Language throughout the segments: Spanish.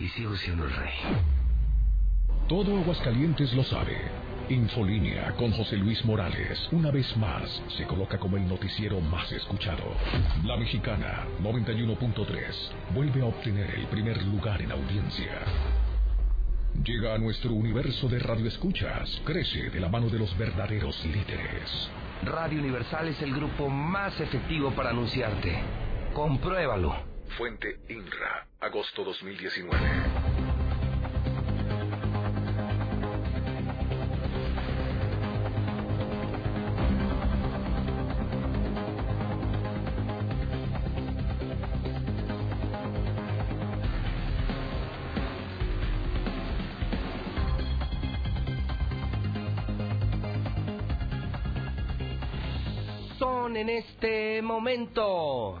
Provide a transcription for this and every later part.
y sigo siendo el rey. Todo Aguascalientes lo sabe. Infolínea con José Luis Morales, una vez más, se coloca como el noticiero más escuchado. La Mexicana 91.3 vuelve a obtener el primer lugar en audiencia. Llega a nuestro universo de radioescuchas, crece de la mano de los verdaderos líderes. Radio Universal es el grupo más efectivo para anunciarte. Compruébalo. Fuente INRA, agosto 2019. en este momento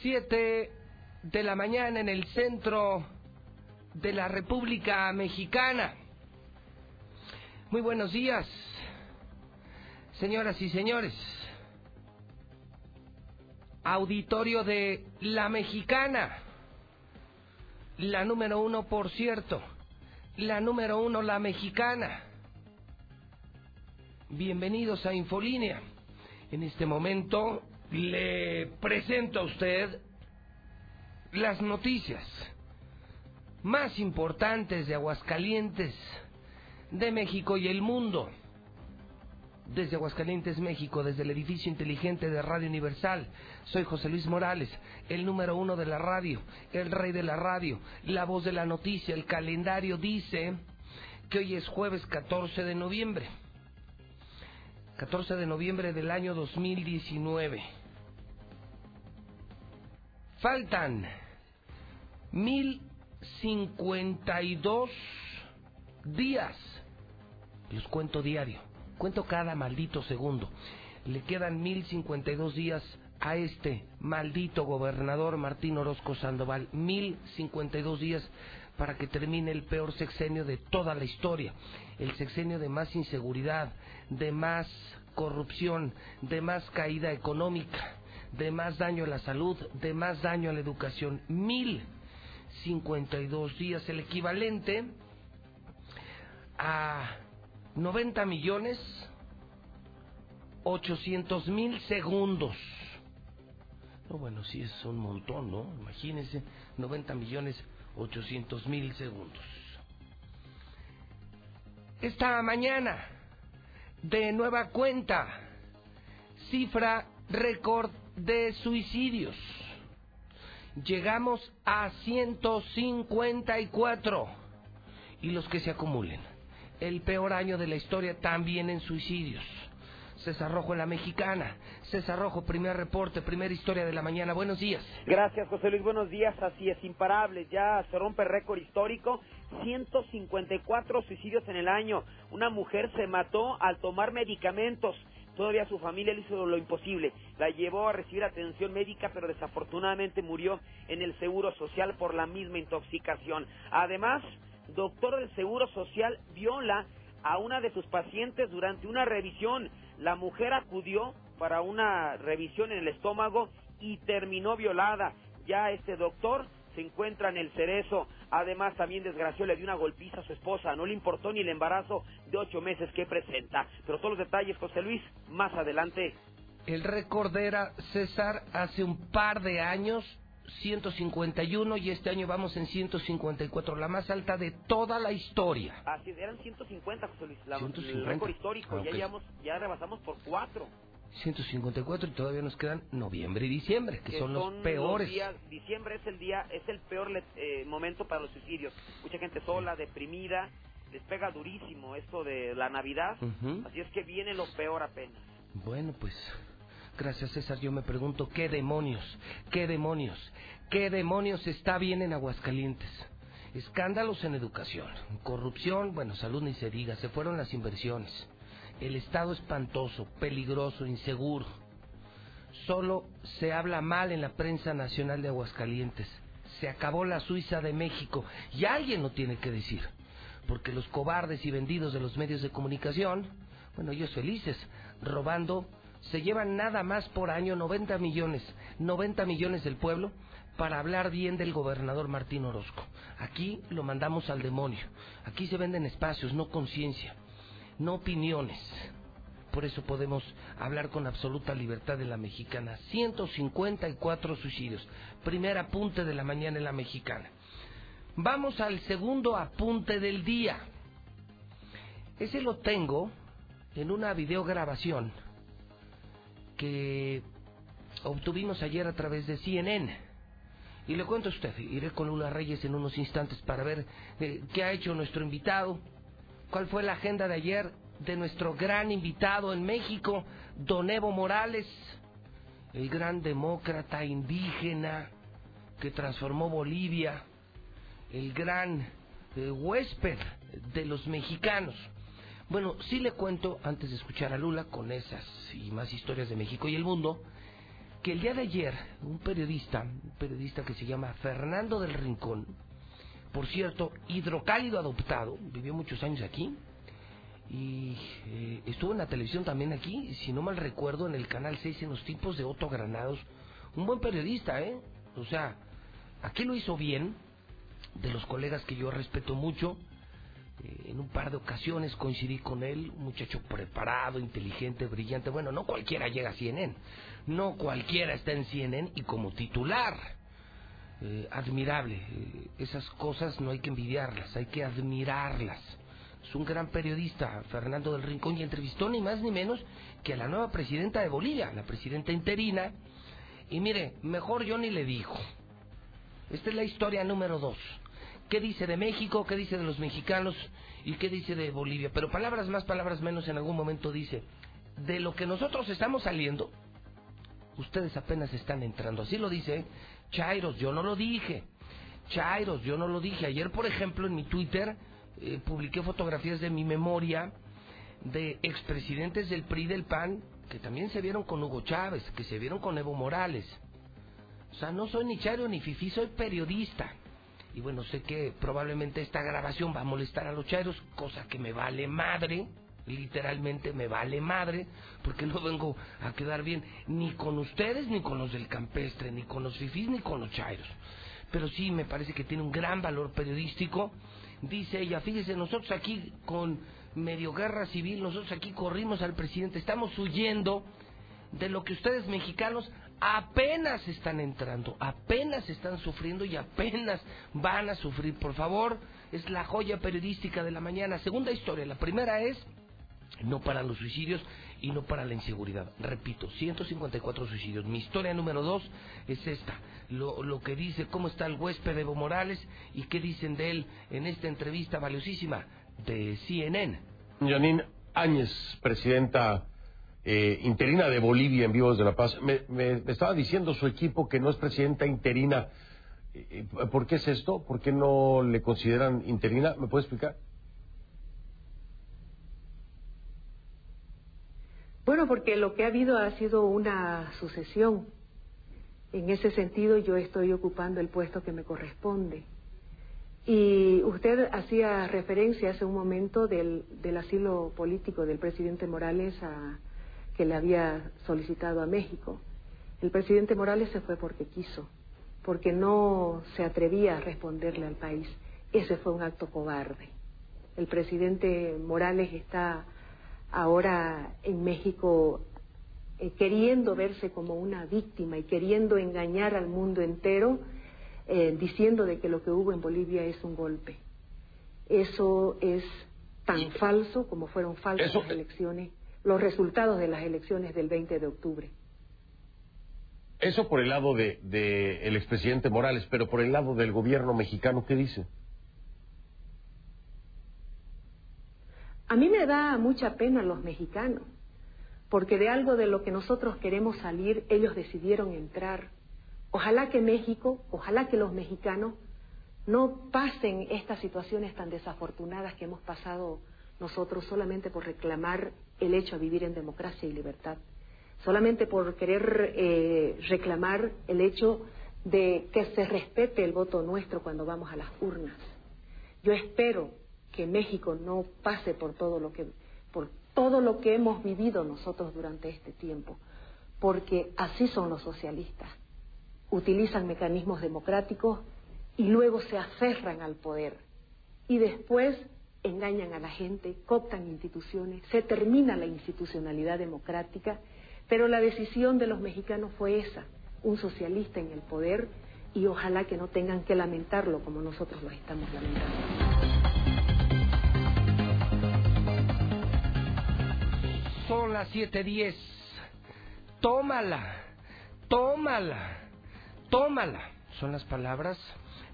Siete de la mañana en el centro de la República Mexicana. Muy buenos días, señoras y señores. Auditorio de La Mexicana. La número uno, por cierto. La número uno, La Mexicana. Bienvenidos a Infolínea. En este momento le presento a usted las noticias más importantes de Aguascalientes, de México y el mundo. Desde Aguascalientes, México, desde el edificio inteligente de Radio Universal, soy José Luis Morales, el número uno de la radio, el rey de la radio, la voz de la noticia. El calendario dice que hoy es jueves 14 de noviembre. 14 de noviembre del año 2019. Faltan 1052 días. Los cuento diario. Cuento cada maldito segundo. Le quedan 1052 días a este maldito gobernador Martín Orozco Sandoval. 1052 días para que termine el peor sexenio de toda la historia, el sexenio de más inseguridad, de más corrupción, de más caída económica, de más daño a la salud, de más daño a la educación. Mil cincuenta y dos días, el equivalente a 90 millones ochocientos mil segundos. No, bueno, sí es un montón, ¿no? Imagínense, 90 millones 800 mil segundos. Esta mañana, de nueva cuenta, cifra récord de suicidios. Llegamos a 154 y los que se acumulen. El peor año de la historia también en suicidios. César Rojo en la Mexicana. César Rojo, primer reporte, primera historia de la mañana. Buenos días. Gracias, José Luis. Buenos días. Así es, imparable. Ya se rompe récord histórico. 154 suicidios en el año. Una mujer se mató al tomar medicamentos. Todavía su familia le hizo lo imposible. La llevó a recibir atención médica, pero desafortunadamente murió en el Seguro Social por la misma intoxicación. Además, doctor del Seguro Social viola a una de sus pacientes durante una revisión. La mujer acudió para una revisión en el estómago y terminó violada. Ya este doctor se encuentra en el cerezo. Además, también desgració, le dio una golpiza a su esposa. No le importó ni el embarazo de ocho meses que presenta. Pero todos los detalles, José Luis, más adelante. El récord era César hace un par de años 151 y este año vamos en 154, la más alta de toda la historia. Así eran 150, José Luis, la, el récord histórico, ya, llevamos, ya rebasamos por cuatro. 154 y todavía nos quedan noviembre y diciembre, que, son los peores. diciembre es el día, es el peor eh, momento para los suicidios. Mucha gente sola, deprimida, les pega durísimo esto de la Navidad, así es que viene lo peor apenas. Bueno, pues Gracias César, yo me pregunto, ¿qué demonios? ¿Qué demonios? ¿Qué demonios está bien en Aguascalientes? Escándalos en educación, corrupción, bueno, salud ni se diga, se fueron las inversiones. El Estado espantoso, peligroso, inseguro. Solo se habla mal en la prensa nacional de Aguascalientes. Se acabó la Suiza de México y alguien lo tiene que decir. Porque los cobardes y vendidos de los medios de comunicación, bueno, ellos felices, robando, se llevan nada más por año 90 millones, 90 millones del pueblo para hablar bien del gobernador Martín Orozco. Aquí lo mandamos al demonio. Aquí se venden espacios, no conciencia, no opiniones. Por eso podemos hablar con absoluta libertad de la mexicana. 154 suicidios. Primer apunte de la mañana en la mexicana. Vamos al segundo apunte del día. Ese lo tengo en una videograbación que obtuvimos ayer a través de CNN. Y le cuento a usted, iré con Lula Reyes en unos instantes para ver eh, qué ha hecho nuestro invitado, cuál fue la agenda de ayer de nuestro gran invitado en México, Don Evo Morales, el gran demócrata indígena que transformó Bolivia, el gran eh, huésped de los mexicanos. Bueno, sí le cuento, antes de escuchar a Lula, con esas y más historias de México y el mundo, que el día de ayer un periodista, un periodista que se llama Fernando del Rincón, por cierto, hidrocálido adoptado, vivió muchos años aquí y eh, estuvo en la televisión también aquí, si no mal recuerdo, en el canal 6 en los tipos de Otto Granados, un buen periodista, ¿eh? O sea, aquí lo hizo bien, de los colegas que yo respeto mucho, eh, en un par de ocasiones coincidí con él, un muchacho preparado, inteligente, brillante. Bueno, no cualquiera llega a CNN, no cualquiera está en CNN y como titular. Eh, admirable. Eh, esas cosas no hay que envidiarlas, hay que admirarlas. Es un gran periodista, Fernando del Rincón, y entrevistó ni más ni menos que a la nueva presidenta de Bolivia, la presidenta interina. Y mire, mejor yo ni le dijo. Esta es la historia número dos qué dice de México, qué dice de los mexicanos y qué dice de Bolivia. Pero palabras más, palabras menos, en algún momento dice, de lo que nosotros estamos saliendo, ustedes apenas están entrando. Así lo dice Chairos, yo no lo dije. Chairos, yo no lo dije. Ayer, por ejemplo, en mi Twitter eh, publiqué fotografías de mi memoria de expresidentes del PRI del PAN que también se vieron con Hugo Chávez, que se vieron con Evo Morales. O sea, no soy ni Chairo ni Fifi, soy periodista. Y bueno, sé que probablemente esta grabación va a molestar a los chairos, cosa que me vale madre, literalmente me vale madre, porque no vengo a quedar bien ni con ustedes, ni con los del campestre, ni con los fifís, ni con los chairos. Pero sí me parece que tiene un gran valor periodístico. Dice ella, fíjese, nosotros aquí con medio guerra civil, nosotros aquí corrimos al presidente, estamos huyendo de lo que ustedes mexicanos apenas están entrando, apenas están sufriendo y apenas van a sufrir. Por favor, es la joya periodística de la mañana. Segunda historia, la primera es no para los suicidios y no para la inseguridad. Repito, 154 suicidios. Mi historia número dos es esta. Lo, lo que dice, cómo está el huésped Evo Morales y qué dicen de él en esta entrevista valiosísima de CNN. Janine Áñez, presidenta eh, interina de Bolivia en Vivos de la Paz. Me, estaba diciendo su equipo que no es presidenta interina. Eh, eh, ¿Por qué es esto? ¿Por qué no le consideran interina? ¿Me puede explicar? Bueno, porque lo que ha habido ha sido una sucesión. En ese sentido yo estoy ocupando el puesto que me corresponde. Y usted hacía referencia hace un momento del, del asilo político del presidente Morales a, que le había solicitado a México. El presidente Morales se fue porque quiso, porque no se atrevía a responderle al país. Ese fue un acto cobarde. El presidente Morales está ahora en México eh, queriendo verse como una víctima y queriendo engañar al mundo entero, eh, diciendo de que lo que hubo en Bolivia es un golpe. Eso es tan falso como fueron falsas las elecciones los resultados de las elecciones del 20 de octubre. Eso por el lado del de, el expresidente Morales, pero por el lado del gobierno mexicano, ¿qué dice? A mí me da mucha pena los mexicanos, porque de algo de lo que nosotros queremos salir, ellos decidieron entrar. Ojalá que México, ojalá que los mexicanos no pasen estas situaciones tan desafortunadas que hemos pasado nosotros solamente por reclamar el hecho de vivir en democracia y libertad, solamente por querer eh, reclamar el hecho de que se respete el voto nuestro cuando vamos a las urnas. Yo espero que México no pase por todo lo que por todo lo que hemos vivido nosotros durante este tiempo, porque así son los socialistas. Utilizan mecanismos democráticos y luego se aferran al poder y después engañan a la gente, cooptan instituciones, se termina la institucionalidad democrática, pero la decisión de los mexicanos fue esa, un socialista en el poder y ojalá que no tengan que lamentarlo como nosotros lo estamos lamentando. Son las 7:10. Tómala, tómala, tómala. Son las palabras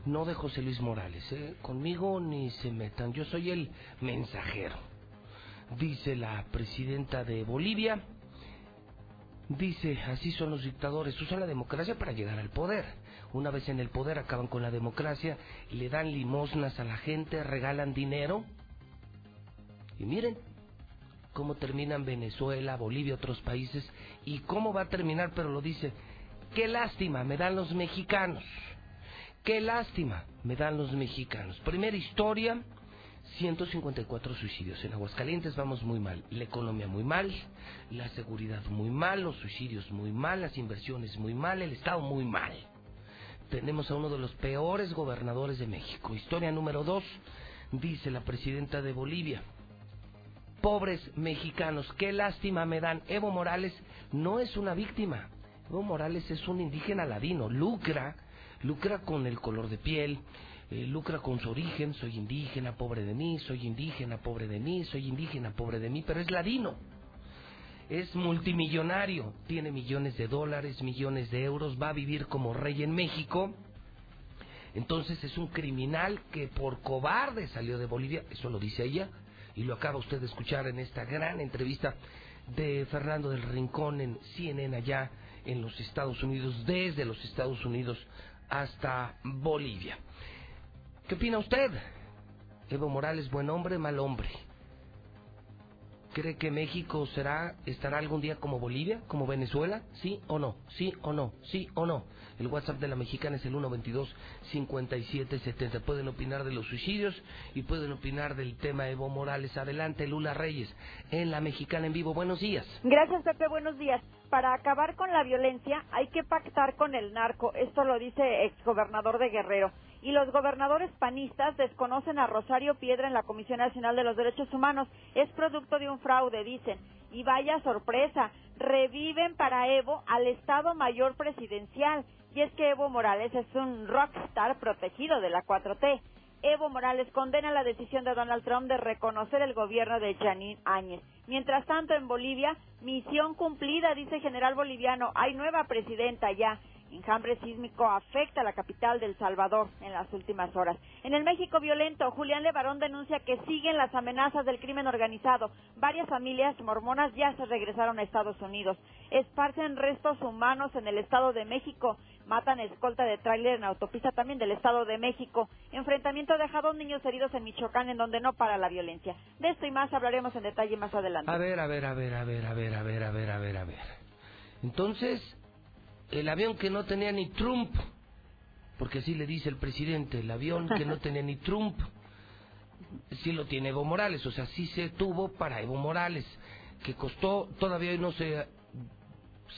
no de José Luis Morales. ¿eh? Conmigo ni se metan. Yo soy el mensajero. Dice la presidenta de Bolivia. Dice, así son los dictadores, usan la democracia para llegar al poder. Una vez en el poder acaban con la democracia, le dan limosnas a la gente, regalan dinero. Y miren cómo terminan Venezuela, Bolivia, otros países, y cómo va a terminar, pero lo dice, qué lástima me dan los mexicanos. Qué lástima me dan los mexicanos. Primera historia, 154 suicidios. En Aguascalientes vamos muy mal. La economía muy mal, la seguridad muy mal, los suicidios muy mal, las inversiones muy mal, el Estado muy mal. Tenemos a uno de los peores gobernadores de México. Historia número dos, dice la presidenta de Bolivia. Pobres mexicanos, qué lástima me dan. Evo Morales no es una víctima. Evo Morales es un indígena ladino, lucra lucra con el color de piel, eh, lucra con su origen, soy indígena, pobre de mí, soy indígena, pobre de mí, soy indígena, pobre de mí, pero es ladino. Es multimillonario, tiene millones de dólares, millones de euros, va a vivir como rey en México. Entonces es un criminal que por cobarde salió de Bolivia, eso lo dice ella, y lo acaba usted de escuchar en esta gran entrevista de Fernando del Rincón en CNN allá en los Estados Unidos, desde los Estados Unidos hasta Bolivia. ¿Qué opina usted? Evo Morales, buen hombre, mal hombre. ¿Cree que México será, estará algún día como Bolivia, como Venezuela? ¿Sí o no? ¿Sí o no? ¿Sí o no? El WhatsApp de la mexicana es el 122-5770. Pueden opinar de los suicidios y pueden opinar del tema Evo Morales. Adelante, Lula Reyes, en la mexicana en vivo. Buenos días. Gracias, Pepe. Buenos días. Para acabar con la violencia hay que pactar con el narco. Esto lo dice exgobernador de Guerrero y los gobernadores panistas desconocen a Rosario Piedra en la Comisión Nacional de los Derechos Humanos. Es producto de un fraude, dicen. Y vaya sorpresa, reviven para Evo al Estado Mayor Presidencial. Y es que Evo Morales es un rockstar protegido de la 4T. Evo Morales condena la decisión de Donald Trump de reconocer el gobierno de Janine Áñez. Mientras tanto, en Bolivia, misión cumplida, dice general boliviano. Hay nueva presidenta ya. Enjambre sísmico afecta a la capital del Salvador en las últimas horas. En el México violento, Julián Levarón denuncia que siguen las amenazas del crimen organizado. Varias familias mormonas ya se regresaron a Estados Unidos. Esparcen restos humanos en el Estado de México. Matan escolta de tráiler en autopista también del Estado de México. Enfrentamiento deja dos niños heridos en Michoacán en donde no para la violencia. De esto y más hablaremos en detalle más adelante. A ver, a ver, a ver, a ver, a ver, a ver, a ver, a ver, a ver. Entonces, el avión que no tenía ni Trump, porque así le dice el presidente, el avión que no tenía ni Trump, sí lo tiene Evo Morales, o sea, sí se tuvo para Evo Morales, que costó, todavía hoy no se,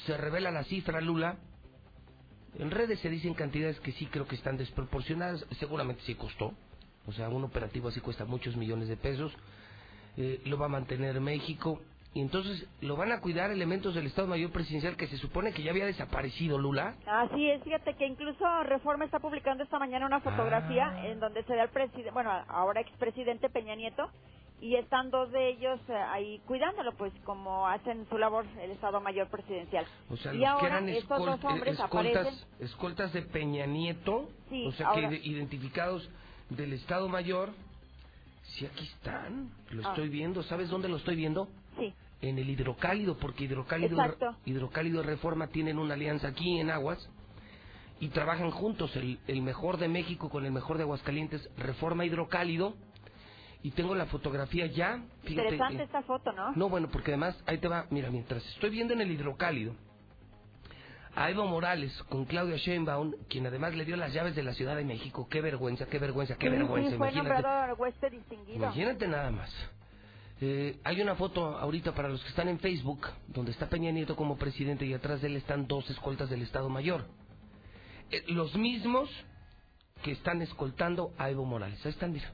se revela la cifra, Lula. En redes se dicen cantidades que sí creo que están desproporcionadas, seguramente sí costó, o sea, un operativo así cuesta muchos millones de pesos, eh, lo va a mantener México, y entonces lo van a cuidar elementos del Estado Mayor Presidencial que se supone que ya había desaparecido, Lula. Así es, fíjate que incluso Reforma está publicando esta mañana una fotografía Ah. en donde se ve al presidente, bueno, ahora expresidente Peña Nieto, y están dos de ellos eh, ahí cuidándolo, pues como hacen su labor el Estado Mayor Presidencial. O sea, y los ahora que eran estos dos hombres escoltas, aparecen escoltas de Peña Nieto, Sí, o sea, ahora- que ide- identificados del Estado Mayor, sí aquí están, lo Ah. estoy viendo, ¿sabes dónde lo estoy viendo? Sí. En el hidrocálido, porque hidrocálido, Exacto. hidrocálido y Reforma tienen una alianza aquí en Aguas y trabajan juntos el, el mejor de México con el mejor de Aguascalientes, Reforma Hidrocálido. Y tengo la fotografía ya. fíjate, Interesante eh, esta foto, ¿no? no, bueno, porque además, ahí te va, mira, mientras estoy viendo en el hidrocálido a Evo Morales con Claudia Sheinbaum, quien además le dio las llaves de la Ciudad de México, qué vergüenza, qué vergüenza, qué Sí, vergüenza, sí, fue imagínate. nombrado huésped distinguido. Imagínate nada más. Eh, hay una foto ahorita para los que están en Facebook, donde está Peña Nieto como presidente y atrás de él están dos escoltas del Estado Mayor. Eh, los mismos que están escoltando a Evo Morales. Ahí están, mira.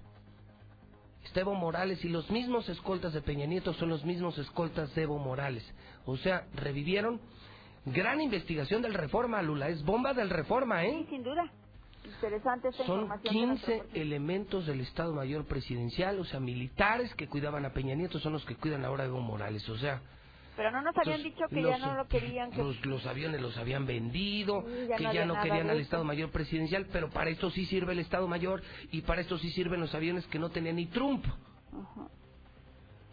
Está Evo Morales y los mismos escoltas de Peña Nieto son los mismos escoltas de Evo Morales. O sea, revivieron. Gran investigación del Reforma, Lula. Es bomba del Reforma, Sí, ¿eh? sin duda. Interesante esta Son información. de nuestro 15 presidente. elementos del Estado Mayor Presidencial, o sea, militares que cuidaban a Peña Nieto son los que cuidan ahora a Evo Morales. O sea, Pero no nos habían entonces, dicho que los- ya no lo querían. Que... Los, los aviones los habían vendido, ya que no ya no querían al. Estado Mayor Presidencial, pero para esto sí sirve el Estado Mayor y para esto sí sirven los aviones que no tenía ni Trump. Ajá.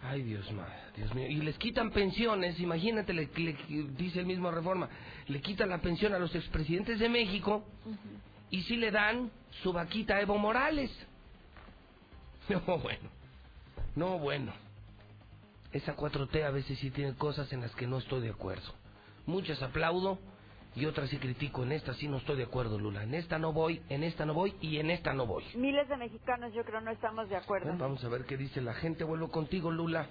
Ay, Dios mío, Dios mío. Y les quitan pensiones, imagínate, le, le- dice el mismo Reforma, le quitan la pensión a los expresidentes de México y sí le dan su vaquita a Evo Morales. No, bueno. No, bueno. Esa 4T a veces sí tiene cosas en las que no estoy de acuerdo. Muchas aplaudo y otras sí critico. En esta sí no estoy de acuerdo, Lula. En esta no voy, en esta no voy y en esta no voy. Miles de mexicanos yo creo no estamos de acuerdo. Bueno, vamos a ver qué dice la gente. Vuelvo contigo, Lula.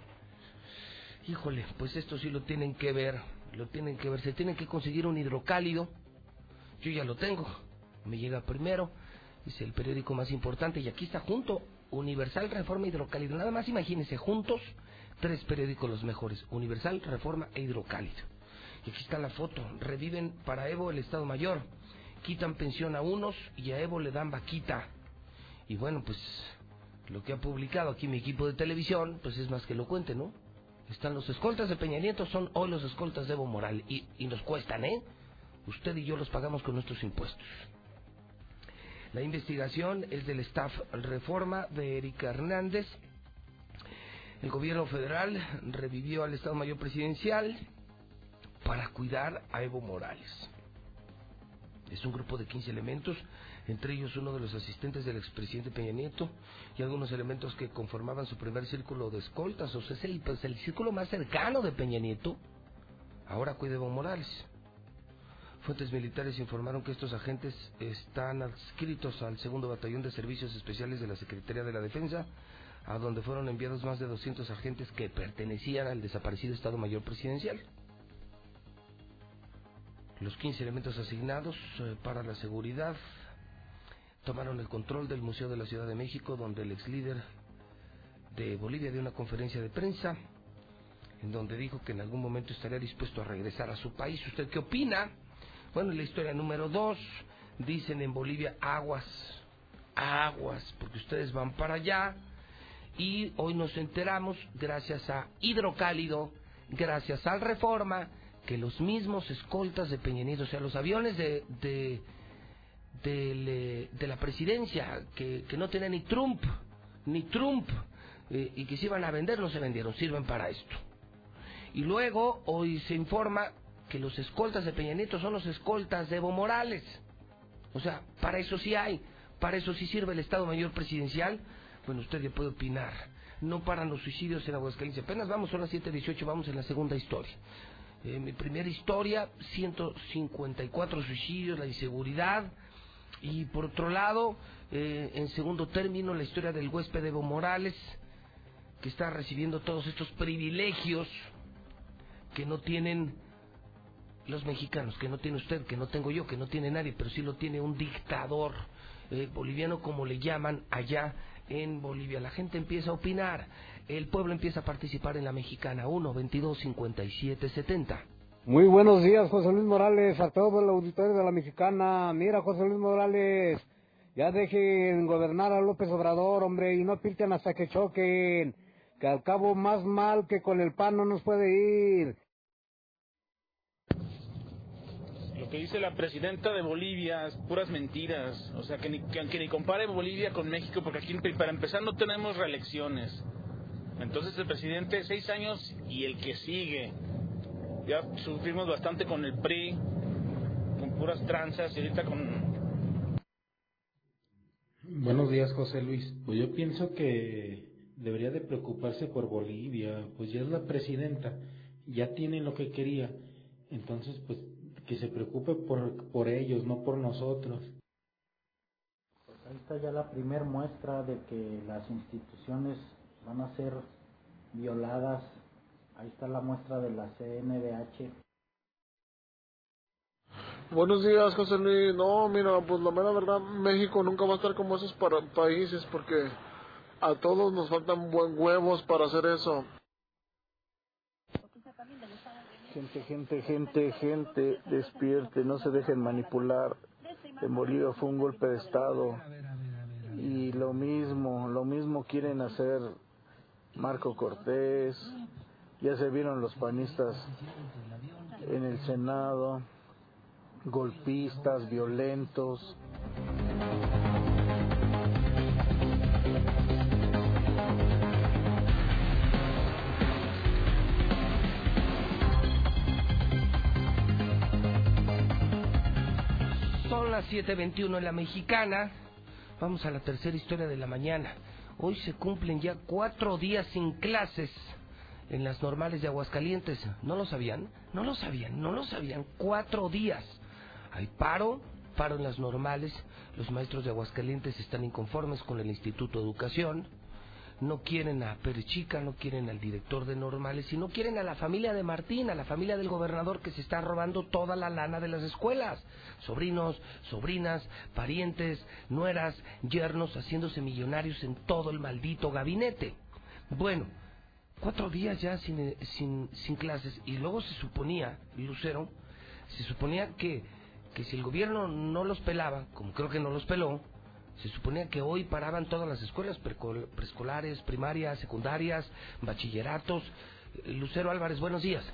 Híjole, pues esto sí lo tienen que ver. Lo tienen que ver. Se tienen que conseguir un hidrocálido. Yo ya lo tengo. Me llega primero. Es el periódico más importante. Y aquí está junto. Universal, Reforma, Hidrocálido. Nada más imagínense, juntos, tres periódicos los mejores. Universal, Reforma e Hidrocálido. Y aquí está la foto. Reviven para Evo el Estado Mayor. Quitan pensión a unos y a Evo le dan vaquita. Y bueno, pues lo que ha publicado aquí mi equipo de televisión, pues es más que lo cuente, ¿no? Están los escoltas de Peña Nieto, son hoy los escoltas de Evo Moral. Y, y nos cuestan, ¿eh? Usted y yo los pagamos con nuestros impuestos. La investigación es del staff Reforma de Erika Hernández. El gobierno federal revivió al Estado Mayor Presidencial para cuidar a Evo Morales. Es un grupo de 15 elementos, entre ellos uno de los asistentes del expresidente Peña Nieto y algunos elementos que conformaban su primer círculo de escoltas, o sea, es el, pues, el círculo más cercano de Peña Nieto. Ahora cuida Evo Morales. Fuentes militares informaron que estos agentes están adscritos al segundo batallón de servicios especiales de la Secretaría de la Defensa, a donde fueron enviados más de 200 agentes que pertenecían al desaparecido Estado Mayor Presidencial. Los 15 elementos asignados eh, para la seguridad tomaron el control del Museo de la Ciudad de México, donde el ex líder de Bolivia dio una conferencia de prensa en donde dijo que en algún momento estaría dispuesto a regresar a su país. ¿Usted qué opina? Bueno, la historia número dos, dicen en Bolivia aguas, aguas, porque ustedes van para allá y hoy nos enteramos, gracias a Hidrocálido, gracias al Reforma, que los mismos escoltas de Peña o sea, los aviones de, de, eh, de la presidencia, que, que no tienen ni Trump, ni Trump, eh, y que se iban a vender, no se vendieron, sirven para esto. Y luego, hoy se informa que los escoltas de Peña Nieto son los escoltas de Evo Morales. O sea, para eso sí hay, para eso sí sirve el Estado Mayor Presidencial. Bueno, usted ya puede opinar. No paran los suicidios en Aguascalientes. Apenas vamos, son las 7.18, vamos en la segunda historia. Eh, mi primera historia, 154 suicidios, la inseguridad. Y por otro lado, eh, en segundo término, la historia del huésped Evo Morales, que está recibiendo todos estos privilegios que no tienen los mexicanos, que no tiene usted, que no tengo yo, que no tiene nadie, pero sí lo tiene un dictador eh, boliviano, como le llaman allá en Bolivia. La gente empieza a opinar, el pueblo empieza a participar en la mexicana 1 22 57 70. Muy buenos días, José Luis Morales, a todo el auditorio de la Mexicana. Mira, José Luis Morales, ya dejen gobernar a López Obrador, hombre, y no pinten hasta que choquen, que al cabo más mal que con el pan no nos puede ir. Que dice la presidenta de Bolivia es puras mentiras. O sea, que ni, que, que ni compare Bolivia con México, porque aquí para empezar no tenemos reelecciones. Entonces el presidente, seis años y el que sigue. Ya sufrimos bastante con el PRI, con puras tranzas y ahorita con... Buenos días, José Luis. Pues yo pienso que debería de preocuparse por Bolivia, pues ya es la presidenta, ya tiene lo que quería. Entonces, pues que se preocupe por, por ellos, no por nosotros. Pues ahí está ya la primer muestra de que las instituciones van a ser violadas. Ahí está la muestra de la CNDH. Buenos días, José Luis. No, mira, pues la mera verdad, México nunca va a estar como esos para países porque a todos nos faltan buen huevos para hacer eso. Gente, gente, gente, gente, despierte, no se dejen manipular. En Bolivia fue un golpe de Estado. Y lo mismo, lo mismo quieren hacer Marco Cortés. Ya se vieron los panistas en el Senado, golpistas, violentos. 7.21 en la mexicana. Vamos a la tercera historia de la mañana. Hoy se cumplen ya cuatro días sin clases en las normales de Aguascalientes. ¿No lo sabían? No lo sabían, no lo sabían. Cuatro días. Hay paro, paro en las normales. Los maestros de Aguascalientes están inconformes con el Instituto de Educación. No quieren a Perechica, no quieren al director de normales y no quieren a la familia de Martín, a la familia del gobernador que se está robando toda la lana de las escuelas. Sobrinos, sobrinas, parientes, nueras, yernos haciéndose millonarios en todo el maldito gabinete. Bueno, cuatro días ya sin, sin, sin clases y luego se suponía, Lucero, se suponía que, que si el gobierno no los pelaba, como creo que no los peló, se suponía que hoy paraban todas las escuelas preescolares, primarias, secundarias, bachilleratos. Lucero Álvarez, buenos días.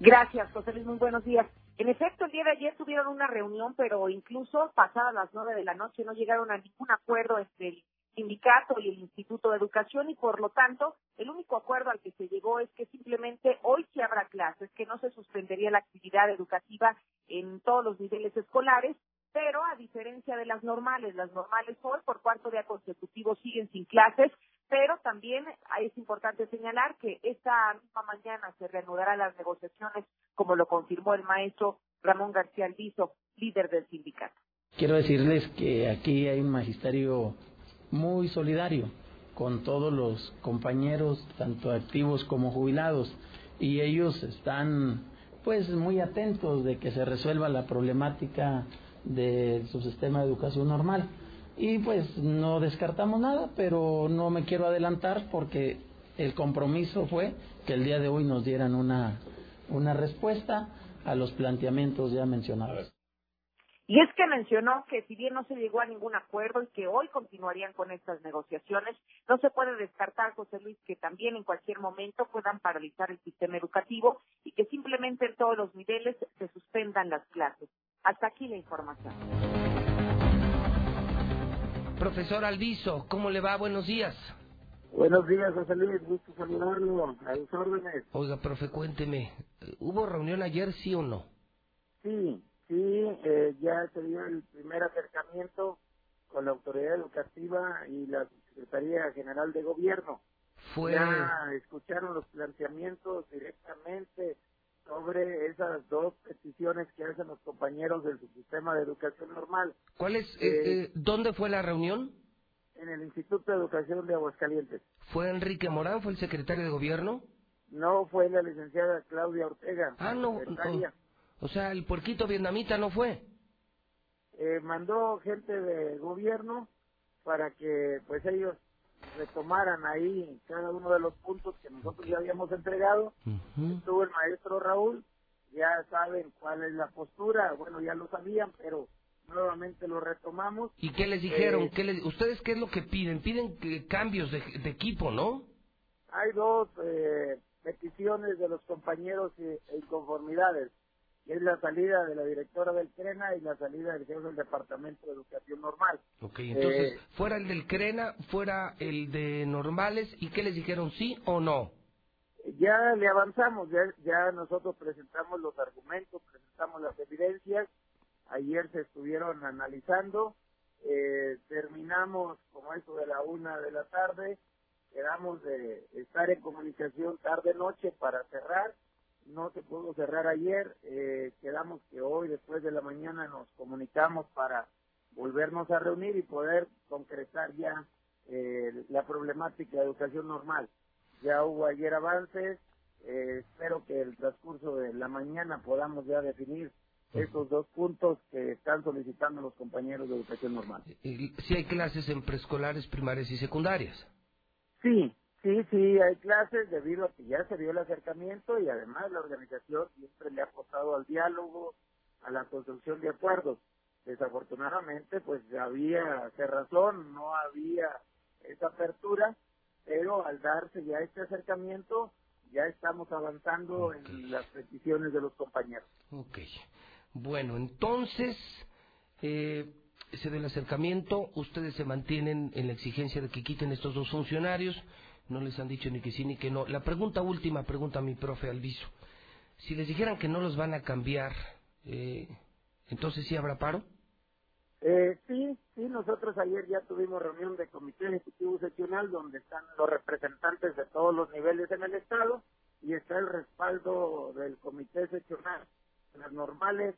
Gracias, José Luis, muy buenos días. En efecto, el día de ayer tuvieron una reunión, pero incluso pasadas las nueve de la noche no llegaron a ningún acuerdo entre el sindicato y el Instituto de Educación y por lo tanto el único acuerdo al que se llegó es que simplemente hoy sí habrá clases, que no se suspendería la actividad educativa en todos los niveles escolares pero a diferencia de las normales, las normales hoy por cuarto día consecutivo siguen sin clases, pero también es importante señalar que esta misma mañana se reanudarán las negociaciones, como lo confirmó el maestro Ramón García Alviso, líder del sindicato. Quiero decirles que aquí hay un magisterio muy solidario con todos los compañeros, tanto activos como jubilados, y ellos están pues muy atentos de que se resuelva la problemática de su sistema de educación normal. Y pues no descartamos nada, pero no me quiero adelantar porque el compromiso fue que el día de hoy nos dieran una, una respuesta a los planteamientos ya mencionados. Y es que mencionó que si bien no se llegó a ningún acuerdo y que hoy continuarían con estas negociaciones, no se puede descartar, José Luis, que también en cualquier momento puedan paralizar el sistema educativo y que simplemente en todos los niveles se suspendan las clases. Hasta aquí la información. Profesor Alviso, ¿cómo le va? Buenos días. Buenos días, José Luis, gusto saludarlo, a sus órdenes. Oiga, profe, cuénteme, ¿hubo reunión ayer, sí o no? Sí, sí, eh, ya se dio el primer acercamiento con la autoridad educativa y la Secretaría General de Gobierno. Fue... Ya escucharon los planteamientos directamente sobre esas dos peticiones que hacen los compañeros del sistema de educación normal. ¿Cuál es, eh, eh, ¿Dónde fue la reunión? En el Instituto de Educación de Aguascalientes. ¿Fue Enrique Morán, fue el secretario de Gobierno? No, fue la licenciada Claudia Ortega. Ah, no, no. O sea, el puerquito vietnamita no fue. Eh, mandó gente de gobierno para que pues ellos retomaran ahí cada uno de los puntos que nosotros ya habíamos entregado. Estuvo el maestro Raúl, ya saben cuál es la postura, bueno, ya lo sabían, pero nuevamente lo retomamos. ¿Y qué les dijeron? Eh, ¿Qué les, ¿Ustedes qué es lo que piden? Piden que, cambios de, de, equipo, ¿no? Hay dos eh, peticiones de los compañeros e inconformidades es la salida de la directora del CRENA y la salida del jefe del Departamento de Educación Normal. Ok, entonces, Eh, fuera el del Crena, fuera el de normales, ¿y qué les dijeron, sí o no? ya le avanzamos, ya, ya nosotros presentamos los argumentos, presentamos las evidencias, ayer se estuvieron analizando, eh, terminamos como eso de la una de la tarde, quedamos de estar en comunicación tarde-noche para cerrar, no se pudo cerrar ayer, eh, quedamos que hoy después de la mañana nos comunicamos para volvernos a reunir y poder concretar ya eh, la problemática de educación normal. Ya hubo ayer avances, eh, espero que el transcurso de la mañana podamos ya definir esos dos puntos que están solicitando los compañeros de educación normal. Si hay clases en preescolares, primarias y secundarias. Sí, sí, sí, hay clases debido a que ya se dio el acercamiento y además la organización siempre le ha apostado al diálogo, a la construcción de acuerdos. Desafortunadamente, pues había cerrazón, no había esa apertura, pero al darse ya este acercamiento, ya estamos avanzando en las peticiones de los compañeros. Ok. Bueno, entonces, eh, se del acercamiento, ustedes se mantienen en la exigencia de que quiten estos dos funcionarios, no les han dicho ni que sí ni que no. La pregunta última, pregunta a mi profe Alviso. Si les dijeran que no los van a cambiar, eh, entonces sí habrá paro. Eh, sí, sí, nosotros ayer ya tuvimos reunión de comité ejecutivo seccional donde están los representantes de todos los niveles en el Estado y está el respaldo del comité seccional, las normales,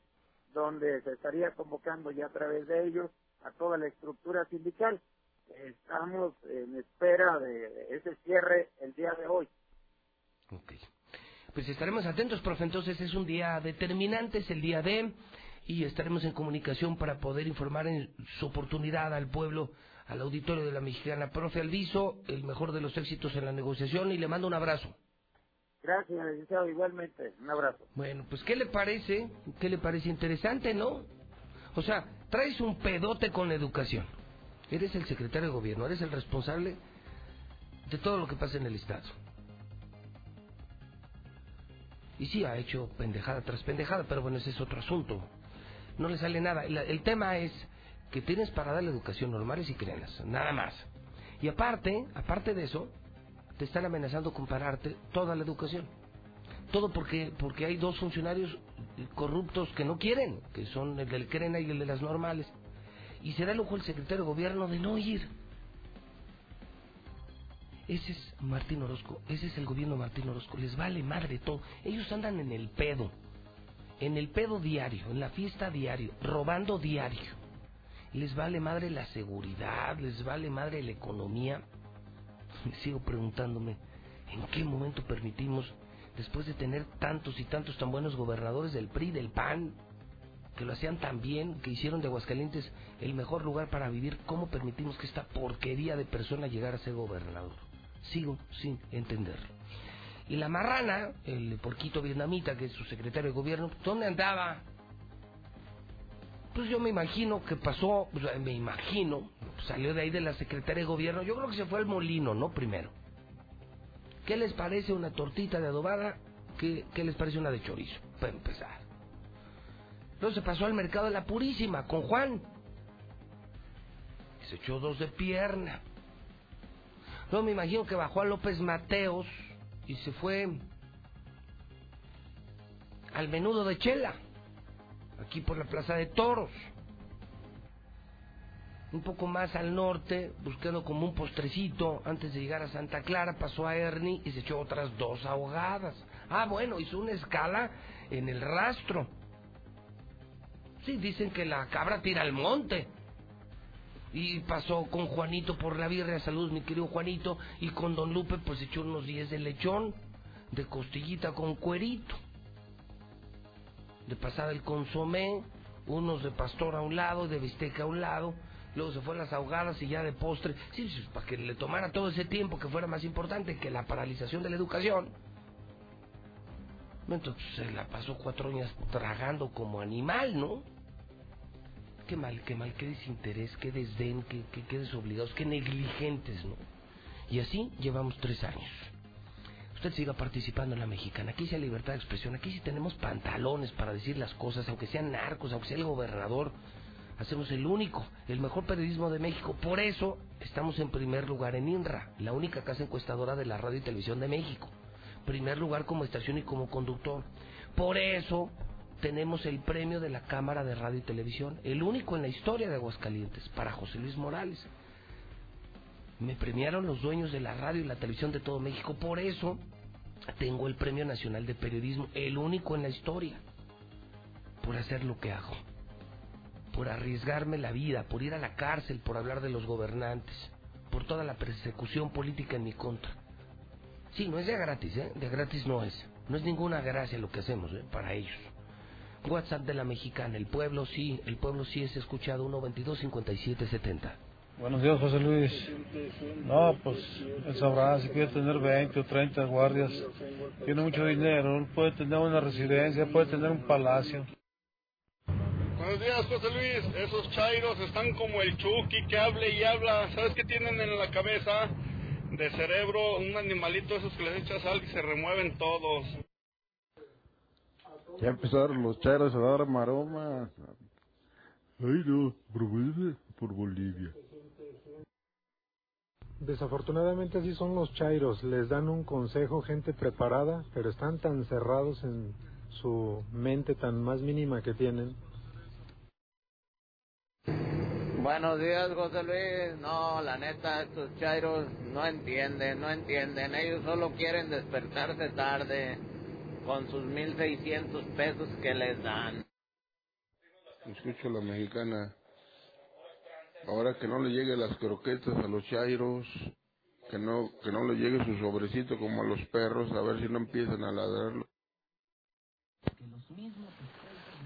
donde se estaría convocando ya a través de ellos a toda la estructura sindical. Estamos en espera de ese cierre el día de hoy. Pues estaremos atentos, profe. Entonces es un día determinante, es el día de, y estaremos en comunicación para poder informar en su oportunidad al pueblo, al auditorio de la Mexicana. Profe Alviso, el mejor de los éxitos en la negociación y le mando un abrazo. Gracias, licenciado, igualmente. Un abrazo. Bueno, pues ¿qué le parece? ¿Qué le parece interesante, no? O sea, traes un pedote con la educación. Eres el secretario de gobierno, eres el responsable de todo lo que pasa en el Estado. Y sí, ha hecho pendejada tras pendejada, pero bueno, ese es otro asunto. No le sale nada. El, tema es que tienes para dar la educación normales y crenas, nada más. Y aparte, aparte de eso, te están amenazando con pararte toda la educación. Todo porque porque hay dos funcionarios corruptos que no quieren, que son el del Crena y el de las normales. Y será el lujo el secretario de gobierno de no ir. Ese es Martín Orozco, ese es el gobierno de Martín Orozco, les vale madre todo. Ellos andan en el pedo, en el pedo diario, en la fiesta diario, robando diario. Les vale madre la seguridad, les vale madre la economía. Sigo preguntándome, ¿en qué momento permitimos, después de tener tantos y tantos tan buenos gobernadores del PRI, del PAN, que lo hacían tan bien, que hicieron de Aguascalientes el mejor lugar para vivir, ¿cómo permitimos que esta porquería de persona llegara a ser gobernador? Sigo sin entenderlo. Y la marrana, el porquito vietnamita, que es su secretario de gobierno, ¿dónde andaba? Pues yo me imagino que pasó, pues, me imagino, salió de ahí de la secretaria de gobierno, yo creo que se fue al molino, ¿no? Primero. ¿Qué les parece una tortita de adobada? ¿Qué, qué les parece una de chorizo? Para empezar. Luego se pasó al mercado de la Purísima con Juan. Se echó dos de pierna. Luego me imagino que bajó a López Mateos y se fue al menudo de Chela, aquí por la Plaza de Toros. Un poco más al norte, buscando como un postrecito, antes de llegar a Santa Clara, pasó a Ernie y se echó otras dos ahogadas. Ah, bueno, hizo una escala en el rastro. Sí, dicen que la cabra tira al monte. Y pasó con Juanito por la birria, salud mi querido Juanito, y con Don Lupe pues echó unos 10 de lechón, de costillita con cuerito. De pasada el consomé, unos de pastor a un lado, de bisteca a un lado, luego se fue a las ahogadas y ya de postre, sí, sí, para que le tomara todo ese tiempo que fuera más importante que la paralización de la educación. Entonces se la pasó cuatro años tragando como animal, ¿no? Qué mal, qué mal, qué desinterés, qué desdén, qué, qué, desobligados, qué negligentes, ¿no? Y así llevamos tres años. Usted siga participando en la mexicana. Aquí sí hay libertad de expresión. Aquí sí tenemos pantalones para decir las cosas, aunque sean narcos, aunque sea el gobernador. Hacemos el único, el mejor periodismo de México. Por eso estamos en primer lugar en INRA, la única casa encuestadora de la radio y televisión de México. Primer lugar como estación y como conductor. Por eso tenemos el premio de la Cámara de Radio y Televisión, el único en la historia de Aguascalientes, para José Luis Morales. Me premiaron los dueños de la radio y la televisión de todo México, por eso tengo el Premio Nacional de Periodismo, el único en la historia, por hacer lo que hago, por arriesgarme la vida, por ir a la cárcel, por hablar de los gobernantes, por toda la persecución política en mi contra. Sí, no es de gratis, ¿eh? De gratis no es. No es ninguna gracia lo que hacemos, ¿eh? Para ellos. WhatsApp de la mexicana, el pueblo sí, el pueblo sí es escuchado 122 5770. Buenos días, José Luis. No, pues él sabrá si quiere tener 20 o 30 guardias. Tiene mucho dinero, puede tener una residencia, puede tener un palacio. Buenos días, José Luis. Esos chairos están como el Chucky que habla y habla. ¿Sabes qué tienen en la cabeza? De cerebro, un animalito esos que les echas sal y se remueven todos. Ya empezaron los chairos a dar maromas. Ay, no, por Bolivia. Desafortunadamente así son los chairos, les dan un consejo gente preparada, pero están tan cerrados en su mente tan más mínima que tienen. Buenos días, José Luis. No, la neta, estos chairos no entienden, no entienden. Ellos solo quieren despertarse tarde con sus 1.600 pesos que les dan. Escucho a la mexicana. Ahora que no le lleguen las croquetas a los chairos, que no, que no le llegue su sobrecito como a los perros, a ver si no empiezan a ladrarlo.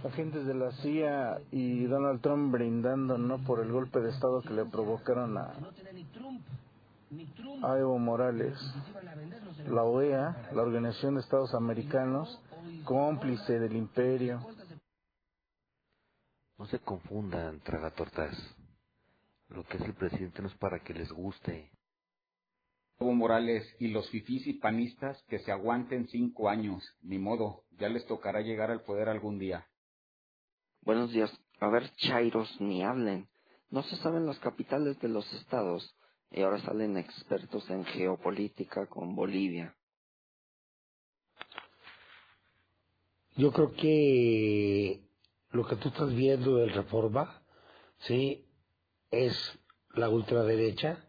Agentes de la CIA y Donald Trump brindando no por el golpe de Estado que le provocaron a, a Evo Morales. La OEA, la Organización de Estados Americanos, cómplice del imperio. No se confundan, tragatortas. Lo que es el presidente no es para que les guste. Evo Morales y los fifís y panistas que se aguanten cinco años. Ni modo, ya les tocará llegar al poder algún día. Buenos días. A ver, Chairos, ni hablen. No se saben las capitales de los estados y ahora salen expertos en geopolítica con Bolivia. Yo creo que lo que tú estás viendo del Reforma, sí, es la ultraderecha.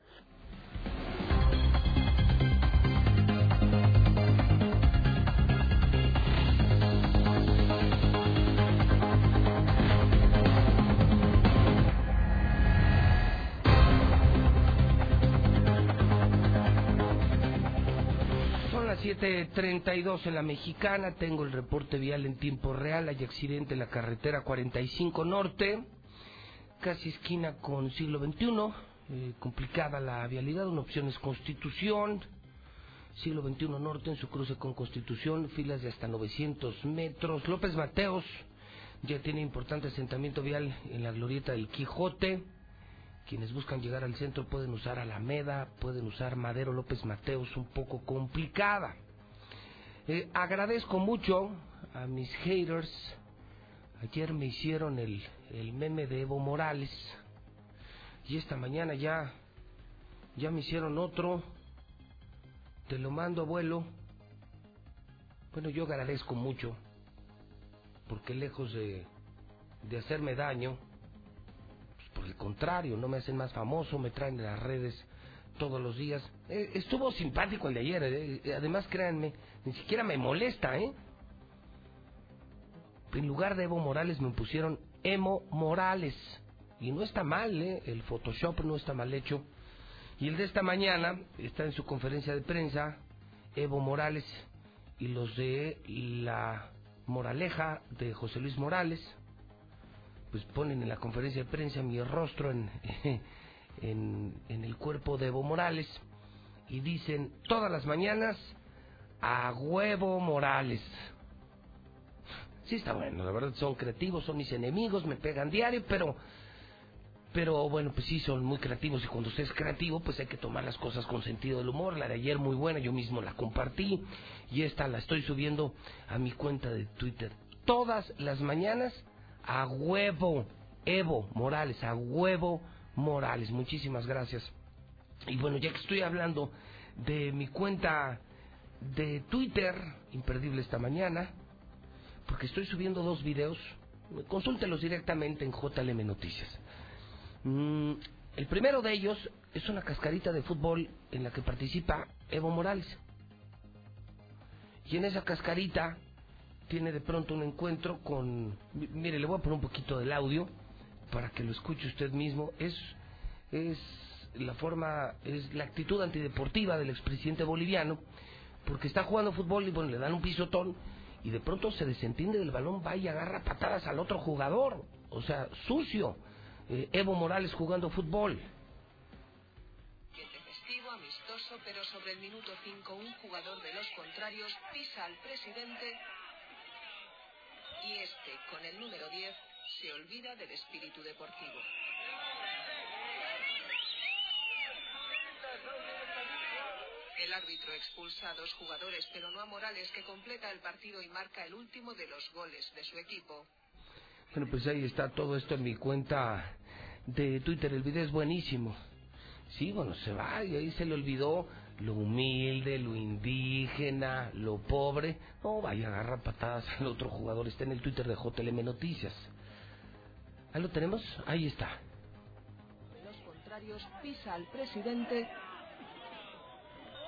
32 en la mexicana, tengo el reporte vial en tiempo real, hay accidente en la carretera 45 norte, casi esquina con siglo XXI, eh, complicada la vialidad, una opción es constitución, siglo XXI norte en su cruce con constitución, filas de hasta 900 metros, López Mateos ya tiene importante asentamiento vial en la glorieta del Quijote, quienes buscan llegar al centro pueden usar Alameda, pueden usar Madero López Mateos, un poco complicada. Eh, agradezco mucho a mis haters. Ayer me hicieron el, el meme de Evo Morales. Y esta mañana ya, ya me hicieron otro. Te lo mando, abuelo. Bueno, yo agradezco mucho. Porque lejos de, de hacerme daño, por el contrario, no me hacen más famoso, me traen en las redes todos los días. Eh, estuvo simpático el de ayer, eh, además créanme, ni siquiera me molesta, ¿eh? En lugar de Evo Morales me pusieron Emo Morales. Y no está mal, ¿eh? El Photoshop no está mal hecho. Y el de esta mañana está en su conferencia de prensa, Evo Morales y los de la Moraleja de José Luis Morales pues ponen en la conferencia de prensa mi rostro en, en, en, el cuerpo de Evo Morales y dicen todas las mañanas a huevo Morales. Sí está bueno, la verdad son creativos, son mis enemigos, me pegan diario, pero pero bueno, pues sí son muy creativos y cuando usted es creativo, pues hay que tomar las cosas con sentido del humor. La de ayer muy buena, yo mismo la compartí y esta la estoy subiendo a mi cuenta de Twitter todas las mañanas a huevo Evo Morales, a huevo Morales. Muchísimas gracias. Y bueno, ya que estoy hablando de mi cuenta de Twitter, imperdible esta mañana, porque estoy subiendo dos videos, consúltelos directamente en JLM Noticias. Mm, el primero de ellos es una cascarita de fútbol en la que participa Evo Morales. Y en esa cascarita tiene de pronto un encuentro con... Mire, le voy a poner un poquito del audio para que lo escuche usted mismo. Es, es la forma, es la actitud antideportiva del expresidente boliviano, porque está jugando fútbol y bueno, le dan un pisotón y de pronto se desentiende del balón, va y agarra patadas al otro jugador. O sea, sucio. Eh, Evo Morales jugando fútbol. Festivo, amistoso, pero sobre el minuto 5 un jugador de los contrarios pisa al presidente y este, con el número 10, se olvida del espíritu deportivo. El árbitro expulsa a dos jugadores, pero no a Morales, que completa el partido y marca el último de los goles de su equipo. Bueno, pues ahí está todo esto en mi cuenta de Twitter. El video es buenísimo. Sí, bueno, se va y ahí se le olvidó lo humilde, lo indígena, lo pobre. No, vaya, agarra patadas al otro jugador. Está en el Twitter de JLM Noticias. Ahí lo tenemos, ahí está. Los contrarios pisa al presidente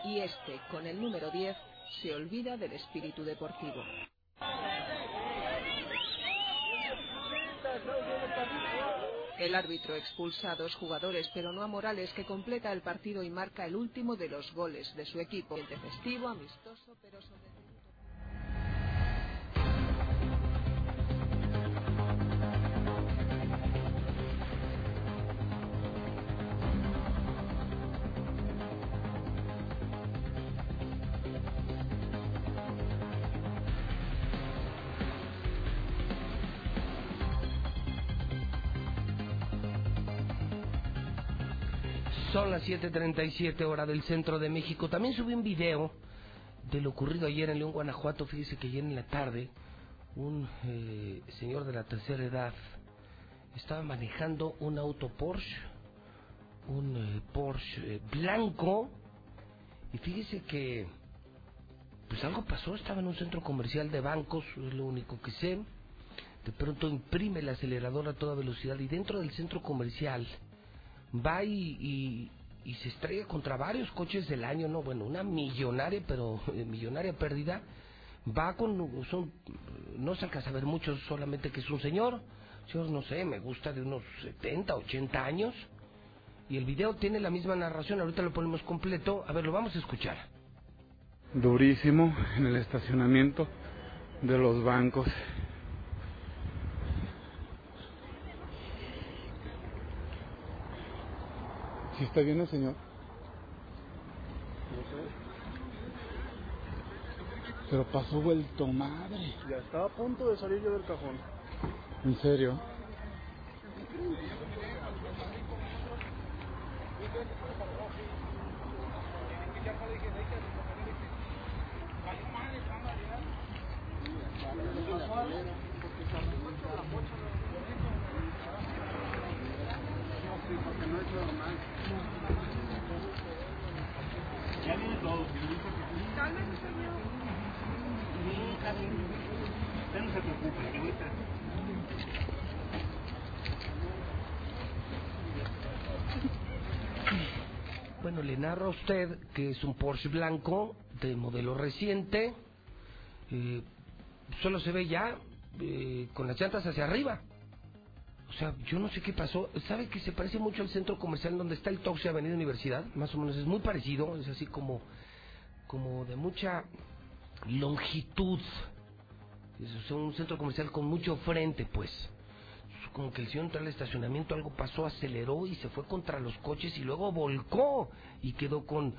y este, con el número 10, se olvida del espíritu deportivo. El árbitro expulsa a dos jugadores, pero no a Morales, que completa el partido y marca el último de los goles de su equipo. El festivo, amistoso, pero sobre... las 7.37 hora del centro de México. También subí un video de lo ocurrido ayer en León, Guanajuato. Fíjese que ayer en la tarde un eh, señor de la tercera edad estaba manejando un auto Porsche, un eh, Porsche eh, blanco. Y fíjese que pues algo pasó, estaba en un centro comercial de bancos, es lo único que sé. De pronto imprime el acelerador a toda velocidad y dentro del centro comercial va y, y, se estrella contra varios coches del año, no, bueno, una millonaria, pero eh, millonaria pérdida, va con, son, no se alcanza a ver mucho, solamente que es un señor, señor, no sé, me gusta de unos 70, 80 años, y el video tiene la misma narración, ahorita lo ponemos completo, a ver, lo vamos a escuchar. Durísimo en el estacionamiento de los bancos. ¿Sí está bien el señor? Pero pasó vuelto madre. Ya estaba a punto de salir yo del cajón. ¿En serio? Ya viene todo, si lo dijo que Cálmese, señor. Sí, Bueno, le narro a usted que es un Porsche blanco de modelo reciente. Eh, solo se ve ya eh, con las llantas hacia arriba. O sea, yo no sé qué pasó. ¿Sabe que se parece mucho al centro comercial donde está el Toxi Avenida Universidad? Más o menos es muy parecido. Es así como, como de mucha longitud. Es un centro comercial con mucho frente, pues como que el señor entró al estacionamiento, algo pasó, aceleró y se fue contra los coches y luego volcó y quedó con,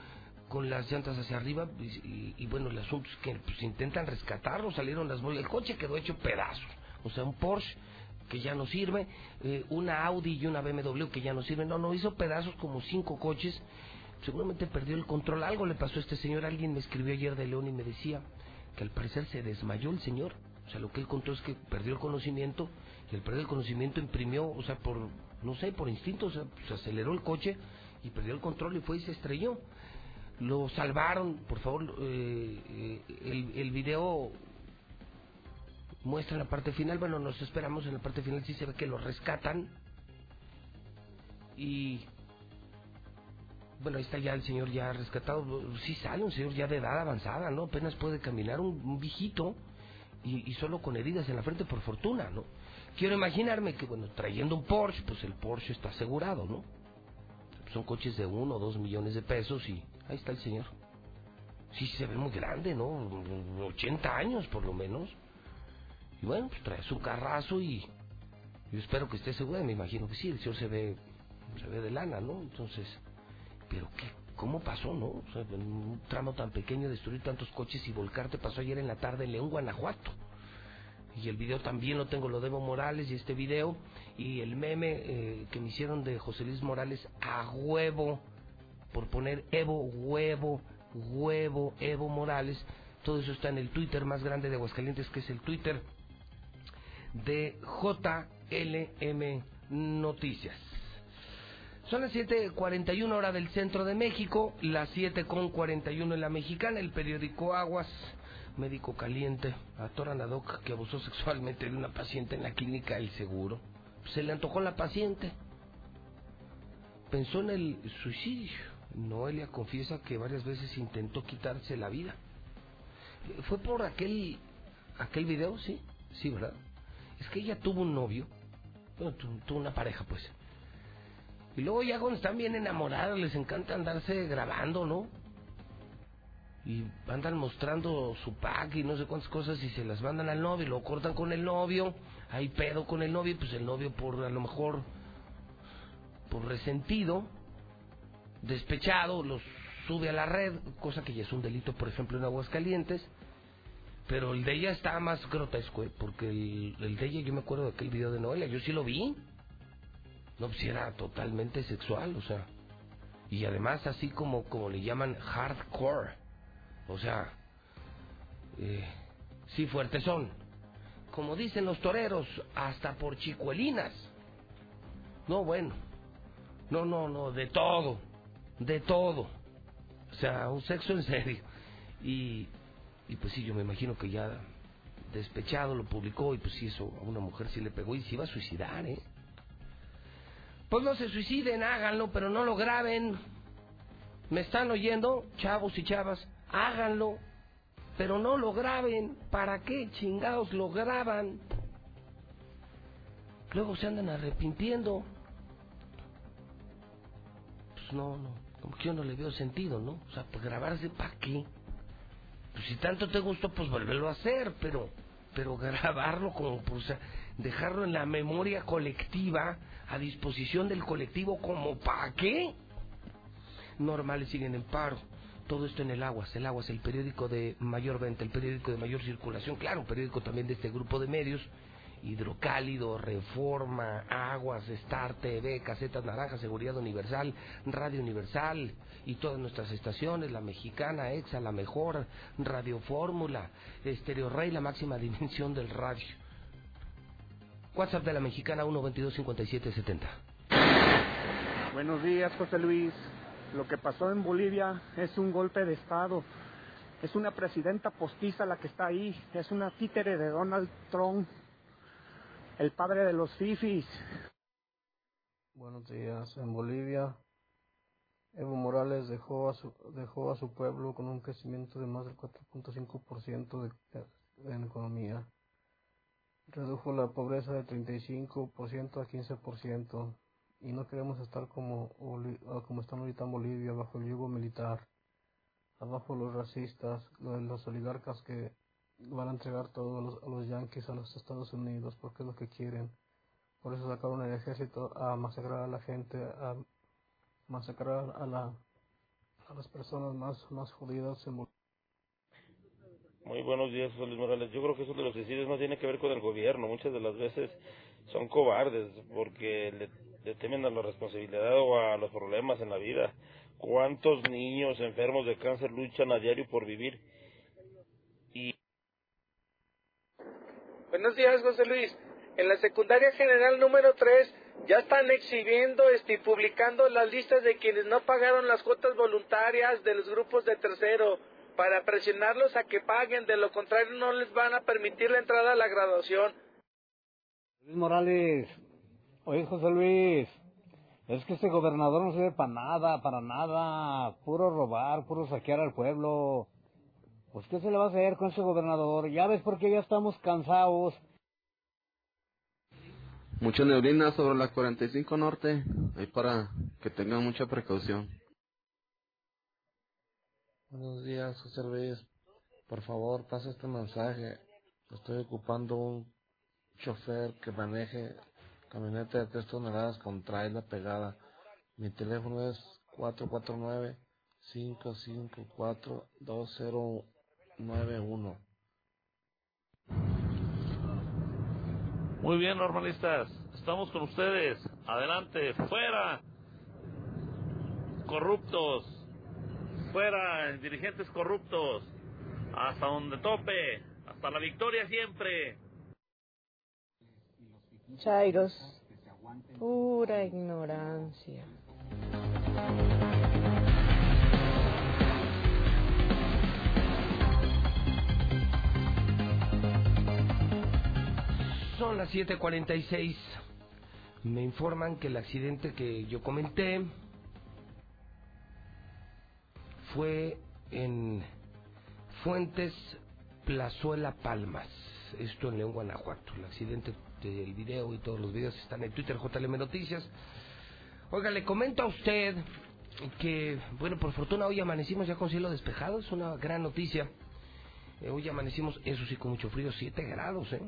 con las llantas hacia arriba y, y bueno, el asunto es que pues, intentan rescatarlo, salieron las bolas, el coche quedó hecho pedazos, o sea, un Porsche que ya no sirve, eh, una Audi y una BMW que ya no sirven, no, no, hizo pedazos como cinco coches, seguramente perdió el control, algo le pasó a este señor, alguien me escribió ayer de León y me decía que al parecer se desmayó el señor, o sea, lo que él contó es que perdió el conocimiento Y al perder el conocimiento imprimió, o sea, por, no sé, por instinto, o sea, se aceleró el coche y perdió el control y fue y se estrelló. Lo salvaron, por favor, eh, el, el video muestra la parte final, bueno, nos esperamos en la parte final, sí se ve que lo rescatan. Y bueno, ahí está ya el señor ya rescatado, sí sale un señor ya de edad avanzada, ¿no? Apenas puede caminar un, viejito y, solo con heridas en la frente por fortuna, ¿no? Quiero imaginarme que, bueno, trayendo un Porsche, pues el Porsche está asegurado, ¿no? Son coches de uno o dos millones de pesos y ahí está el señor. Sí, se ve muy grande, ¿no? 80 años por lo menos. Y bueno, pues trae su carrazo y yo espero que esté seguro, me imagino que sí, el señor se ve, se ve de lana, ¿no? Entonces, pero qué, ¿cómo pasó, no? En un tramo tan pequeño destruir tantos coches y volcarte pasó ayer en la tarde en León, Guanajuato. Y el video también lo tengo, lo de Evo Morales y este video y el meme eh, que me hicieron de José Luis Morales a huevo, por poner Evo, huevo, huevo, Evo Morales. Todo eso está en el Twitter más grande de Aguascalientes, que es el Twitter de JLM Noticias. Son las 7.41 hora del centro de México, las 7.41 en la mexicana, el periódico Aguas, médico caliente, atoran a Doc que abusó sexualmente de una paciente en la clínica El Seguro. Se le antojó la paciente. Pensó en el suicidio. Noelia confiesa que varias veces intentó quitarse la vida. ¿Fue por aquel aquel video? Sí, sí, ¿verdad? Es que ella tuvo un novio, bueno, tuvo una pareja, pues. Y luego ya cuando están bien enamoradas les encanta andarse grabando, ¿no? Y andan mostrando su pack y no sé cuántas cosas y se las mandan al novio, lo cortan con el novio, hay pedo con el novio, pues el novio por a lo mejor por resentido, despechado, los sube a la red, cosa que ya es un delito, por ejemplo, en Aguascalientes. Pero el de ella está más grotesco, ¿eh? porque el, el, de ella, yo me acuerdo de aquel video de Noelia, yo sí lo vi. No, pues era totalmente sexual, o sea. Y además así como, como le llaman hardcore. O sea, eh, sí, fuertes son. Como dicen los toreros, hasta por chicuelinas. No, bueno. No, no, no, de todo. De todo. O sea, un sexo en serio. Y, y pues sí, yo me imagino que ya despechado lo publicó y pues sí, eso a una mujer sí le pegó y se iba a suicidar, ¿eh? Pues no se suiciden, háganlo, pero no lo graben. ¿Me están oyendo, chavos y chavas? Háganlo, pero no lo graben. ¿Para qué chingados lo graban? Luego se andan arrepintiendo. Pues no, no, como que yo no le veo sentido, ¿no? O sea, pues grabarse para qué. Pues si tanto te gustó, pues volverlo a hacer, pero, pero grabarlo como, pues, dejarlo en la memoria colectiva, a disposición del colectivo, como para qué. Normales siguen en paro. Todo esto en el Aguas. El Aguas, el periódico de mayor venta, el periódico de mayor circulación. Claro, un periódico también de este grupo de medios. Hidrocálido, Reforma, Aguas, Star TV, Casetas Naranjas, Seguridad Universal, Radio Universal y todas nuestras estaciones, la Mexicana, EXA, la Mejor, Radio Fórmula, Estereo Rey, la máxima dimensión del radio. WhatsApp de la Mexicana 1225770. Buenos días, José Luis. Lo que pasó en Bolivia es un golpe de Estado. Es una presidenta postiza la que está ahí. Es una títere de Donald Trump, el padre de los fifis. Buenos días. En Bolivia, Evo Morales dejó a su, dejó a su pueblo con un crecimiento de más del 4.5% de, de, en economía redujo la pobreza de 35% a 15% y no queremos estar como, como están ahorita en Bolivia bajo el yugo militar, abajo los racistas, los oligarcas que van a entregar todo a los, a los yanquis a los Estados Unidos porque es lo que quieren. Por eso sacaron el ejército a masacrar a la gente, a masacrar a, la, a las personas más, más jodidas en Bolivia. Muy buenos días, José Luis Morales. Yo creo que eso de los suicidios no tiene que ver con el gobierno. Muchas de las veces son cobardes porque le, temen a la responsabilidad o a los problemas en la vida. ¿Cuántos niños enfermos de cáncer luchan a diario por vivir? Y... Buenos días, José Luis. En la secundaria general número 3 ya están exhibiendo este, y publicando las listas de quienes no pagaron las cuotas voluntarias de los grupos de tercero para presionarlos a que paguen, de lo contrario no les van a permitir la entrada a la graduación. Luis Morales, oye José Luis, es que este gobernador no sirve para nada, para nada, puro robar, puro saquear al pueblo. Pues qué se le va a hacer con ese gobernador, ya ves por qué ya estamos cansados. Mucha neblina sobre la 45 Norte, ahí para que tengan mucha precaución. Buenos días, José Luis. Por favor, pasa este mensaje. Estoy ocupando un chofer que maneje camioneta de 3 toneladas con trailer pegada. Mi teléfono es 449-554-2091. Muy bien, normalistas. Estamos con ustedes. Adelante, fuera. Corruptos. Fuera, dirigentes corruptos. Hasta donde tope. Hasta la victoria siempre. Chairos, pura ignorancia. Son las 7:46. Me informan que el accidente que yo comenté fue en Fuentes Plazuela Palmas, esto en León, Guanajuato. El accidente del video y todos los videos están en Twitter JLM Noticias. Oiga, le comento a usted que, bueno, por fortuna hoy amanecimos ya con cielo despejado, es una gran noticia. Eh, hoy amanecimos, eso sí, con mucho frío, 7 grados, ¿eh?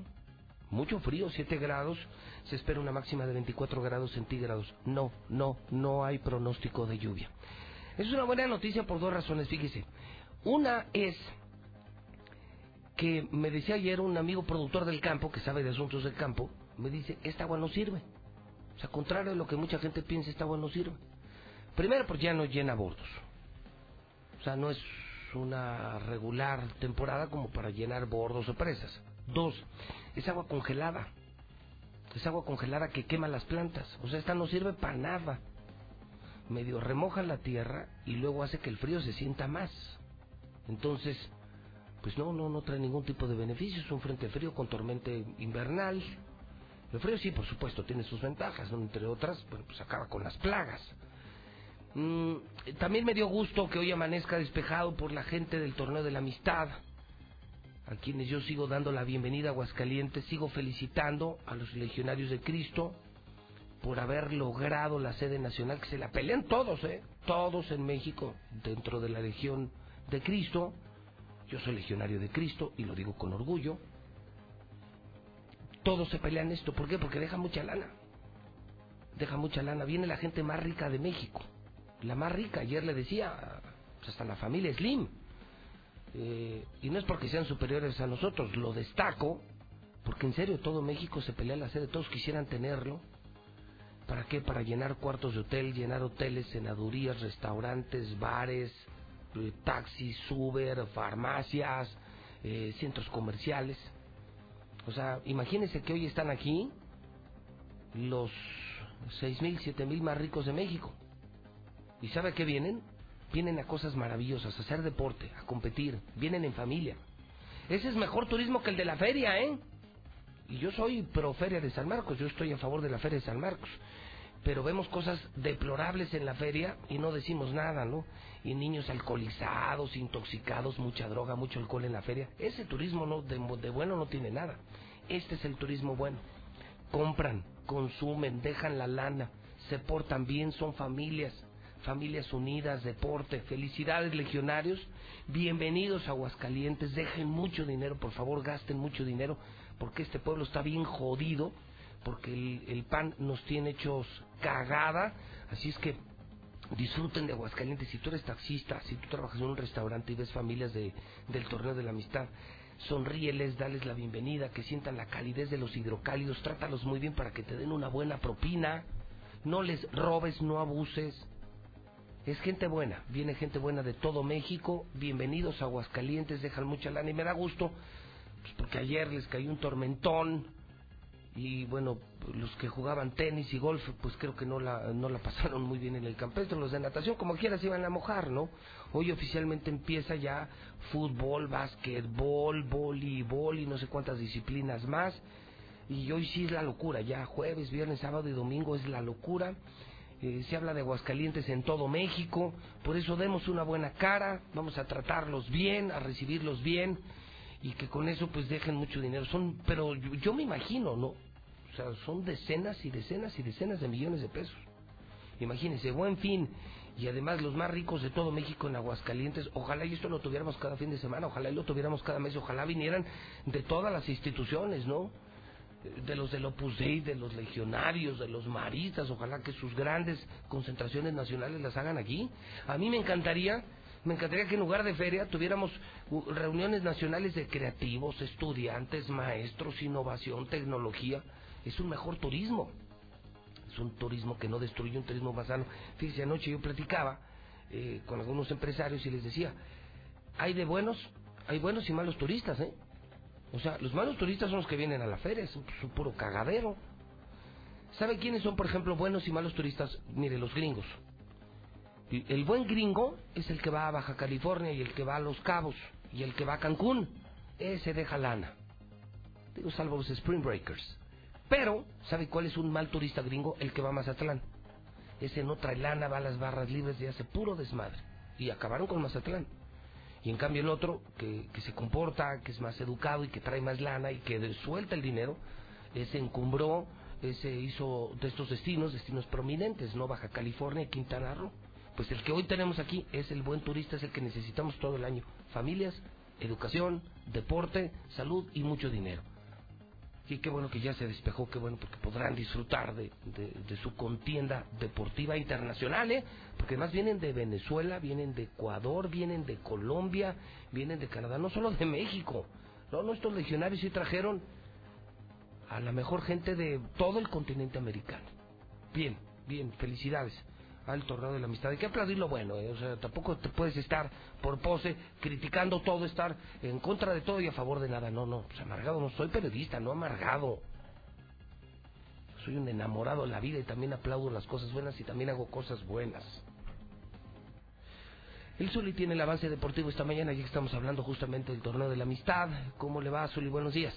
Mucho frío, 7 grados. Se espera una máxima de 24 grados centígrados. No, no, no hay pronóstico de lluvia. Es una buena noticia por dos razones, fíjese. Una es que me decía ayer un amigo productor del campo, que sabe de asuntos del campo, me dice, esta agua no sirve. O sea, contrario a lo que mucha gente piensa, esta agua no sirve. Primero, porque ya no llena bordos. O sea, no es una regular temporada como para llenar bordos o presas. Dos, es agua congelada. Es agua congelada que quema las plantas. O sea, esta no sirve para nada. Medio remoja la tierra y luego hace que el frío se sienta más. Entonces, pues no, no, no trae ningún tipo de beneficio. Es un frente frío con tormenta invernal. El frío sí, por supuesto, tiene sus ventajas, entre otras, bueno, pues acaba con las plagas. Mm, también me dio gusto que hoy amanezca despejado por la gente del torneo de la amistad a quienes yo sigo dando la bienvenida a Aguascalientes, sigo felicitando a los legionarios de Cristo por haber logrado la sede nacional, que se la pelean todos, ¿eh? Todos en México, dentro de la Legión de Cristo. Yo soy legionario de Cristo y lo digo con orgullo. Todos se pelean esto, ¿por qué? Porque deja mucha lana. Deja mucha lana. Viene la gente más rica de México. La más rica, ayer le decía, pues hasta la familia Slim eh, y no es porque sean superiores a nosotros, lo destaco, porque en serio todo México se pelea la sede, todos quisieran tenerlo. ¿Para qué? Para llenar cuartos de hotel, llenar hoteles, senadurías, restaurantes, bares, eh, taxis, Uber, farmacias, eh, centros comerciales. O sea, imagínense que hoy están aquí los seis mil, siete mil más ricos de México. ¿Y sabe qué vienen? vienen a cosas maravillosas, a hacer deporte, a competir, vienen en familia. Ese es mejor turismo que el de la feria, ¿eh? Y yo soy pro feria de San Marcos, yo estoy a favor de la feria de San Marcos. Pero vemos cosas deplorables en la feria y no decimos nada, ¿no? Y niños alcoholizados, intoxicados, mucha droga, mucho alcohol en la feria. Ese turismo no, de, de bueno no tiene nada. Este es el turismo bueno. Compran, consumen, dejan la lana, se portan bien, son familias Familias Unidas, deporte, felicidades legionarios, bienvenidos a Aguascalientes, dejen mucho dinero, por favor, gasten mucho dinero, porque este pueblo está bien jodido, porque el, PAN nos tiene hechos cagada, así es que disfruten de Aguascalientes, si tú eres taxista, si tú trabajas en un restaurante y ves familias de, del torneo de la amistad, sonríeles, dales la bienvenida, que sientan la calidez de los hidrocálidos, trátalos muy bien para que te den una buena propina, no les robes, no abuses, es gente buena, viene gente buena de todo México, bienvenidos a Aguascalientes, dejan mucha lana y me da gusto, pues porque ayer les cayó un tormentón y bueno, los que jugaban tenis y golf, pues creo que no la, no la pasaron muy bien en el campestre. Los de natación, como quiera, se iban a mojar, ¿no? Hoy oficialmente empieza ya fútbol, básquetbol, voleibol y no sé cuántas disciplinas más. Y hoy sí es la locura, ya jueves, viernes, sábado y domingo es la locura. Eh, se habla de Aguascalientes en todo México, por eso demos una buena cara, vamos a tratarlos bien, a recibirlos bien y que con eso pues dejen mucho dinero. Son, pero yo, yo me imagino, ¿no? O sea, son decenas y decenas y decenas de millones de pesos. Imagínense, buen fin y además los más ricos de todo México en Aguascalientes. Ojalá y esto lo tuviéramos cada fin de semana, ojalá y lo tuviéramos cada mes, ojalá vinieran de todas las instituciones, ¿no? De los del Opus Dei, de los legionarios, de los maristas, ojalá que sus grandes concentraciones nacionales las hagan aquí. A mí me encantaría, me encantaría que en lugar de feria tuviéramos reuniones nacionales de creativos, estudiantes, maestros, innovación, tecnología. Es un mejor turismo es un turismo que no destruye un turismo más sano. Fíjese, anoche yo platicaba eh, con algunos empresarios y les decía, hay de buenos, hay buenos y malos turistas, ¿eh? O sea, los malos turistas son los que vienen a la feria, es un, es un puro cagadero. ¿Sabe quiénes son, por ejemplo, buenos y malos turistas? Mire, los gringos. El buen gringo es el que va a Baja California y el que va a Los Cabos y el que va a Cancún. Ese deja lana. Digo, salvo los Spring Breakers. Pero, ¿sabe cuál es un mal turista gringo? El que va a Mazatlán. Ese no trae lana, va a las barras libres y hace puro desmadre. Y acabaron con Mazatlán. Y en cambio el otro, que, que se comporta, que es más educado y que trae más lana y que suelta el dinero, ese encumbró, ese hizo de estos destinos, destinos prominentes, ¿no? Baja California y Quintana Roo. Pues el que hoy tenemos aquí es el buen turista, es el que necesitamos todo el año. Familias, educación, deporte, salud y mucho dinero. Y qué bueno que ya se despejó, qué bueno porque podrán disfrutar de, de, de, su contienda deportiva internacional, ¿eh? porque además vienen de Venezuela, vienen de Ecuador, vienen de Colombia, vienen de Canadá, no solo de México. No, nuestros legionarios sí trajeron a la mejor gente de todo el continente americano. Bien, bien, felicidades al torneo de la amistad. Hay que aplaudir lo bueno, ¿eh? o sea, tampoco te puedes estar por pose criticando todo, estar en contra de todo y a favor de nada. No, no, pues amargado no soy periodista, no amargado. Soy un enamorado de la vida y también aplaudo las cosas buenas y también hago cosas buenas. El Zuli tiene el avance deportivo esta mañana, ya estamos hablando justamente del torneo de la amistad. ¿Cómo le va, Zuli? Buenos días.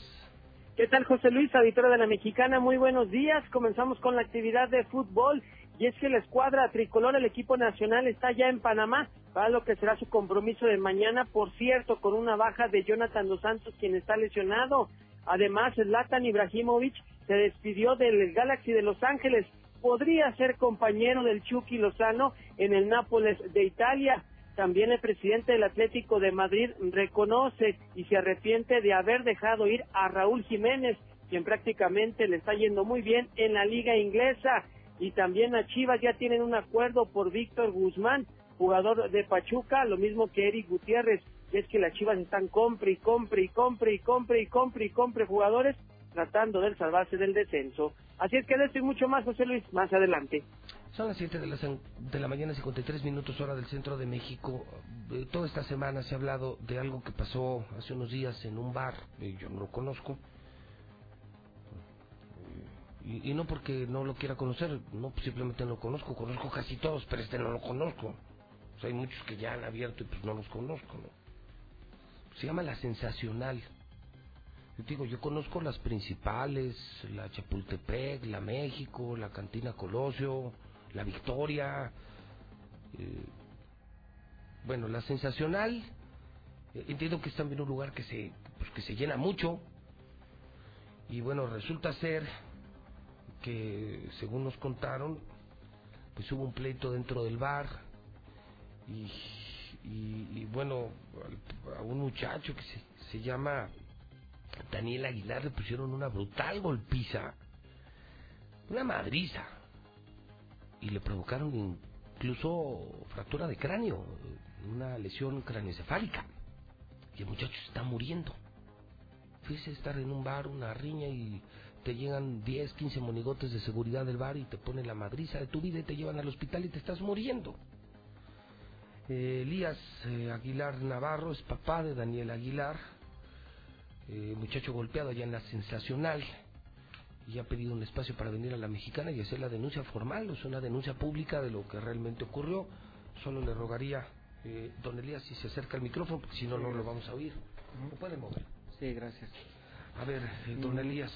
¿Qué tal, José Luis, auditora de la Mexicana? Muy buenos días. Comenzamos con la actividad de fútbol y es que la escuadra tricolor, el equipo nacional, está ya en Panamá para lo que será su compromiso de mañana, por cierto, con una baja de Jonathan Dos Santos, quien está lesionado. Además, Zlatan Ibrahimovic se despidió del Galaxy de Los Ángeles. Podría ser compañero del Chucky Lozano en el Nápoles de Italia. También el presidente del Atlético de Madrid reconoce y se arrepiente de haber dejado ir a Raúl Jiménez, quien prácticamente le está yendo muy bien en la liga inglesa. Y también a Chivas ya tienen un acuerdo por Víctor Guzmán, jugador de Pachuca, lo mismo que Eric Gutiérrez. Es que las Chivas están compre y compre y compre y compre y compre y compre jugadores tratando de salvarse del descenso. Así es que de esto y mucho más, José Luis, más adelante. Son las 7 de la, de la mañana, 53 minutos hora del centro de México. Eh, toda esta semana se ha hablado de algo que pasó hace unos días en un bar, eh, yo no lo conozco. Y, no porque no lo quiera conocer, no simplemente no lo conozco, conozco casi todos, pero este no lo conozco. Hay muchos que ya han abierto y pues no los conozco. ¿no? Se llama La Sensacional. Yo digo, yo conozco las principales, la Chapultepec, la México, la Cantina Colosio, la Victoria. Eh, bueno, la sensacional, eh, entiendo que es también un lugar que se, pues, que se llena mucho. Y bueno, resulta ser que, según nos contaron, pues hubo un pleito dentro del bar. Y, y, y bueno, a un muchacho que se, se llama Daniel Aguilar le pusieron una brutal golpiza, una madriza y le provocaron incluso fractura de cráneo, una lesión craneoencefálica. Y el muchacho está muriendo. Fíjese estar en un bar, una riña y te llegan 10, 15 monigotes de seguridad del bar y te ponen la madriza de tu vida y te llevan al hospital y te estás muriendo. Eh, Elías eh, Aguilar Navarro es papá de Daniel Aguilar, eh, muchacho golpeado allá en la sensacional. y ha pedido un espacio para venir a la mexicana y hacer la denuncia formal, es una denuncia pública de lo que realmente ocurrió. Solo le rogaría, eh, don Elías, si se acerca el micrófono, porque si no, no lo vamos a oír. ¿Lo puede mover? Sí, gracias. A ver, don. Elías,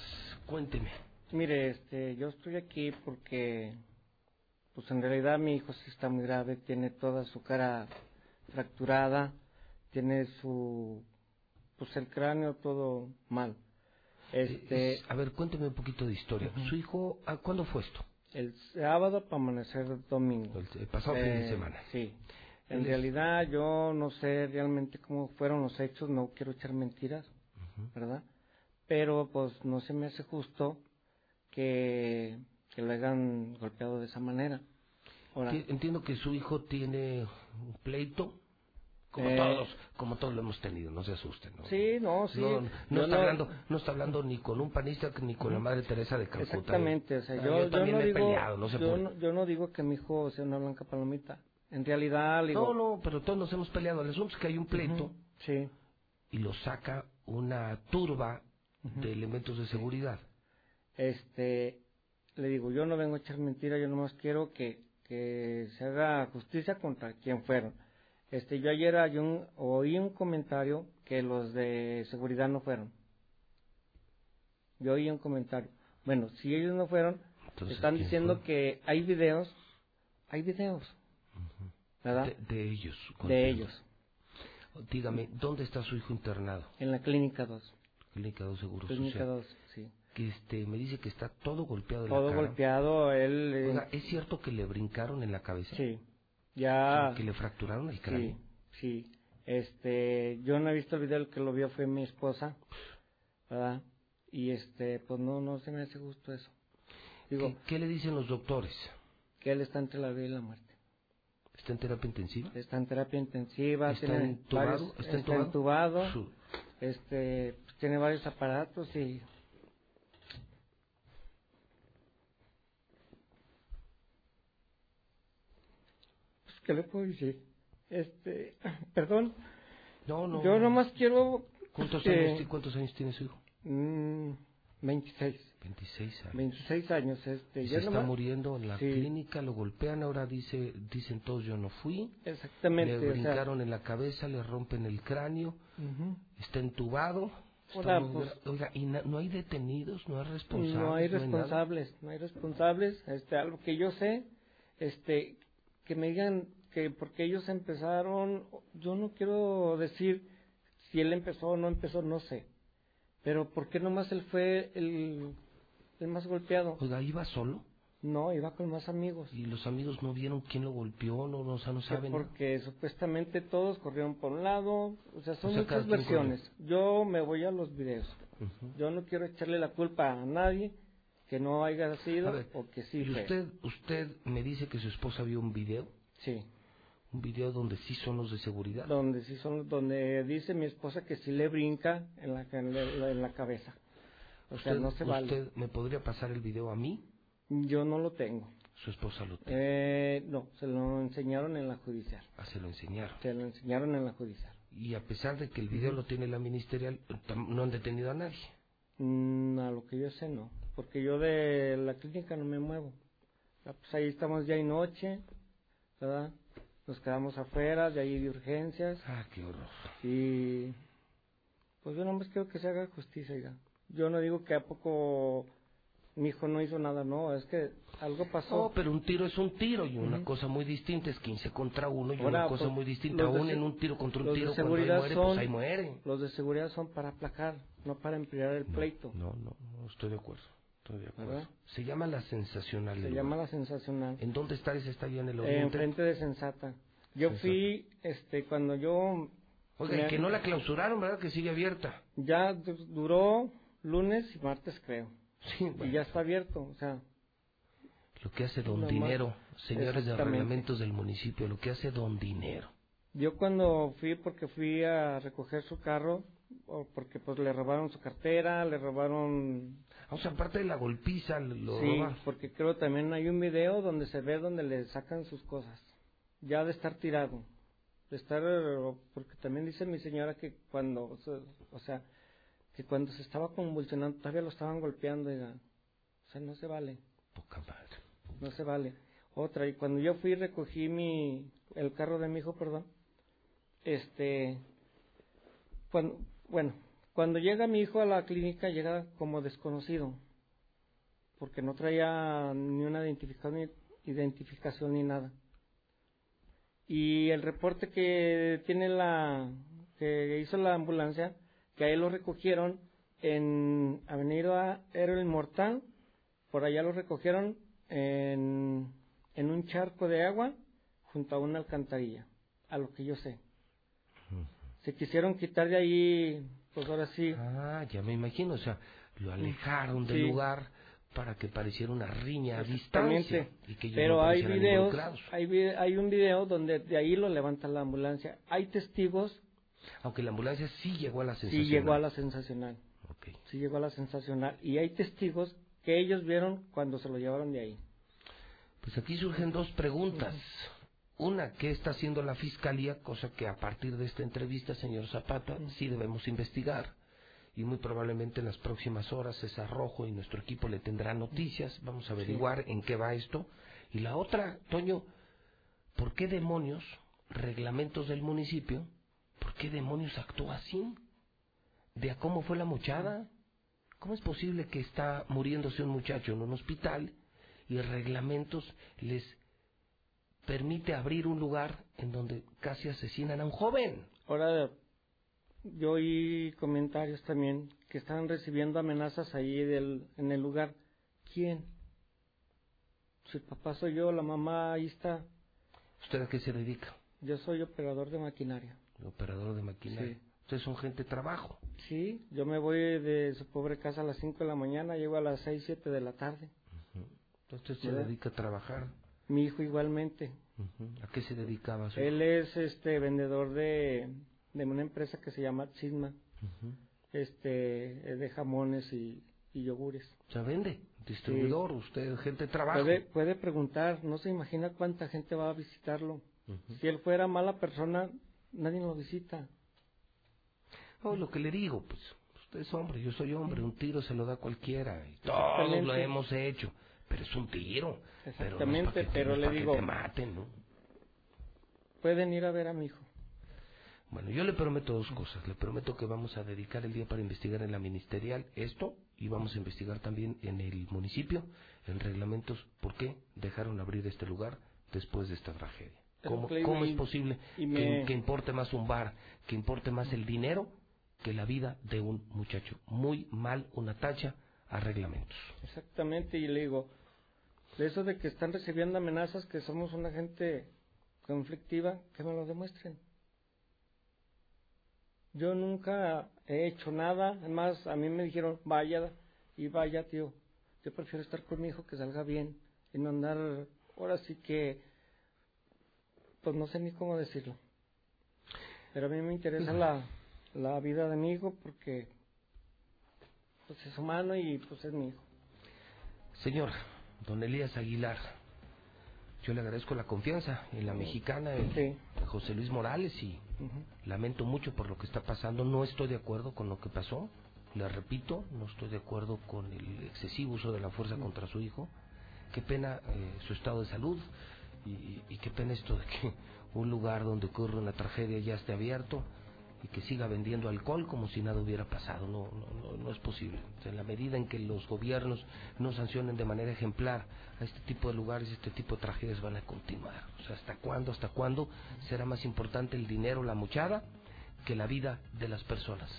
cuénteme. Mire, este, yo estoy aquí porque, pues en realidad mi hijo sí está muy grave, tiene toda su cara fracturada, tiene su, pues el cráneo todo mal. Este, Eh, a ver, cuénteme un poquito de historia. ¿Su hijo, ah, cuándo fue esto? el sábado para amanecer domingo. El, el pasado fin de Eh, semana. Sí. En es- realidad yo no sé realmente cómo fueron los hechos, no quiero echar mentiras, ¿verdad? Pero pues no se me hace justo que, que lo hayan golpeado de esa manera. Ahora, entiendo que su hijo tiene un pleito, como Eh, todos, como todos lo hemos tenido, no se asusten. ¿no? Sí, no, sí. No, no Yo está no- hablando, no está hablando ni con un panista ni con la Madre Teresa de Calcuta. ¿eh? Exactamente, o sea, Ah, yo, yo también no he digo, peleado, no se yo, no, yo no digo que mi hijo sea una blanca palomita. En realidad, le digo, No, no, pero todos nos hemos peleado. El asunto es que hay un pleito sí. y lo saca una turba de elementos de seguridad. este, le digo, yo no vengo a echar mentiras, yo nomás quiero que, que se haga justicia contra quien fueron. Este, yo ayer hay un- oí un comentario que los de seguridad no fueron. Yo oí un comentario. Bueno, si ellos no fueron, Entonces, están ¿quién diciendo fue? que hay videos, hay videos, ¿verdad? De, de ellos. De ellos, Dígame, ¿dónde está su hijo internado? en la clínica 2. Clínica 2 Seguro Clínica Social. 2, sí. Que este, me dice que está todo golpeado Todo la cara. golpeado, él... eh, Oiga, ¿es cierto que le brincaron en la cabeza? Sí, ya... Que le fracturaron el cráneo. Sí, sí. Este, yo no he visto el video, el que lo vio fue mi esposa, ¿verdad? Y este, pues no, no se me hace justo eso. Digo, ¿Qué, qué le dicen los doctores? que él está entre la vida y la muerte. ¿Está en terapia intensiva? Está en terapia intensiva, ¿Está tiene entubado? varios- ¿Está está entubado? Este, pues, tiene varios aparatos y pues, ¿qué le puedo decir? Este, perdón, No, no. yo nomás quiero ¿Cuántos, años, ti- ¿Cuántos años tiene su hijo? Mm, 26. 26 años. 26 años, este. Y se está nomás- muriendo en la Sí. clínica, lo golpean, ahora dice, dicen todos yo no fui. Exactamente, Le o sea- brincaron en la cabeza, le rompen el cráneo, Ujú. está entubado. está Ahora, muy pues- Oiga, ¿y na- no hay detenidos? ¿No hay responsables? No hay responsables, no hay responsables. Este, algo que yo sé, este, que me digan que porque ellos empezaron, yo no quiero decir si él empezó o no empezó, no sé. Pero ¿por qué nomás él fue el, el más golpeado? Oiga, ¿iba solo? No, iba con más amigos. ¿Y los amigos no vieron quién lo golpeó? No, no, o sea, no saben. porque supuestamente todos corrieron por un lado, o sea, son O sea, cada muchas versiones. Yo me voy a los videos. Yo no quiero echarle la culpa a nadie que no haya sido ver, o que sí ¿Y fue. usted, usted me dice que su esposa vio un video? Sí. Un video donde sí son los de seguridad. Donde sí son, donde dice mi esposa que sí le brinca en la, en la, cabeza. O sea, Usted- no se vale. ¿Usted me podría pasar el video a mí? Yo no lo tengo. Su esposa lo tiene. Eh, no, se lo enseñaron en la judicial. Ah, se lo enseñaron. Se lo enseñaron en la judicial. Y a pesar de que el video lo tiene la ministerial, no han detenido a nadie. Mm, a lo que yo sé, no. Porque yo de la clínica no me muevo. Ah, Pues ahí estamos ya y noche, ¿verdad? Nos quedamos afuera, de ahí de urgencias. Ah, qué horror. Y pues yo nomás quiero que se haga justicia, ya. Yo no digo que a poco mi hijo no hizo nada, no, es que algo pasó. No, pero un tiro es un tiro y una cosa muy distinta es 15 contra uno y Ahora, una cosa pues, muy distinta. Aún en un tiro contra un los de tiro, cuando ahí seguridad muere, son- pues ahí muere. Los de seguridad son para aplacar, no para empeorar el pleito. No, no, no, estoy de acuerdo. Estoy de acuerdo. ¿Verdad? Se llama la sensacional. Se llama la sensacional. ¿En dónde está ese estadio en el oriente? enfrente de Sensata. Yo Sensata. fui, este, cuando yo... Oiga, y me- que no la clausuraron, ¿verdad? Que sigue abierta. Ya du- duró lunes y martes, creo. Sí, Y bueno. ya está abierto, o sea... Lo que hace Don Dinero, señores de reglamentos del municipio, lo que hace Don Dinero. Yo cuando fui, porque fui a recoger su carro, porque pues le robaron su cartera, le robaron... O sea, aparte de la golpiza, lo sí, roba. porque creo también hay un video donde se ve donde le sacan sus cosas. Ya de estar tirado. De estar... Porque también dice mi señora que cuando... o sea- O sea, que cuando se estaba convulsionando todavía lo estaban golpeando, oiga. sea, no se vale. Poca madre. No se vale. Otra, y cuando yo fui y recogí mi, el carro de mi hijo, perdón, este, cuando, bueno, cuando llega mi hijo a la clínica llega como desconocido, porque no traía ni una identificación ni, identificación ni nada. Y el reporte que tiene la, que hizo la ambulancia, que ahí lo recogieron en Avenida Héroe Mortal, por allá lo recogieron en, en un charco de agua junto a una alcantarilla, a lo que yo sé. Se quisieron quitar de ahí, pues ahora sí. Ah, ya me imagino, o sea, lo alejaron del Sí. lugar para que pareciera una riña a distancia. Y que Pero no hay videos, hay, hay un video donde de ahí lo levanta la ambulancia. Hay testigos, Aunque la ambulancia sí llegó a la sí sensación. llegó a la sensacional. Ok. Sí llegó a la sensacional. Y hay testigos que ellos vieron cuando se lo llevaron de ahí. Pues aquí surgen dos preguntas. Una, ¿qué está haciendo la Fiscalía? Cosa que a partir de esta entrevista, señor Zapata, sí debemos investigar. Y muy probablemente en las próximas horas César Rojo y nuestro equipo le tendrá noticias. Vamos a averiguar en qué va esto. Y la otra, Toño, ¿por qué demonios, reglamentos del municipio, por qué demonios actúa así? ¿De a cómo fue la mochada? ¿Cómo es posible que está muriéndose un muchacho en un hospital y reglamentos les permite abrir un lugar en donde casi asesinan a un joven? Ahora, yo oí comentarios también que estaban recibiendo amenazas ahí del, en el lugar. ¿Quién? Si el papá soy yo, la mamá ahí está. ¿Usted a qué se dedica? Yo soy operador de maquinaria. Operador de maquinaria. Sí. Ustedes son gente de trabajo. Sí, yo me voy de su pobre casa a las 5 de la mañana, llego a las 6, 7 de la tarde. Entonces se ¿Verdad? dedica a trabajar. Mi hijo igualmente. ¿A qué se dedicaba su Él es este vendedor de, de una empresa que se llama Cisma, este, es de jamones y, y yogures. O sea, vende, distribuidor, usted, gente de trabajo. Puede, puede preguntar, no se imagina cuánta gente va a visitarlo. Si él fuera mala persona, nadie lo visita. No, lo que le digo, pues, usted es hombre, yo soy hombre, un tiro se lo da cualquiera. Y todos lo hemos hecho. Pero es un tiro. Pero no es Exactamente, pero no le pa' que digo- te maten, ¿no? Pueden ir a ver a mi hijo. Bueno, yo le prometo dos cosas. Le prometo que vamos a dedicar el día para investigar en la ministerial esto y vamos a investigar también en el municipio, en reglamentos, por qué dejaron abrir este lugar después de esta tragedia. ¿Cómo, digo, es posible y que, que importe más un bar, que importe más el dinero que la vida de un muchacho? Muy mal una tacha a reglamentos. Exactamente, y le digo, de eso de que están recibiendo amenazas, que somos una gente conflictiva, que me lo demuestren. Yo nunca he hecho nada, además a mí me dijeron, vaya, y vaya, tío, yo prefiero estar con mi hijo que salga bien, y no andar, ahora sí que, pues no sé ni cómo decirlo. Pero a mí me interesa la, la vida de mi hijo porque, pues es humano y pues es mi hijo. Señor, don Elías Aguilar, yo le agradezco la confianza en la mexicana, en José Luis Morales y lamento mucho por lo que está pasando. No estoy de acuerdo con lo que pasó. Le repito, no estoy de acuerdo con el excesivo uso de la fuerza contra su hijo. Qué pena eh, su estado de salud y, y- y qué pena esto de que un lugar donde ocurre una tragedia ya esté abierto que siga vendiendo alcohol como si nada hubiera pasado. No, no, no, no es posible. En la medida en que los gobiernos no sancionen de manera ejemplar a este tipo de lugares, este tipo de tragedias van a continuar. O sea, ¿hasta cuándo, hasta cuándo será más importante el dinero, la muchada, que la vida de las personas?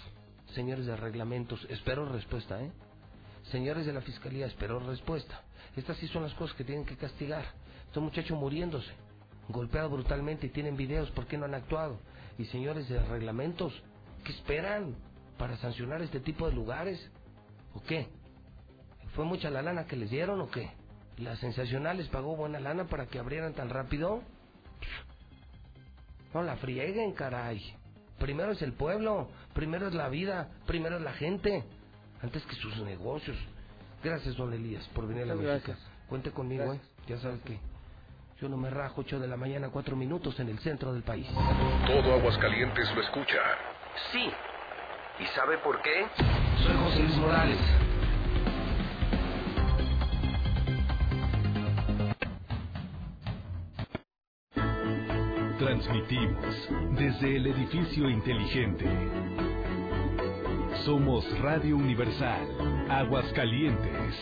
Señores de reglamentos, espero respuesta, ¿eh? Señores de la Fiscalía, espero respuesta. Estas sí son las cosas que tienen que castigar. Este muchacho muriéndose, golpeado brutalmente y tienen videos, ¿por qué no han actuado? Y señores de reglamentos, ¿qué esperan para sancionar este tipo de lugares? ¿O qué? ¿Fue mucha la lana que les dieron o qué? ¿La sensacional les pagó buena lana para que abrieran tan rápido? No la frieguen, caray. Primero es el pueblo, primero es la vida, primero es la gente, antes que sus negocios. Gracias, don Elías, por venir a la México. Cuente conmigo, ¿eh? Ya sabe que yo no me rajo 8 de la mañana, 4 minutos en el centro del país. Todo Aguascalientes lo escucha. Sí. ¿Y sabe por qué? Soy José Luis Morales. Transmitimos desde el edificio inteligente. Somos Radio Universal, Aguascalientes.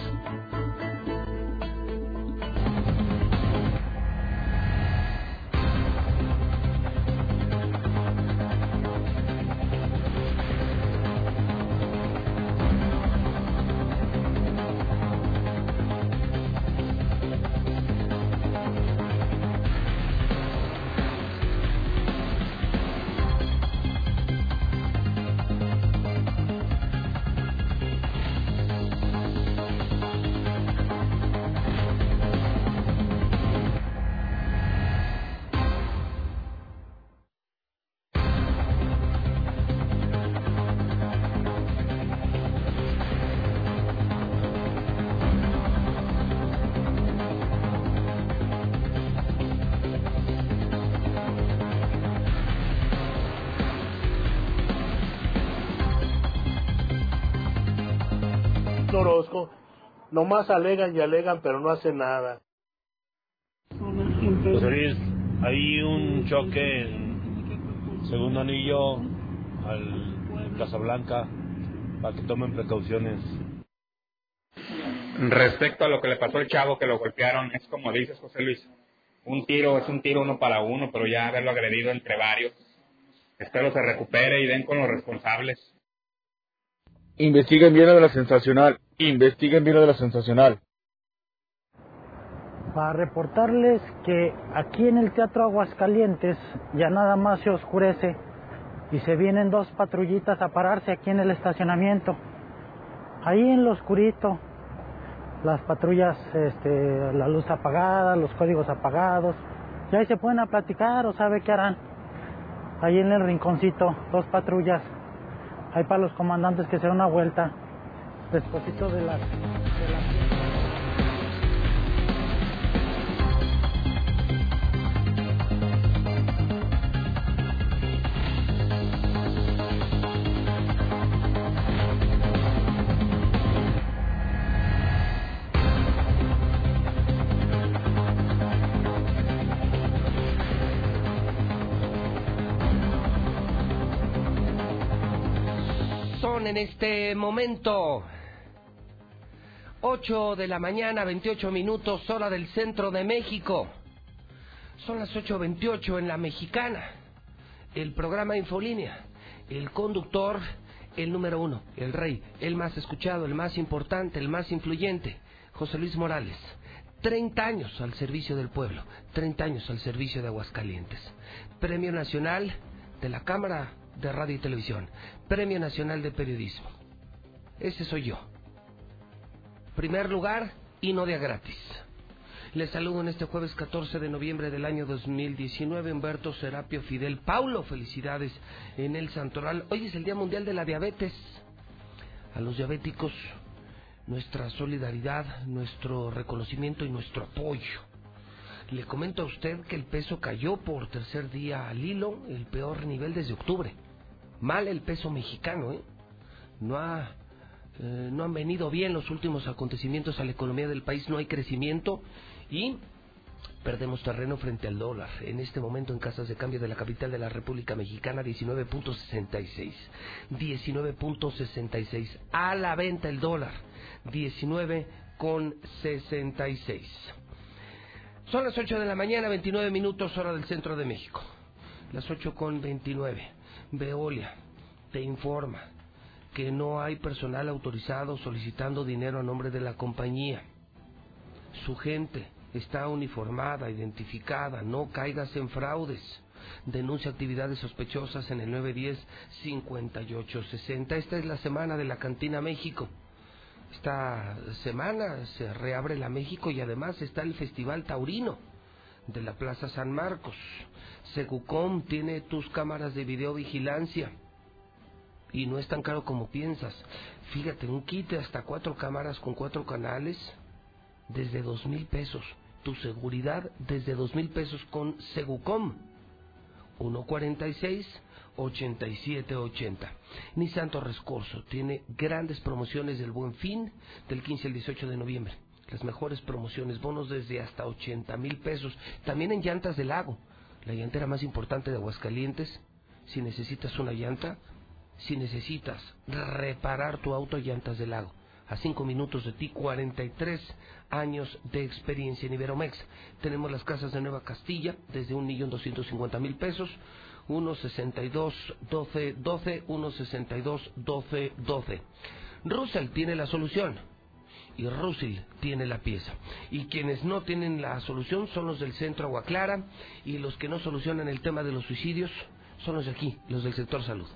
Nomás alegan y alegan, pero no hacen nada. José Luis, hay un choque en segundo anillo al Casablanca para que tomen precauciones. Respecto a lo que le pasó al chavo que lo golpearon, es como dices, José Luis, un tiro es un tiro uno para uno, pero ya haberlo agredido entre varios. Espero se recupere y den con los responsables. Investiguen bien lo de la sensacional. Investiguen bien lo de la sensacional. Para reportarles que aquí en el Teatro Aguascalientes ya nada más se oscurece y se vienen dos patrullitas a pararse aquí en el estacionamiento. Ahí en lo oscurito, las patrullas, este, la luz apagada, los códigos apagados. Y ahí se pueden a platicar o sabe qué harán. Ahí en el rinconcito, dos patrullas. Ahí para los comandantes que se den una vuelta. Despuésito de las... De. En este momento 8 de la mañana, 28 minutos, hora del centro de México. Son las 8.28 en la mexicana. El programa Infolínea. El conductor, el número uno, el rey, el más escuchado, el más importante, el más influyente, José Luis Morales. 30 años al servicio del pueblo, 30 años al servicio de Aguascalientes. Premio Nacional de la Cámara de Radio y Televisión, Premio Nacional de Periodismo. Ese soy yo. Primer lugar y no de a gratis. Les saludo en este jueves 14 de noviembre del año 2019, Humberto Serapio Fidel Paulo. Felicidades en el Santoral. Hoy es el Día Mundial de la Diabetes. A los diabéticos, nuestra solidaridad, nuestro reconocimiento y nuestro apoyo. Le comento a usted que el peso cayó por tercer día al hilo, el peor nivel desde octubre. Mal el peso mexicano, ¿eh? No, ha, eh, no han venido bien los últimos acontecimientos a la economía del país, no hay crecimiento y perdemos terreno frente al dólar. En este momento en casas de cambio de la capital de la República Mexicana 19.66. 19.66. A la venta el dólar 19.66. Son las 8 de la mañana, 29 minutos hora del centro de México. Las 8 con 29. Veolia te informa que no hay personal autorizado solicitando dinero a nombre de la compañía. Su gente está uniformada, identificada, no caigas en fraudes. Denuncia actividades sospechosas en el 910-5860. Esta es la semana de la Cantina México. Esta semana se reabre la México y además está el Festival Taurino de la Plaza San Marcos. Segucom tiene tus cámaras de videovigilancia y no es tan caro como piensas. Fíjate, un kit de hasta cuatro cámaras con cuatro canales desde dos mil pesos. Tu seguridad desde dos mil pesos con Segucom. 146 8780. Nissan Torres Corso tiene grandes promociones del Buen Fin del 15 al 18 de noviembre. Las mejores promociones, bonos desde hasta 80 mil pesos. También en llantas del lago. la llantera más importante de Aguascalientes. Si necesitas una llanta, si necesitas reparar tu auto, llantas del lago. A cinco minutos de ti, 43 años de experiencia en Iberomex. Tenemos las casas de Nueva Castilla desde un millón doscientos cincuenta mil pesos. 162 12 12 162 12 12. Russell tiene la solución y Russell tiene la pieza. Y quienes no tienen la solución son los del centro Agua Clara y los que no solucionan el tema de los suicidios son los de aquí, los del sector salud.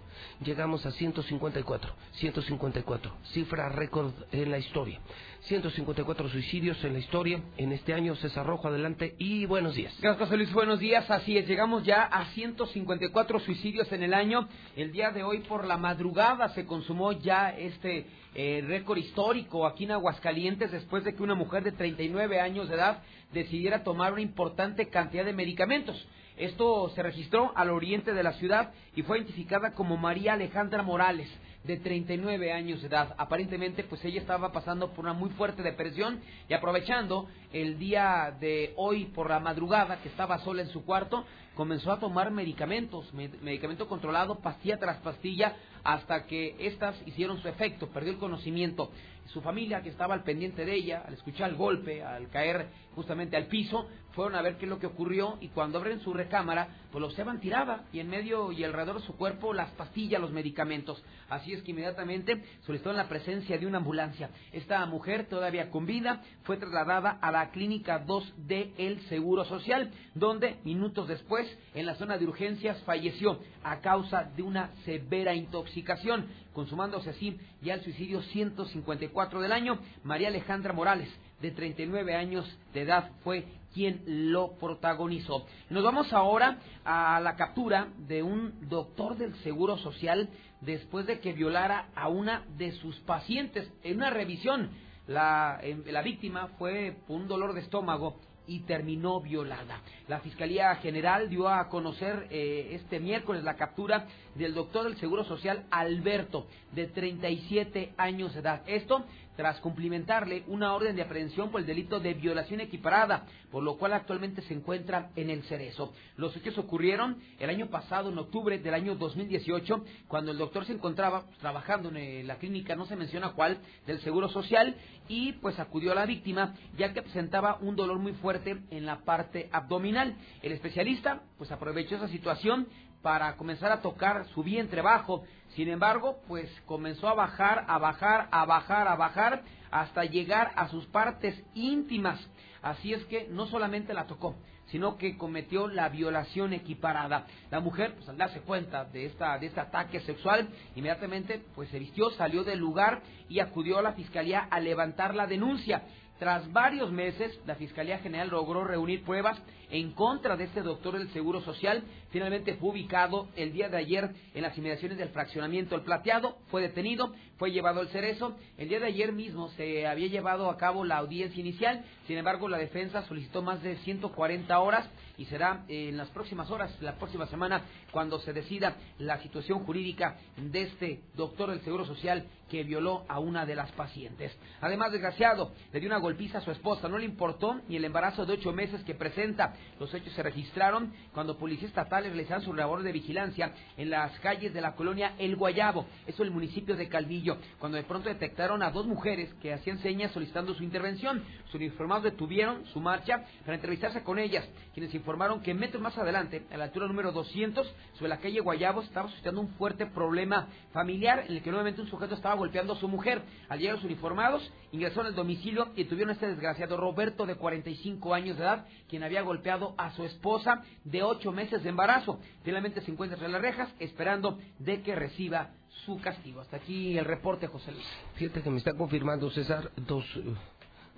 Llegamos a 154, 154, cifra récord en la historia. 154 suicidios en la historia en este año. César Rojo, adelante y buenos días. Gracias, Luis. Buenos días. Así es, llegamos ya a 154 suicidios en el año. El día de hoy, por la madrugada, se consumó ya este eh, récord histórico aquí en Aguascalientes después de que una mujer de 39 años de edad decidiera tomar una importante cantidad de medicamentos. Esto se registró al oriente de la ciudad y fue identificada como María Alejandra Morales de 39 años de edad. Aparentemente, pues ella estaba pasando por una muy fuerte depresión y aprovechando el día de hoy por la madrugada que estaba sola en su cuarto, comenzó a tomar medicamentos, medicamento controlado, pastilla tras pastilla, hasta que éstas hicieron su efecto, perdió el conocimiento. Su familia, que estaba al pendiente de ella, al escuchar el golpe, al caer justamente al piso, fueron a ver qué es lo que ocurrió y cuando abren su recámara, pues lo observan tirada y en medio y alrededor de su cuerpo las pastillas, los medicamentos. Así es que inmediatamente solicitaron la presencia de una ambulancia. Esta mujer, todavía con vida, fue trasladada a la clínica 2 de El Seguro Social, donde minutos después, en la zona de urgencias, falleció a causa de una severa intoxicación, consumándose así ya el suicidio 154 del año. María Alejandra Morales, de 39 años de edad, fue quien lo protagonizó. Nos vamos ahora a la captura de un doctor del Seguro Social después de que violara a una de sus pacientes en una revisión. La, la víctima fue un dolor de estómago y terminó violada. La Fiscalía General dio a conocer eh, este miércoles la captura del doctor del Seguro Social Alberto, de 37 años de edad. Esto tras cumplimentarle una orden de aprehensión por el delito de violación equiparada, por lo cual actualmente se encuentra en el cerezo. Los hechos ocurrieron el año pasado, en octubre del año 2018, cuando el doctor se encontraba trabajando en eh, la clínica, no se menciona cuál, del Seguro Social, y pues acudió a la víctima, ya que presentaba un dolor muy fuerte en la parte abdominal. El especialista pues aprovechó esa situación para comenzar a tocar su vientre bajo. Sin embargo, pues comenzó a bajar, a bajar, a bajar, a bajar, hasta llegar a sus partes íntimas. Así es que no solamente la tocó, sino que cometió la violación equiparada. La mujer, pues al darse cuenta de, esta, de este ataque sexual, inmediatamente pues se vistió, salió del lugar y acudió a la fiscalía a levantar la denuncia. Tras varios meses, la Fiscalía General logró reunir pruebas en contra de este doctor del Seguro Social. Finalmente fue ubicado el día de ayer en las inmediaciones del fraccionamiento El Plateado, fue detenido, fue llevado al cerezo. El día de ayer mismo se había llevado a cabo la audiencia inicial, sin embargo la defensa solicitó más de 140 horas y será en las próximas horas, la próxima semana, cuando se decida la situación jurídica de este doctor del Seguro Social que violó a una de las pacientes. Además, desgraciado, le dio una golpiza a su esposa, no le importó ni el embarazo de ocho meses que presenta. Los hechos se registraron cuando policías estatales realizaron su labor de vigilancia en las calles de la colonia El Guayabo, eso el municipio de Calvillo, cuando de pronto detectaron a dos mujeres que hacían señas solicitando su intervención. Sus uniformados detuvieron su marcha para entrevistarse con ellas, quienes informaron que metros más adelante, a la altura número 200, sobre la calle Guayabo, estaba suscitando un fuerte problema familiar en el que nuevamente un sujeto estaba golpeando a su mujer. Al llegar los uniformados, ingresaron al domicilio y tuvieron a este desgraciado Roberto de 45 años de edad, quien había golpeado a su esposa de 8 meses de embarazo. Finalmente se encuentra entre las rejas esperando de que reciba su castigo. Hasta aquí el reporte, José Luis. Fíjate que me está confirmando, César, dos,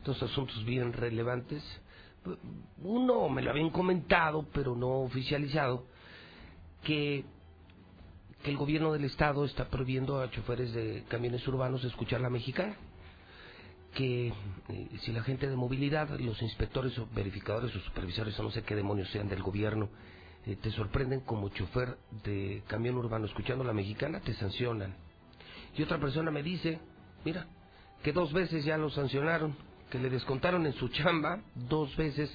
dos asuntos bien relevantes. Uno me lo habían comentado, pero no oficializado, que, que el gobierno del estado está prohibiendo a choferes de camiones urbanos escuchar la mexicana. Que eh, si la gente de movilidad, los inspectores o verificadores o supervisores o no sé qué demonios sean del gobierno, eh, te sorprenden como chofer de camión urbano escuchando la mexicana, te sancionan. Y otra persona me dice, mira, que dos veces ya lo sancionaron, que le descontaron en su chamba dos veces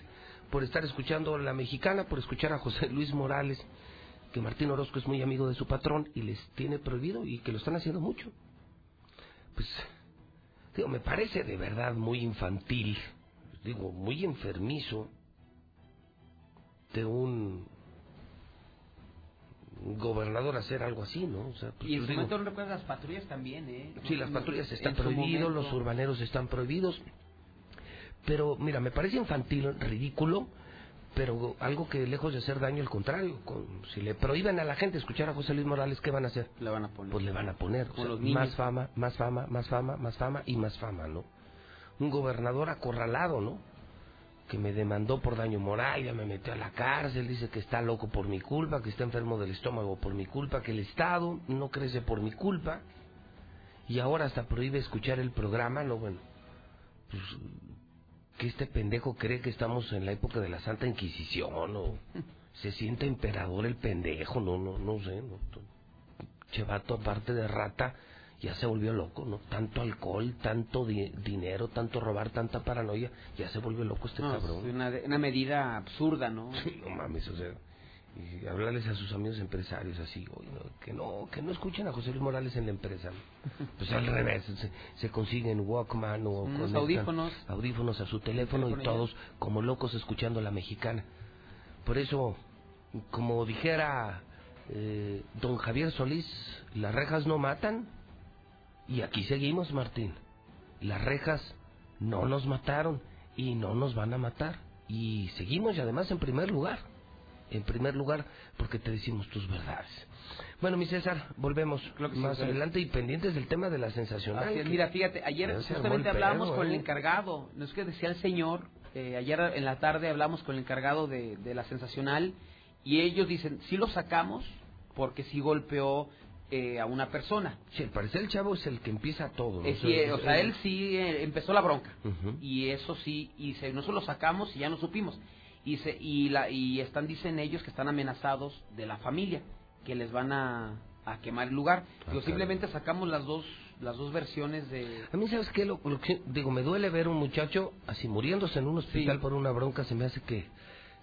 por estar escuchando la mexicana, por escuchar a José Luis Morales, que Martín Orozco es muy amigo de su patrón y les tiene prohibido y que lo están haciendo mucho. Pues, digo, me parece de verdad muy infantil, digo, muy enfermizo de un gobernador hacer algo así, ¿no? O sea, pues, Y en su digo, momento no recuerdas las patrullas también, ¿eh? Sí, las patrullas están prohibidas, los urbaneros están prohibidos. Pero, mira, me parece infantil, ridículo, pero algo que lejos de hacer daño, al contrario. Con, si le prohíben a la gente escuchar a José Luis Morales, ¿qué van a hacer? Le van a poner. Pues le van a poner. Como o sea, los niños. más fama, más fama, más fama, más fama y más fama, ¿no? Un gobernador acorralado, ¿no? Que me demandó por daño moral, ya me metió a la cárcel, dice que está loco por mi culpa, que está enfermo del estómago por mi culpa, que el Estado no crece por mi culpa y ahora hasta prohíbe escuchar el programa, no bueno, pues que este pendejo cree que estamos en la época de la Santa Inquisición o se siente emperador el pendejo, no, no, no sé, no, chevato aparte de rata ya se volvió loco, ¿no? Tanto alcohol, tanto di- dinero, tanto robar, tanta paranoia, ya se volvió loco este No, cabrón. es una, una medida absurda, ¿no? Sí, no mames, o sea, y hablarles a sus amigos empresarios así, oye, no, que no, que no escuchen a José Luis Morales en la empresa. Pues al revés, se, se consiguen Walkman o Unos audífonos. audífonos a su teléfono y ya. todos como locos escuchando la mexicana. Por eso, como dijera eh, don Javier Solís, las rejas no matan. Y aquí seguimos, Martín. Las rejas no nos mataron y no nos van a matar. Y seguimos y además en primer lugar. En primer lugar, porque te decimos tus verdades. Bueno, mi César, volvemos más adelante y pendientes del tema de la sensacional. Así es, que- mira, fíjate, ayer justamente hablábamos con el ¿eh? encargado, no es que decía el señor, eh, ayer en la tarde hablamos con el encargado de, de la sensacional y ellos dicen, sí lo sacamos porque sí golpeó eh, a una persona. Sí, al parecer el chavo es el que empieza todo. ¿no? Eh, sí, eh, o sea, él sí empezó la bronca y eso sí, y se, nosotros lo sacamos y ya no supimos. Y, se, y, la, y están, dicen ellos que están amenazados de la familia, que les van a, a quemar el lugar. Digo, caray. simplemente sacamos las dos las dos versiones de... A mí, ¿sabes qué? Lo, lo que- digo, me duele ver un muchacho así muriéndose en un hospital Sí. por una bronca, se me hace que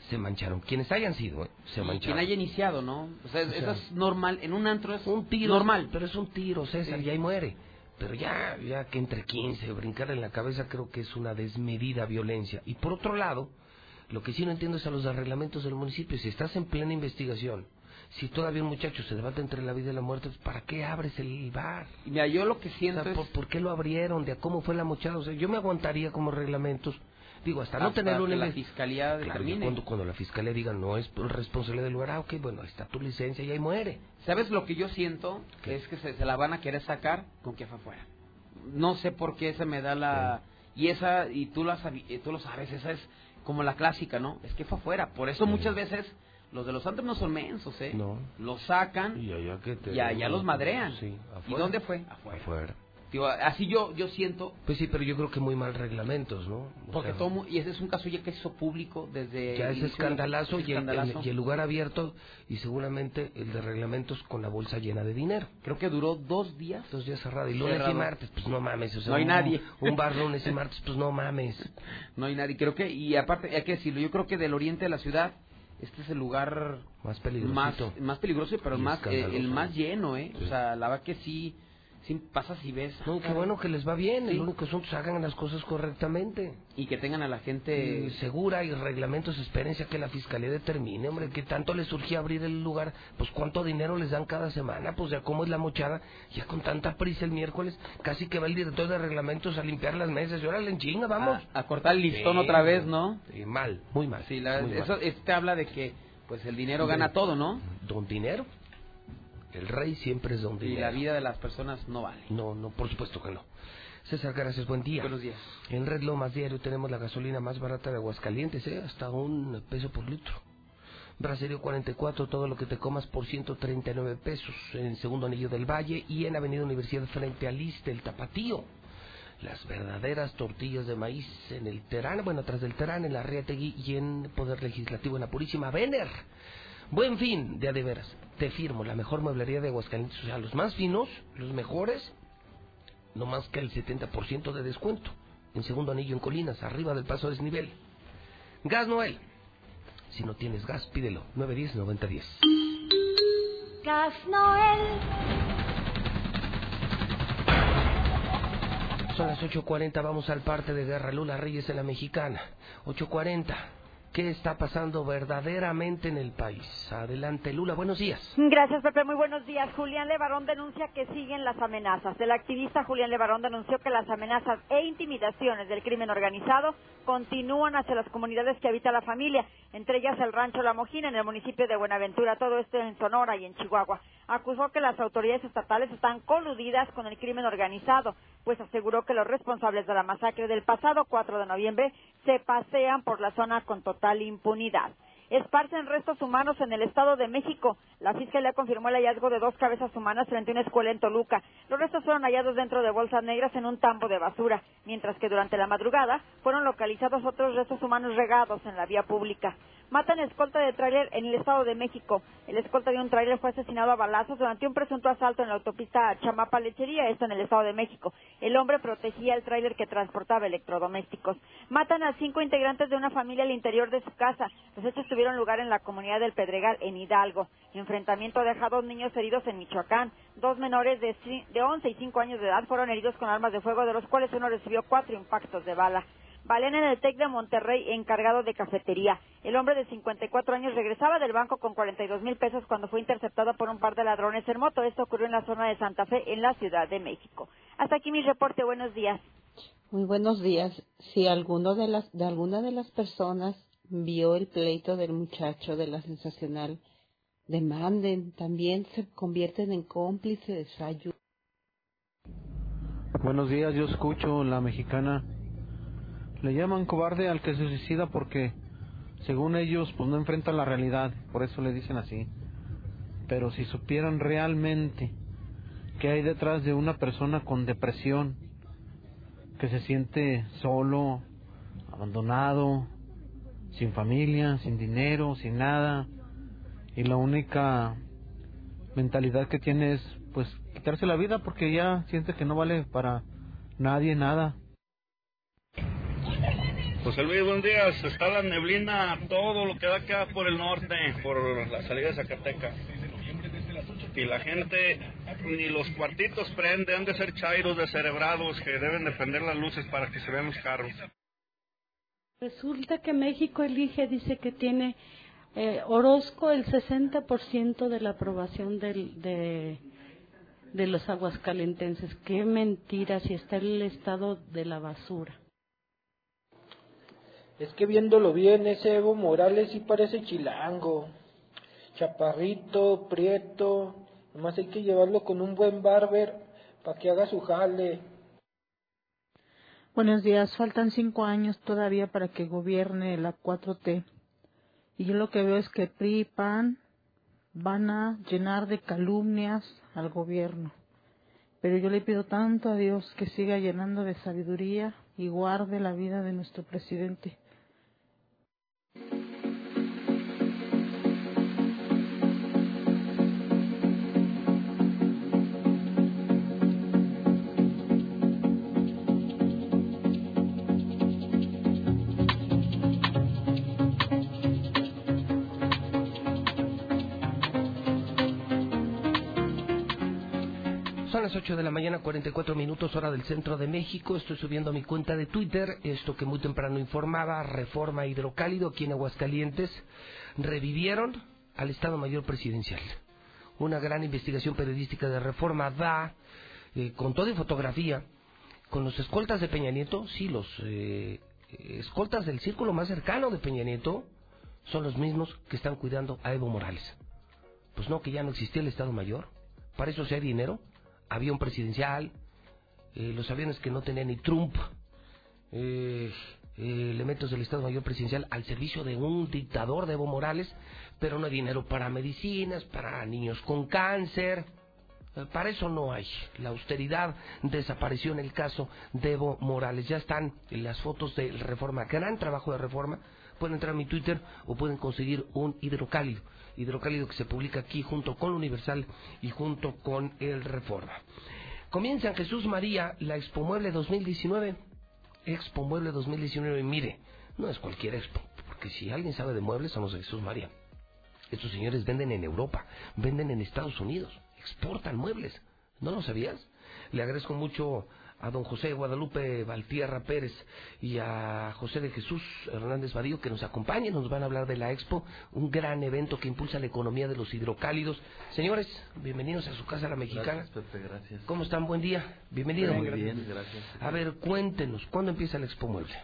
se mancharon. Quienes hayan sido, ¿eh? se mancharon. quien haya iniciado, ¿no? O sea, O sea, eso es normal. En un antro es un tiro, normal. pero es un tiro, César, Sí. y ahí muere. Pero ya, ya que entre 15, brincar en la cabeza, creo que es una desmedida violencia. Y por otro lado, lo que sí no entiendo es a los reglamentos del municipio. Si estás en plena investigación, si todavía un muchacho se debate entre la vida y la muerte, pues, ¿para qué abres el bar? Mira, yo lo que O siento sea, es... ¿por, por qué lo abrieron? ¿De a cómo fue la mochada? O sea, yo me aguantaría como reglamentos. Digo, hasta no tener una... la fiscalía Claro, cuando, cuando la fiscalía diga no es responsabilidad del lugar, ah, ok, bueno, ahí está tu licencia y ahí muere. ¿Sabes lo que yo siento? ¿Qué? Es que se, se la van a querer sacar con que fue afuera. No sé por qué se me da la... Y esa, y tú, la eh, tú lo sabes, esa es como la clásica, ¿no? Es que fue afuera. Por eso muchas veces los de los antros no son mensos, ¿eh? No. Los sacan Y allá que te... y allá los madrean. Sí, ¿Y dónde fue? Afuera. Afuera. Digo, así yo yo siento Pues sí, pero yo creo que muy mal reglamentos, ¿no? O porque sea, todo y ese es un caso ya que hizo público desde Ya es escandalazo, es y, el, escandalazo. y el lugar abierto y seguramente el de reglamentos con la bolsa llena de dinero. Creo que duró dos días. Dos días cerrado. Y lunes Cerrado. y martes, pues no mames. O sea, No hay un- nadie. Un bar lunes y martes, pues no mames. No hay nadie. Creo que, y aparte, hay que decirlo, yo creo que del oriente de la ciudad, este es el lugar Más peligroso. más, más peligroso, pero Y más, eh, el más lleno, ¿eh? Sí. O sea, la verdad que sí, sí pasas y ves. No, ah, qué bueno que les va bien. Sí. El único asunto es hagan las cosas correctamente. Y que tengan a la gente... Y segura y reglamentos, espérense a que la fiscalía determine, hombre, que tanto les surgía abrir el lugar, pues cuánto dinero les dan cada semana, pues ya cómo es la mochada, ya con tanta prisa el miércoles, casi que va el director de reglamentos a limpiar las mesas, y órale en chinga, vamos. A, a cortar el listón Sí, otra vez, ¿no? Sí, mal, muy mal. Sí, la- muy eso eso te habla de que, pues, el dinero gana todo, ¿no? Don Dinero, el rey siempre es don Y la vida de las personas no vale. No, no, por supuesto que no. César, gracias, buen día. Buenos días. En Red Lomas Diario tenemos la gasolina más barata de Aguascalientes, ¿eh? hasta un peso por litro. Braserio 44, todo lo que te comas por 139 pesos. En Segundo Anillo del Valle y en Avenida Universidad frente al Liste, el Tapatío. Las verdaderas tortillas de maíz en el Terán, bueno, atrás del Terán, en la Riategui y en Poder Legislativo en la Purísima. Vener. Buen fin, de a de veras. Te firmo, la mejor mueblería de Aguascalientes. O sea, los más finos, los mejores, no más que el 70% de descuento. En segundo anillo en Colinas, arriba del paso desnivel. Gas Noel, Si no tienes gas, pídelo. 910-9010. Gas Noel. Son las 8.40, vamos al parte de Guerra Lula Reyes en la Mexicana. 8.40. ¿Qué está pasando verdaderamente en el país? Adelante, Lula, buenos días. Gracias, Pepe. Muy buenos días. Julián Levarón denuncia que siguen las amenazas. El activista Julián Levarón denunció que las amenazas e intimidaciones del crimen organizado continúan hacia las comunidades que habita la familia, entre ellas el rancho La Mojina en el municipio de Buenaventura, todo esto en Sonora y en Chihuahua. Acusó que las autoridades estatales están coludidas con el crimen organizado, pues aseguró que los responsables de la masacre del pasado 4 de noviembre se pasean por la zona con total impunidad esparcen restos humanos en el Estado de México. La Fiscalía confirmó el hallazgo de dos cabezas humanas frente a una escuela en Toluca. Los restos fueron hallados dentro de bolsas negras en un tambo de basura, mientras que durante la madrugada fueron localizados otros restos humanos regados en la vía pública. Matan escolta de tráiler en el Estado de México. El escolta de un tráiler fue asesinado a balazos durante un presunto asalto en la autopista Chamapa Lechería, esto en el Estado de México. El hombre protegía el tráiler que transportaba electrodomésticos. Matan a cinco integrantes de una familia al interior de su casa. Los hechos tuvieron lugar en la comunidad del Pedregal, en Hidalgo. Enfrentamiento deja dos niños heridos en Michoacán. Dos menores de 11 y 5 años de edad fueron heridos con armas de fuego, de los cuales uno recibió cuatro impactos de bala. Balean en el TEC de Monterrey encargado de cafetería. El hombre de 54 años regresaba del banco con 42 mil pesos cuando fue interceptado por un par de ladrones en moto. Esto ocurrió en la zona de Santa Fe, en la Ciudad de México. Hasta aquí mi reporte. Buenos días. Muy buenos días. Si alguno de las de alguna de las personas vio el pleito del muchacho de la sensacional, demanden, también se convierten en cómplices. Ayuda. Buenos días, yo escucho la mexicana le llaman cobarde al que se suicida porque, según ellos, pues no enfrentan la realidad, por eso le dicen así. Pero si supieran realmente qué hay detrás de una persona con depresión, que se siente solo, abandonado, sin familia, sin dinero, sin nada, y la única mentalidad que tiene es pues quitarse la vida porque ya siente que no vale para nadie nada. José Luis, buenos días. Está la neblina, todo lo que da acá por el norte, por la salida de Zacatecas. Y la gente, ni los cuartitos prende, han de ser chairos descerebrados que deben de las luces para que se vean los carros. Resulta que México elige, dice que tiene eh, Orozco el 60% de la aprobación del, de, de los aguascalentenses. Qué mentira si está el estado de la basura. Es que viéndolo bien, ese Evo Morales sí parece chilango. Chaparrito, prieto, nomás hay que llevarlo con un buen barber para que haga su jale. Buenos días, faltan cinco años todavía para que gobierne la 4T. Y yo lo que veo es que PRI y PAN van a llenar de calumnias al gobierno. Pero yo le pido tanto a Dios que siga llenando de sabiduría y guarde la vida de nuestro presidente. 8 de la mañana, 44 minutos, hora del centro de México. Estoy subiendo mi cuenta de Twitter esto que muy temprano informaba, reforma hidrocálido aquí en Aguascalientes. Revivieron al Estado Mayor Presidencial. Una gran investigación periodística de reforma da, eh, con toda fotografía, con los escoltas de Peña Nieto, sí, los eh, escoltas del círculo más cercano de Peña Nieto son los mismos que están cuidando a Evo Morales. Pues no, que ya no existía el Estado Mayor. Para eso si hay dinero avión presidencial, eh, los aviones que no tenían ni Trump, eh, eh, elementos del Estado Mayor Presidencial al servicio de un dictador de Evo Morales, pero no hay dinero para medicinas, para niños con cáncer. Para eso no hay. La austeridad desapareció en el caso de Evo Morales. Ya están las fotos de reforma. Gran trabajo de reforma. Pueden entrar a mi Twitter o pueden conseguir un hidrocálido hidrocálido que se publica aquí junto con Universal y junto con el Reforma. Comienza en Jesús María la Expo Mueble 2019. Expo Mueble 2019, mire, no es cualquier expo, porque si alguien sabe de muebles, somos de Jesús María. Estos señores venden en Europa, venden en Estados Unidos, exportan muebles. ¿No lo sabías? Le agradezco mucho a don José Guadalupe Valtierra Pérez y a José de Jesús Hernández Vadillo que nos acompañen, nos van a hablar de la Expo, un gran evento que impulsa la economía de los hidrocálidos. Señores, bienvenidos a su casa la mexicana. Gracias, Pepe, gracias. ¿Cómo están? Buen día. Bienvenido. Muy bien, gracias. A ver, cuéntenos, ¿cuándo empieza la Expo Mueble?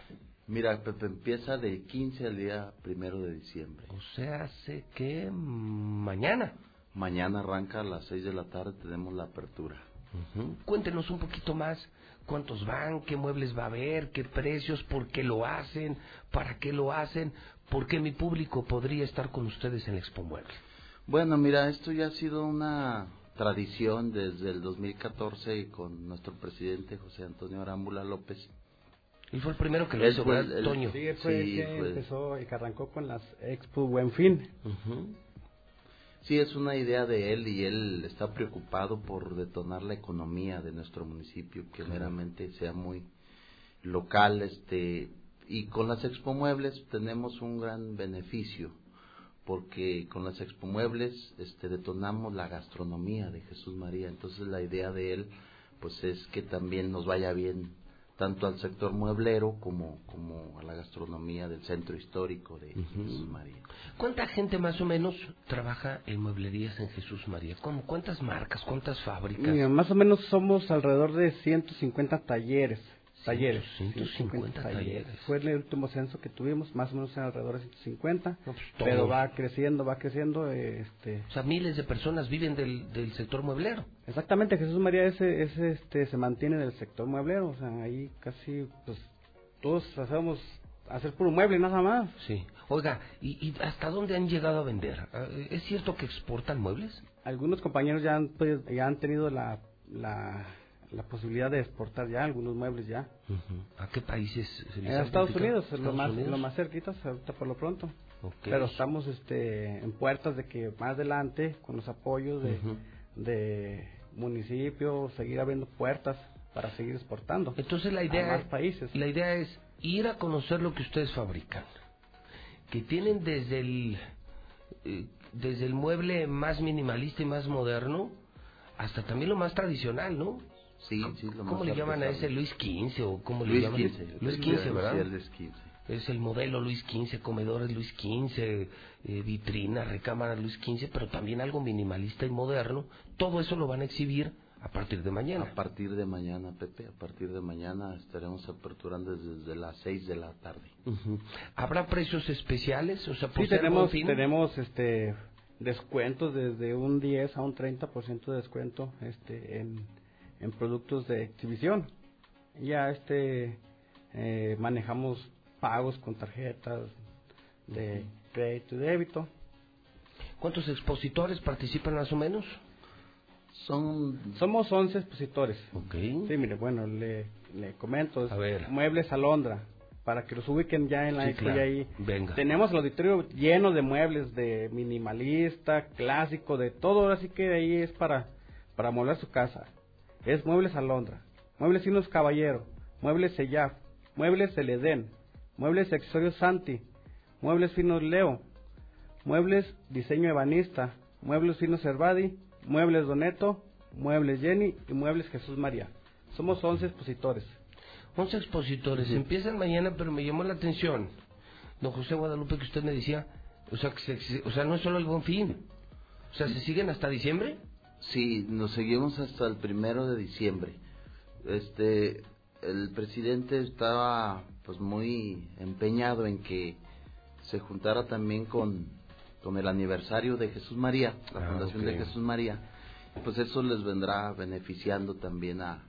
Mira, Pepe, empieza del 15 al día primero de diciembre. O sea, hace que mañana. Mañana arranca a las 6 de la tarde, tenemos la apertura. Cuéntenos un poquito más cuántos van, qué muebles va a haber, qué precios, por qué lo hacen, para qué lo hacen, por qué mi público podría estar con ustedes en la Expo Mueble. Bueno, mira, esto ya ha sido una tradición desde el 2014 y con nuestro presidente José Antonio Arámbula López. Y fue el primero que lo Él hizo, fue ¿verdad, el- el- Toño? Sí, fue Sí, el que fue- empezó y que arrancó con las Expo Buen Fin. Sí, es una idea de él y él está preocupado por detonar la economía de nuestro municipio, que meramente sea muy local, este, y con las expomuebles tenemos un gran beneficio, porque con las expomuebles este, detonamos la gastronomía de Jesús María, entonces la idea de él pues es que también nos vaya bien tanto al sector mueblero como, como a la gastronomía del centro histórico de Jesús María. ¿Cuánta gente más o menos trabaja en mueblerías en Jesús María? ¿Cómo? ¿Cuántas marcas? ¿Cuántas fábricas? Mira, más o menos somos alrededor de 150 talleres. Talleres. 150 talleres. Fue el último censo que tuvimos, más o menos en alrededor de 150. todos. pero va creciendo, va creciendo. Este, O sea, miles de personas viven del, del sector mueblero. Exactamente, Jesús María ese, ese, este, se mantiene en el sector mueblero, o sea, ahí casi, pues, todos hacemos, hacer puro mueble, nada más. Sí. Oiga, ¿y, y hasta dónde han llegado a vender? Ah, ¿Es cierto que exportan muebles? Algunos compañeros ya han, pues, ya han tenido la, la, la posibilidad de exportar ya algunos muebles ya. ¿A qué países se les han Estados? Unidos, lo ¿Estados más, Unidos? lo más cerquitas, ahorita por lo pronto. Pero estamos este, en puertas de que más adelante, con los apoyos de, de municipios, seguir abriendo puertas para seguir exportando. Entonces la a idea, más países. la idea es ir a conocer lo que ustedes fabrican, que tienen desde el eh, desde el mueble más minimalista y más moderno hasta también lo más tradicional, ¿no? Sí, sí, lo ¿Cómo más le llaman a ese Luis XV o cómo le Luis llaman? XV. Luis Sí, XV, ¿verdad? Luis. Es el modelo Luis XV, comedores Luis XV, eh, vitrina, recámara Luis XV, pero también algo minimalista y moderno. Todo eso lo van a exhibir a partir de mañana. A partir de mañana, Pepe, a partir de mañana estaremos aperturando desde las 6 de la tarde. ¿Habrá precios especiales? O sea, Sí, tenemos, tenemos este, descuentos desde un 10 a un 30% de descuento este, en, en productos de exhibición. Ya este, eh, manejamos pagos con tarjetas de crédito y débito. ¿Cuántos expositores participan más o menos? Son... Somos 11 expositores. Ok. Sí, mire, bueno, le, le comento. es A ver. Muebles Alondra, para que los ubiquen ya en la Sí, expo claro. y ahí. Venga. Tenemos el auditorio lleno de muebles, de minimalista, clásico, de todo, así que ahí es para, para mover su casa. Es Muebles Alondra, Muebles Finos Caballero, Muebles Sellaf, Muebles El Edén, Muebles Accesorios Santi, Muebles Finos Leo, Muebles Diseño Ebanista, Muebles Finos Cervadi, Muebles Doneto, Muebles Jenny y Muebles Jesús María. Somos 11 expositores. 11 expositores. Empiezan mañana, pero me llamó la atención. Don José Guadalupe, que usted me decía, o sea, que se- o sea no es solo el buen fin. O sea, ¿se siguen hasta diciembre? Sí, nos seguimos hasta el primero de diciembre. Este, el presidente estaba pues muy empeñado en que se juntara también con, con el aniversario de Jesús María, la Ah, Fundación de Jesús María. Pues eso les vendrá beneficiando también a,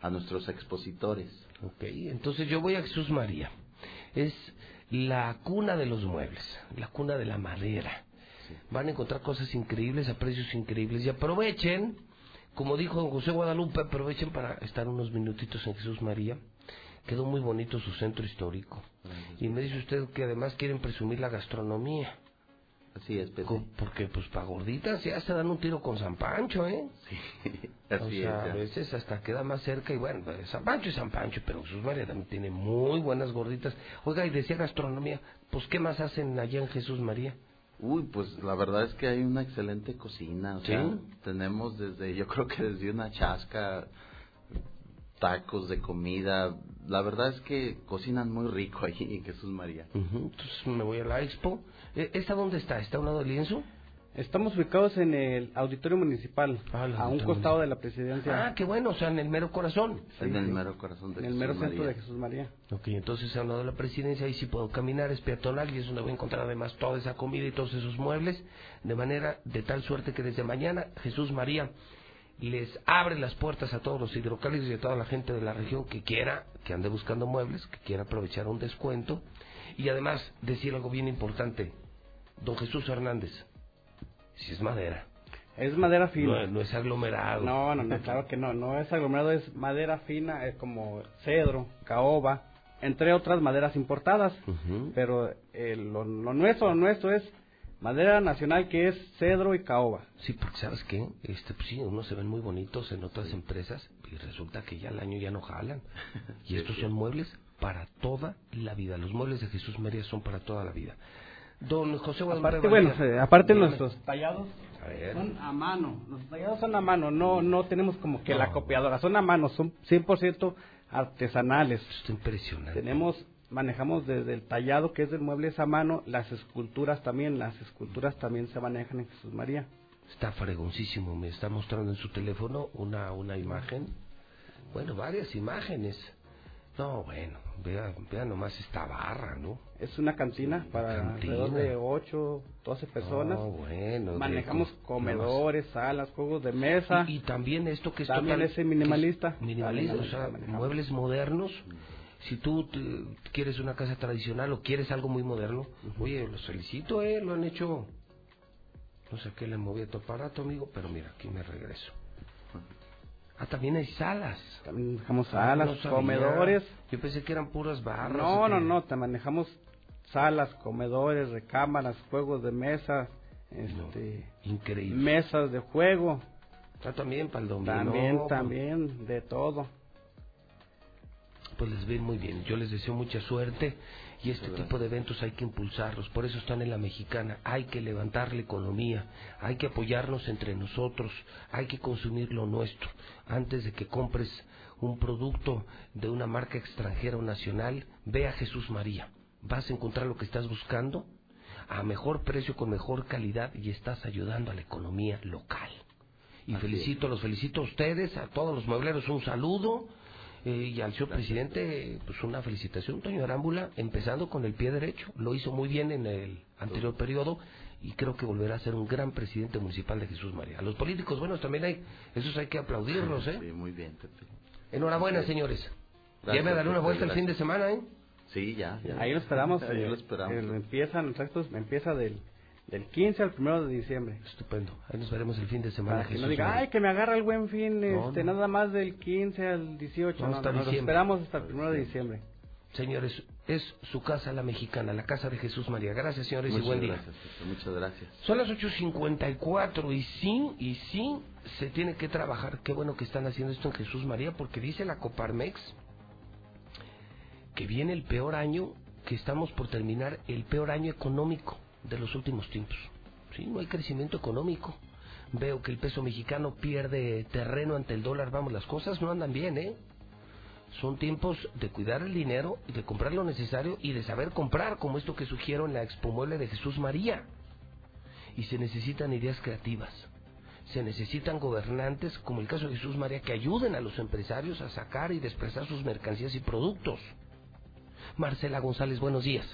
a nuestros expositores. Ok, entonces yo voy a Jesús María. Es la cuna de los muebles, la cuna de la madera. Van a encontrar cosas increíbles a precios increíbles y aprovechen, como dijo don José Guadalupe, aprovechen para estar unos minutitos en Jesús María. Quedó muy bonito su centro histórico. Y me dice usted que además quieren presumir la gastronomía. Así es, Pepe. Porque pues para gorditas ya se dan un tiro con San Pancho, ¿eh? Así o es, sea, a veces hasta queda más cerca y bueno, pues, San Pancho es San Pancho, pero Jesús María también tiene muy buenas gorditas. Oiga, y decía gastronomía, pues ¿qué más hacen allá en Jesús María? Uy, pues la verdad es que hay una excelente cocina. O ¿Sí? sea, tenemos desde, yo creo que desde una chasca, tacos de comida. La verdad es que cocinan muy rico ahí en Jesús María. Entonces me voy a la expo. Eh, ¿Esta dónde está? ¿Está a un lado del lienzo? Estamos ubicados en el auditorio municipal, Ah, el a un costado de la presidencia. Ah, qué bueno, o sea, en el mero corazón. en el mero corazón de en el Jesús mero María. centro de Jesús María. Ok, entonces a un lado de la presidencia, ahí sí puedo caminar, es peatonal y es donde voy a encontrar además toda esa comida y todos esos muebles, de manera, de tal suerte que desde mañana Jesús María les abre las puertas a todos los hidrocálidos y a toda la gente de la región que quiera, que ande buscando muebles, que quiera aprovechar un descuento. Y además, decir algo bien importante, don Jesús Hernández, si es madera, Es madera fina. no, no es aglomerado. No, no, no, claro que no, no es aglomerado, es madera fina, es como cedro, caoba, entre otras maderas importadas. Pero eh, lo, lo nuestro, lo nuestro es madera nacional que es cedro y caoba. Sí, porque sabes qué, este, pues sí, unos se ven muy bonitos en otras empresas y resulta que ya al año ya no jalan. Y estos son muebles para toda la vida. Los muebles de Jesús María son para toda la vida. Don José Guadalupe Aparte, bueno, eh, aparte nuestros tallados A ver. son a mano, los tallados son a mano, no no tenemos como que la copiadora, son a mano, son 100% artesanales. Está impresionante. Tenemos manejamos desde el tallado que es del mueble es a mano, las esculturas también, las esculturas también se manejan en Jesús María. Está fregoncísimo, me está mostrando en su teléfono una, una imagen. Bueno, varias imágenes. No, bueno, vea, vea nomás esta barra, ¿no? Es una cantina para cantina. alrededor de 8, 12 personas. No, bueno. Manejamos comedores, salas, juegos de mesa. Y, y también esto que es También total- ese minimalista. es Minimalista, o sea, muebles modernos. Si tú te- quieres una casa tradicional o quieres algo muy moderno, oye, los felicito, eh, lo han hecho. No sé qué le moví a tu aparato, amigo, pero mira, aquí me regreso. Ah, también hay salas. También manejamos salas, no comedores. Yo pensé que eran puras barras. No, no, no, te manejamos salas, comedores, recámaras, juegos de mesa, este, Increíble. mesas de juego. Ah, también para el domingo. También, No, también, de todo. pues les ven muy bien. Yo les deseo mucha suerte y este tipo de eventos hay que impulsarlos. Por eso están en la mexicana. Hay que levantar la economía, hay que apoyarnos entre nosotros, hay que consumir lo nuestro. Antes de que compres un producto de una marca extranjera o nacional, ve a Jesús María. Vas a encontrar lo que estás buscando a mejor precio, con mejor calidad y estás ayudando a la economía local. Y Así felicito, los felicito a ustedes, a todos los muebleros, un saludo. Eh, y al señor presidente, pues una felicitación, Toño Arámbula, empezando con el pie derecho. Lo hizo muy bien en el anterior periodo y creo que volverá a ser un gran presidente municipal de Jesús María. A los políticos, bueno, también hay, esos hay que aplaudirlos, ¿eh? Sí, muy bien, Pepe. Enhorabuena, Sí. señores. Gracias, ya me daré una vuelta el fin de semana, ¿eh? Sí, ya. ya. Ahí lo esperamos. Ahí eh, lo esperamos. eh, empiezan, exacto, empieza del, del 15 al 1 de diciembre. Estupendo. Ahí nos veremos el fin de semana. Para que no Jesús diga, María. ay, que me agarra el buen fin, No, este, no. nada más del 15 al 18. No, No, hasta no, nos diciembre. esperamos hasta el 1 de diciembre. Señores, es su casa la mexicana, la casa de Jesús María. Gracias, señores, y Muchas buen día. gracias, Pepe, muchas gracias. Son las 8.54 y sí, y sí, se tiene que trabajar. Qué bueno que están haciendo esto en Jesús María, porque dice la Coparmex que viene el peor año, que estamos por terminar el peor año económico de los últimos tiempos. Sí, no hay crecimiento económico. Veo que el peso mexicano pierde terreno ante el dólar. Vamos, las cosas no andan bien, ¿eh? Son tiempos de cuidar el dinero y de comprar lo necesario y de saber comprar, como esto que sugiero en la Expo Mueble de Jesús María. Y se necesitan ideas creativas. Se necesitan gobernantes, como el caso de Jesús María, que ayuden a los empresarios a sacar y desplazar sus mercancías y productos. Marcela González, buenos días.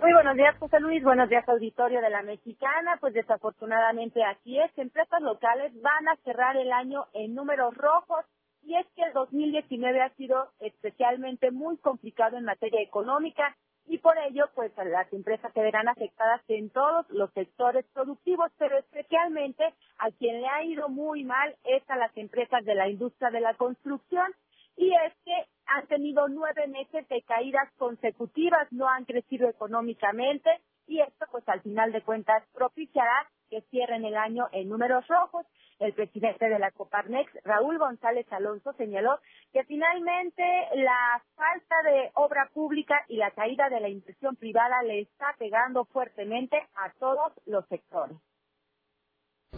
Muy buenos días, José Luis. Buenos días, auditorio de la Mexicana. Pues desafortunadamente así es. Empresas locales van a cerrar el año en números rojos y es que el 2019 ha sido especialmente muy complicado en materia económica y por ello pues las empresas se verán afectadas en todos los sectores productivos, pero especialmente a quien le ha ido muy mal es a las empresas de la industria de la construcción y es que han tenido nueve meses de caídas consecutivas, no han crecido económicamente y esto pues al final de cuentas propiciará que cierren el año en números rojos. El presidente de la Coparnex, Raúl González Alonso, señaló que finalmente la falta de obra pública y la caída de la inversión privada le está pegando fuertemente a todos los sectores.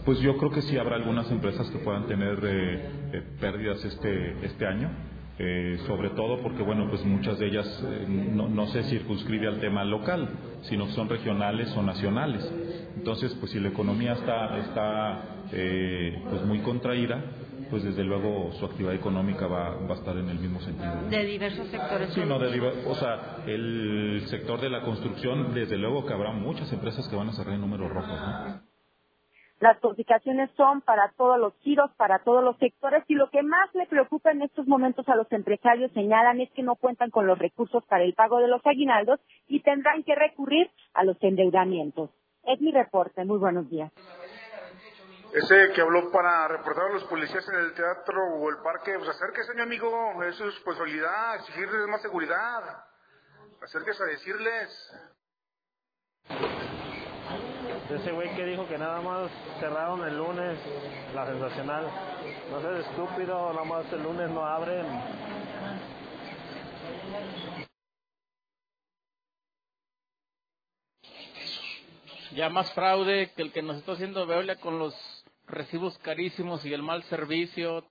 Pues yo creo que sí habrá algunas empresas que puedan tener eh, eh, pérdidas este, este año. Eh, sobre todo porque bueno pues muchas de ellas eh, no, no, se circunscribe al tema local sino que son regionales o nacionales entonces pues si la economía está está eh, pues muy contraída pues desde luego su actividad económica va, va, a estar en el mismo sentido. De diversos sectores. Sí, no, de, o sea, el sector de la construcción, desde luego que habrá muchas empresas que van a cerrar en números rojos, ¿no? Las publicaciones son para todos los giros, para todos los sectores y lo que más le preocupa en estos momentos a los empresarios señalan es que no cuentan con los recursos para el pago de los aguinaldos y tendrán que recurrir a los endeudamientos. Es mi reporte. Muy buenos días. Ese que habló para reportar a los policías en el teatro o el parque, pues acérquese, mi amigo, es su responsabilidad, exigirles más seguridad. Acérquese a decirles. Ese güey que dijo que nada más cerraron el lunes, la sensacional. No seas estúpido, nada más el lunes no abren. Ya más fraude que el que nos está haciendo Veolia con los recibos carísimos y el mal servicio.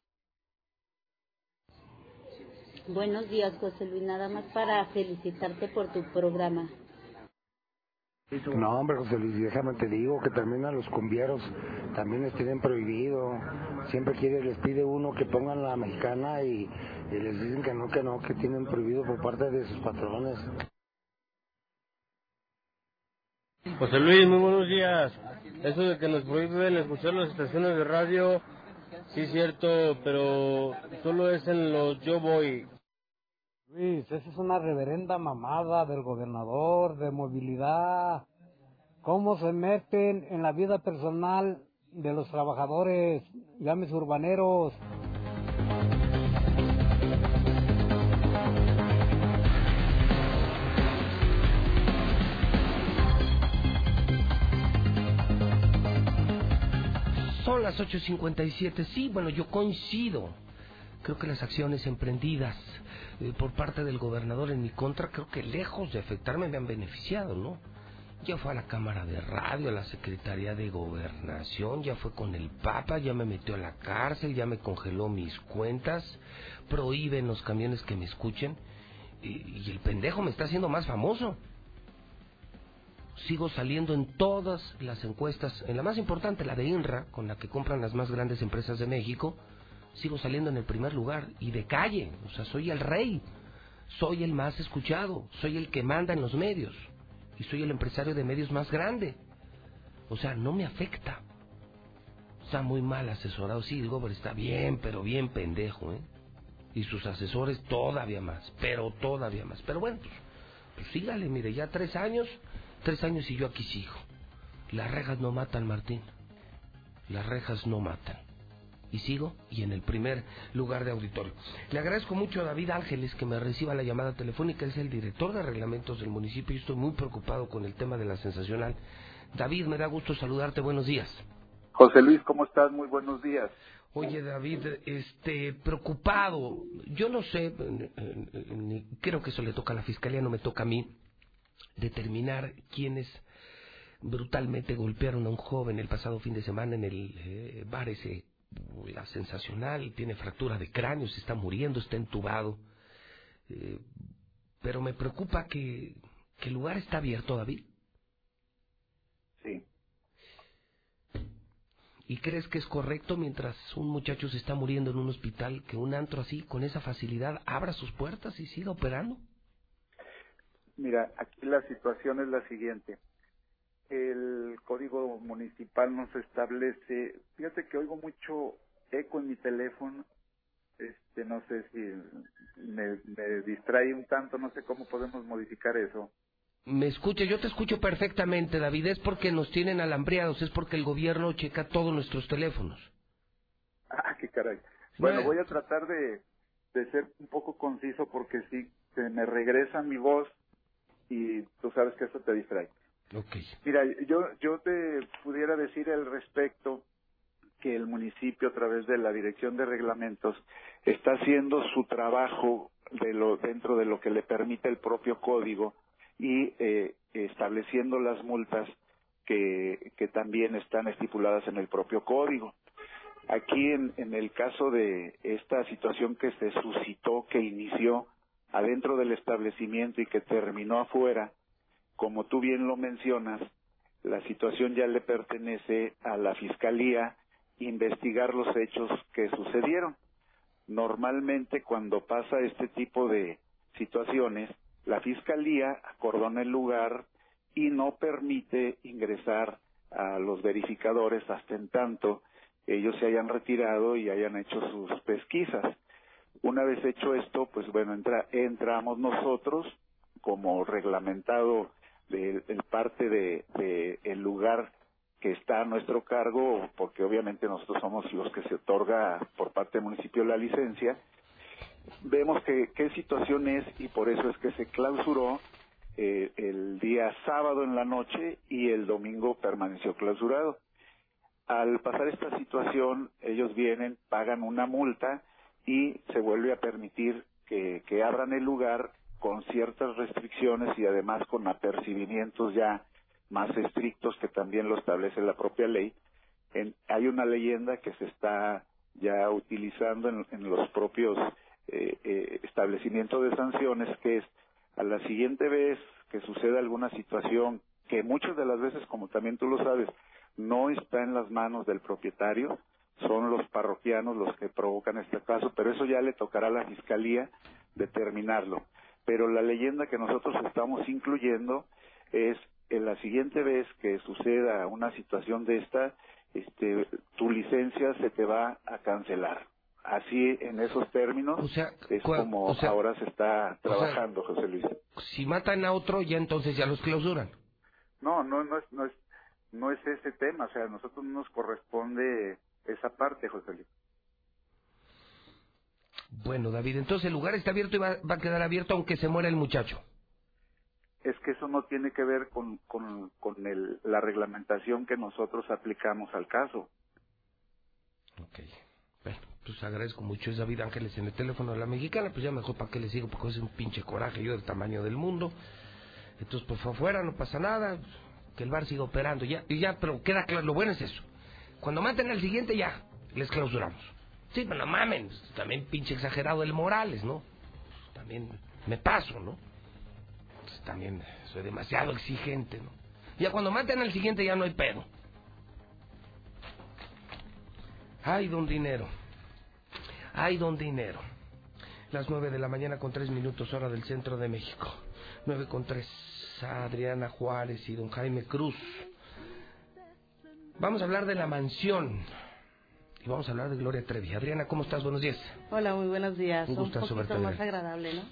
Buenos días, José Luis. Nada más para felicitarte por tu programa. No, hombre, José Luis, déjame te digo que también a los cumbieros también les tienen prohibido. Siempre quiere, les pide uno que pongan la mexicana y, y les dicen que no, que no, que tienen prohibido por parte de sus patrones. José Luis, muy buenos días. Eso de que nos prohíben escuchar las estaciones de radio, sí es cierto, pero solo es en los yo voy. Luis, esa es una reverenda mamada del gobernador de movilidad. ¿Cómo se meten en la vida personal de los trabajadores, llames urbaneros? Son las 8.57. Sí, bueno, yo coincido. Creo que las acciones emprendidas eh, por parte del gobernador en mi contra, creo que lejos de afectarme me han beneficiado, ¿no? Ya fue a la Cámara de Radio, a la Secretaría de Gobernación, ya fue con el Papa, ya me metió a la cárcel, ya me congeló mis cuentas, prohíben los camiones que me escuchen y, y el pendejo me está haciendo más famoso sigo saliendo en todas las encuestas, en la más importante, la de INRA, con la que compran las más grandes empresas de México, sigo saliendo en el primer lugar y de calle, o sea, soy el rey, soy el más escuchado, soy el que manda en los medios y soy el empresario de medios más grande. O sea, no me afecta. Está muy mal asesorado, sí, el gobernador está bien, pero bien pendejo, ¿eh? Y sus asesores todavía más, pero todavía más. Pero bueno, pues, pues sígale, mire, ya tres años, Tres años y yo aquí sigo. Las rejas no matan, Martín. Las rejas no matan. Y sigo y en el primer lugar de auditorio. Le agradezco mucho a David Ángeles que me reciba la llamada telefónica. Es el director de reglamentos del municipio y estoy muy preocupado con el tema de la sensacional. David, me da gusto saludarte. Buenos días. José Luis, ¿cómo estás? Muy buenos días. Oye, David, este, preocupado. Yo no sé, ni creo que eso le toca a la fiscalía, no me toca a mí determinar quiénes brutalmente golpearon a un joven el pasado fin de semana en el eh, bar ese, la sensacional, tiene fractura de cráneo, se está muriendo, está entubado. Eh, pero me preocupa que, que el lugar está abierto, David. Sí. ¿Y crees que es correcto mientras un muchacho se está muriendo en un hospital que un antro así, con esa facilidad, abra sus puertas y siga operando? Mira, aquí la situación es la siguiente. El código municipal nos establece, fíjate que oigo mucho eco en mi teléfono, este, no sé si me, me distrae un tanto, no sé cómo podemos modificar eso. Me escucha, yo te escucho perfectamente, David, es porque nos tienen alambriados, es porque el gobierno checa todos nuestros teléfonos. Ah, qué caray. Bueno, voy a tratar de, de ser un poco conciso porque si se me regresa mi voz y tú sabes que eso te distrae. Mira, yo, yo te pudiera decir al respecto que el municipio a través de la Dirección de Reglamentos está haciendo su trabajo de lo, dentro de lo que le permite el propio código y eh, estableciendo las multas que, que también están estipuladas en el propio código. Aquí en, en el caso de esta situación que se suscitó, que inició adentro del establecimiento y que terminó afuera, como tú bien lo mencionas, la situación ya le pertenece a la Fiscalía investigar los hechos que sucedieron. Normalmente cuando pasa este tipo de situaciones, la Fiscalía acordona el lugar y no permite ingresar a los verificadores hasta en tanto ellos se hayan retirado y hayan hecho sus pesquisas. Una vez hecho esto, pues bueno, entra, entramos nosotros como reglamentado de, parte de, el lugar que está a nuestro cargo, porque obviamente nosotros somos los que se otorga por parte del municipio la licencia, vemos que qué situación es y por eso es que se clausuró eh, el día sábado en la noche y el domingo permaneció clausurado. Al pasar esta situación, ellos vienen, pagan una multa y se vuelve a permitir que, que abran el lugar con ciertas restricciones y además con apercibimientos ya más estrictos que también lo establece la propia ley. En, hay una leyenda que se está ya utilizando en, los propios eh, eh, establecimientos de sanciones que es a la siguiente vez que suceda alguna situación que muchas de las veces, como también tú lo sabes, no está en las manos del propietario, son los parroquianos los que provocan este caso, pero eso ya le tocará a la fiscalía determinarlo. Pero la leyenda que nosotros estamos incluyendo es en la siguiente vez que suceda una situación de esta, este, tu licencia se te va a cancelar. Así, en esos términos, es como ahora se está trabajando, José Luis. Si matan a otro, ya entonces ya los clausuran. No, no, no es, no es, no es ese tema. O sea, a nosotros no nos corresponde esa parte, José Luis. Bueno, David, entonces el lugar está abierto y va, va, a quedar abierto aunque se muera el muchacho. Es que eso no tiene que ver con, con, con el, la reglamentación que nosotros aplicamos al caso. Ok. Bueno, pues agradezco mucho. Es David Ángeles en el teléfono de la mexicana. Pues ya mejor para qué le sigo, porque es un pinche coraje yo del tamaño del mundo. Entonces, pues afuera, no pasa nada. Que el bar siga operando. Ya, y ya, pero queda claro, lo bueno es eso. Cuando maten al siguiente, ya, les clausuramos. Sí, pero no mamen, también pinche exagerado el Morales, ¿no? También me paso, ¿no? Pues también soy demasiado exigente, ¿no? Ya cuando maten al siguiente ya no hay pedo. Ay, don Dinero. Ay, don Dinero. Las nueve de la mañana con tres minutos hora del centro de México. Nueve con tres. Adriana Juárez y don Jaime Cruz. Vamos a hablar de la mansión y vamos a hablar de Gloria Trevi. Adriana, ¿cómo estás? Buenos días. Hola, muy buenos días. Un gusto Un poquito más agradable, ¿no?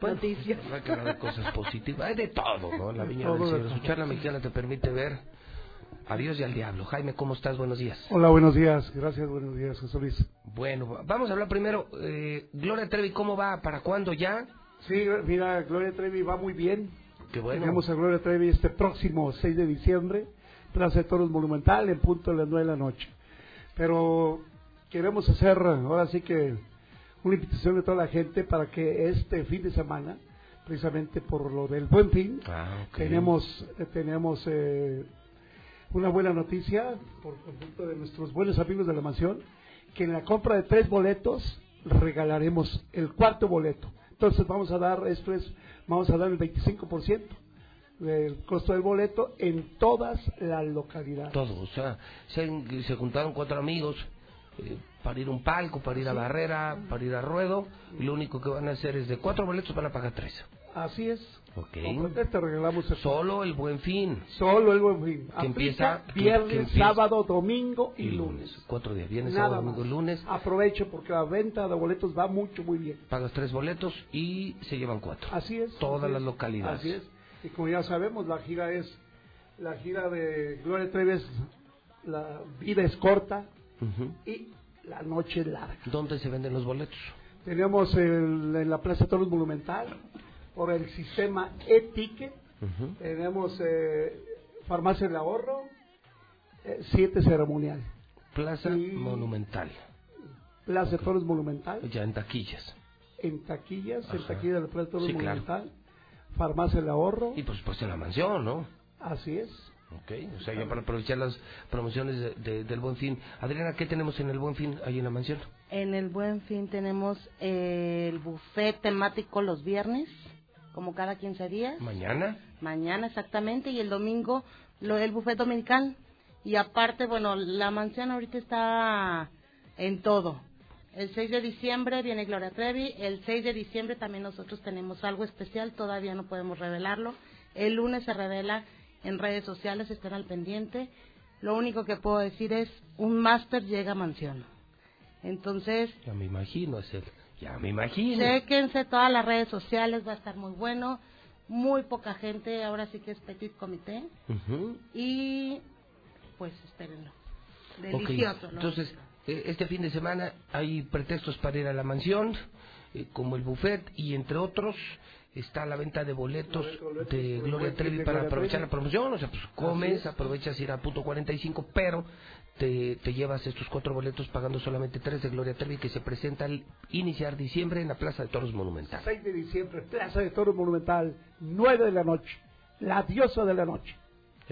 Bueno, Noticias. Hay que hablar de cosas positivas. Hay de todo, ¿no? La viña del cielo. Escuchar la mexicana te permite ver a Dios y al diablo. Jaime, ¿cómo estás? Buenos días. Hola, buenos días. Gracias, buenos días, José Luis. Bueno, vamos a hablar primero. Eh, Gloria Trevi, ¿cómo va? ¿Para cuándo ya? Sí, mira, Gloria Trevi va muy bien. Qué bueno. Tenemos a Gloria Trevi este próximo 6 de diciembre, Plaza de Toros Monumental, en punto de las 9 de la noche. Pero queremos hacer ahora sí que una invitación de toda la gente para que este fin de semana, precisamente por lo del buen fin, Ah, tenemos, eh, tenemos eh, una buena noticia por conjunto de nuestros buenos amigos de la mansión, que en la compra de tres boletos regalaremos el cuarto boleto. Entonces vamos a dar, esto es, vamos a dar el 25% del costo del boleto en todas las localidades. Todo, o sea, se, se juntaron cuatro amigos eh, para ir a un palco, para ir a Barrera, para ir a Ruedo, y lo único que van a hacer es de cuatro boletos van a pagar tres. Así es. Ok. Con te regalamos el Solo el buen fin. Solo el buen fin. Que empieza viernes, que empieza- sábado, domingo y, y lunes. Cuatro días, viernes, Nada sábado, domingo, más. lunes. Aprovecho porque la venta de boletos va mucho, muy bien. Pagas tres boletos y se llevan cuatro. Así es. Todas así las es, localidades. Así es. Y como ya sabemos, la gira es, la gira de Gloria Trevi es, la vida es corta y la noche es larga. ¿Dónde se venden los boletos? Tenemos el- en la Plaza de Toros Monumental por el sistema e-ticket Tenemos eh, Farmacia del Ahorro, eh, siete ceremonial. Plaza Monumental. Plaza Toros Monumental. Ya en taquillas. En taquillas, en Ajá. taquilla del Plaza Toros Sí, claro. Farmacia del Ahorro. Y por supuesto en la mansión, ¿no? Así es. Ok, o sea, ya para aprovechar las promociones de- de- del Buen Fin. Adriana, ¿qué tenemos en el Buen Fin ahí en la mansión? En el Buen Fin tenemos eh, el buffet temático los viernes, como cada 15 días. Mañana. Mañana exactamente, y el domingo lo el buffet dominical. Y aparte, bueno, la mansión ahorita está en todo. El 6 de diciembre viene Gloria Trevi. El 6 de diciembre también nosotros tenemos algo especial, todavía no podemos revelarlo. El lunes se revela en redes sociales, estén al pendiente. Lo único que puedo decir es, un máster llega a mansión. Entonces, Ya me imagino, es el... Ya me imagino. Chequense todas las redes sociales, va a estar muy bueno. Muy poca gente, ahora sí que es petit comité. Y pues espérenlo. Delicioso, ¿no? Entonces, este fin de semana hay pretextos para ir a la mansión, eh, como el buffet, y entre otros está la venta de boletos de Gloria Trevi para aprovechar la promoción. O sea, pues comes, es. aprovechas ir a punto 45, pero te, te llevas estos cuatro boletos pagando solamente tres de Gloria Trevi que se presenta al iniciar diciembre en la Plaza de Toros Monumental. 6 de diciembre, Plaza de Toros Monumental, 9 de la noche. La diosa de la noche.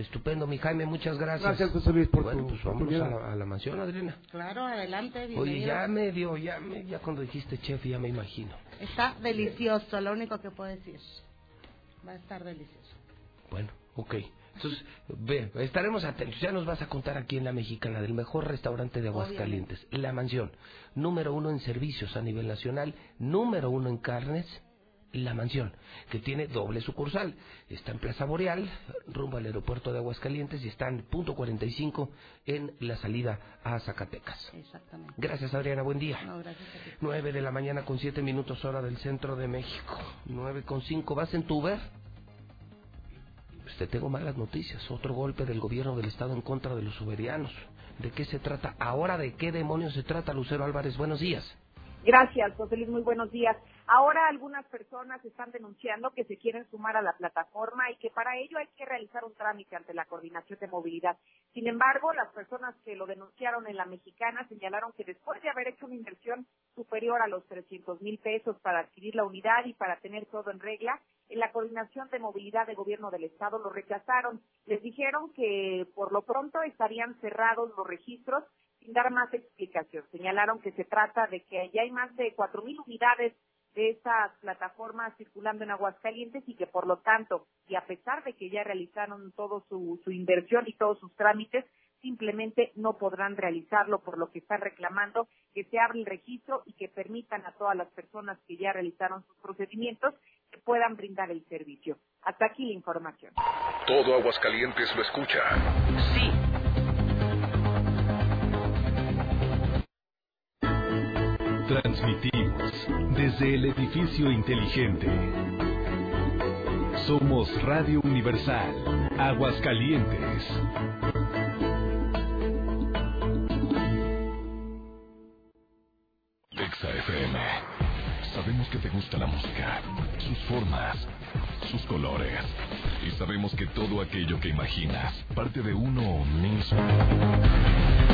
Estupendo, mi Jaime, muchas gracias. Gracias, José Luis, por Bueno, tu pues vámonos a la, a la mansión, Adriana. Claro, adelante, Oye, bienvenido. ya me dio, ya, me, ya cuando dijiste chef, ya me imagino. Está delicioso, lo único que puedo decir. Va a estar delicioso. Bueno, ok. Entonces, ve, estaremos atentos. Ya nos vas a contar aquí en La Mexicana del mejor restaurante de Aguascalientes. La Mansión. Número uno en servicios a nivel nacional. Número uno en carnes. La Mansión, que tiene doble sucursal. Está en Plaza Boreal, rumbo al aeropuerto de Aguascalientes, y está en punto 45 en la salida a Zacatecas. Exactamente. Gracias, Adriana. Buen día. No, gracias a ti. 9 de la mañana con 7 minutos hora del centro de México. 9 con 5. ¿Vas en tu Uber? Pues te tengo malas noticias. Otro golpe del gobierno del Estado en contra de los uberianos. ¿De qué se trata? Ahora, ¿de qué demonios se trata, Lucero Álvarez? Buenos días. Gracias, José Luis, muy buenos días. Ahora algunas personas están denunciando que se quieren sumar a la plataforma y que para ello hay que realizar un trámite ante la Coordinación de Movilidad. Sin embargo, las personas que lo denunciaron en la mexicana señalaron que después de haber hecho una inversión superior a los 300 mil pesos para adquirir la unidad y para tener todo en regla, en la Coordinación de Movilidad de Gobierno del Estado lo rechazaron. Les dijeron que por lo pronto estarían cerrados los registros sin dar más explicación. Señalaron que se trata de que ya hay más de 4.000 unidades de estas plataformas circulando en Aguascalientes y que por lo tanto, y a pesar de que ya realizaron todo su, su inversión y todos sus trámites, simplemente no podrán realizarlo, por lo que están reclamando que se abra el registro y que permitan a todas las personas que ya realizaron sus procedimientos que puedan brindar el servicio. Hasta aquí la información. Todo Aguascalientes lo escucha. Sí. Transmitimos desde el edificio inteligente. Somos Radio Universal, Aguascalientes. Exa FM. Sabemos que te gusta la música, sus formas, sus colores. Y sabemos que todo aquello que imaginas parte de uno mismo.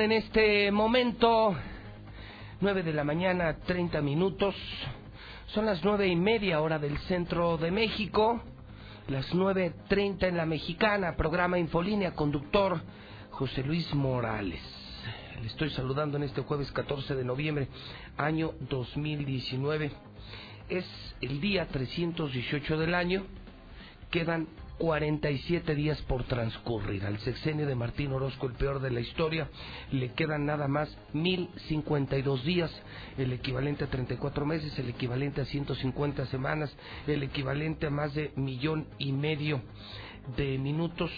En este momento 9 de la mañana, 30 minutos. Son las nueve y media hora del centro de México. Las 9.30 en la mexicana, programa Infolínea, conductor José Luis Morales. Le estoy saludando en este jueves 14 de noviembre, año 2019. Es el día 318 del año. Quedan 47 días por transcurrir. Al sexenio de Martín Orozco, el peor de la historia, le quedan nada más 1052 días, el equivalente a 34 meses, el equivalente a 150 semanas, el equivalente a más de millón y medio de minutos,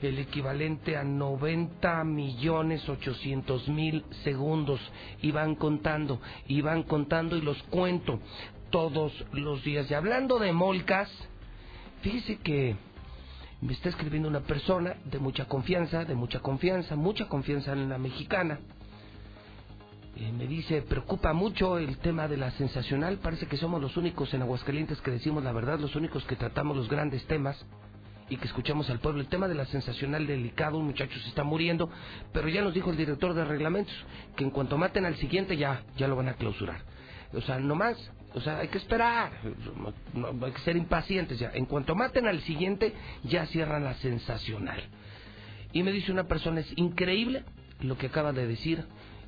el equivalente a 90 millones 800 mil segundos. Y van contando, y van contando y los cuento todos los días. Y hablando de molcas, fíjese que me está escribiendo una persona de mucha confianza, de mucha confianza, mucha confianza en la mexicana. eh, me dice, preocupa mucho el tema de la sensacional, parece que somos los únicos en Aguascalientes que decimos la verdad, los únicos que tratamos los grandes temas y que escuchamos al pueblo. El tema de la sensacional delicado, un muchacho se está muriendo, pero ya nos dijo el director de reglamentos que en cuanto maten al siguiente ya, ya lo van a clausurar. O sea, no más, o sea, hay que esperar, hay que ser impacientes ya. En cuanto maten al siguiente, ya cierran la sensacional. Y me dice una persona, es increíble lo que acaba de decir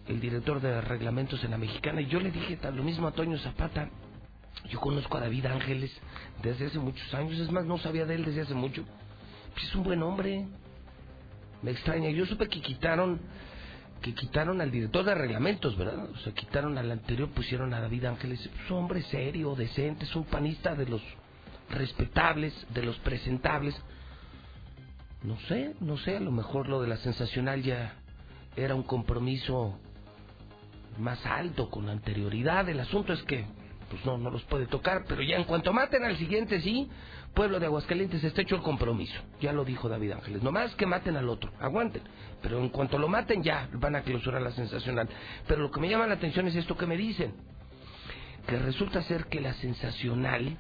el director de reglamentos en la mexicana. Y yo le dije lo mismo a Toño Zapata. Yo conozco a David Ángeles desde hace muchos años, es más, no sabía de él desde hace mucho. Pues es un buen hombre. Me extraña. Yo supe que quitaron que quitaron al director de reglamentos, ¿verdad? O sea, quitaron al anterior, pusieron a David Ángeles. Es un hombre serio, decente, es un panista de los respetables, de los presentables. No sé, no sé, a lo mejor lo de la sensacional ya era un compromiso más alto con anterioridad. El asunto es que pues no, no los puede tocar, pero ya en cuanto maten al siguiente, sí, pueblo de Aguascalientes está hecho el compromiso. Ya lo dijo David Ángeles. Nomás que maten al otro, aguanten. Pero en cuanto lo maten, ya van a clausurar la sensacional. Pero lo que me llama la atención es esto que me dicen. Que resulta ser que la sensacional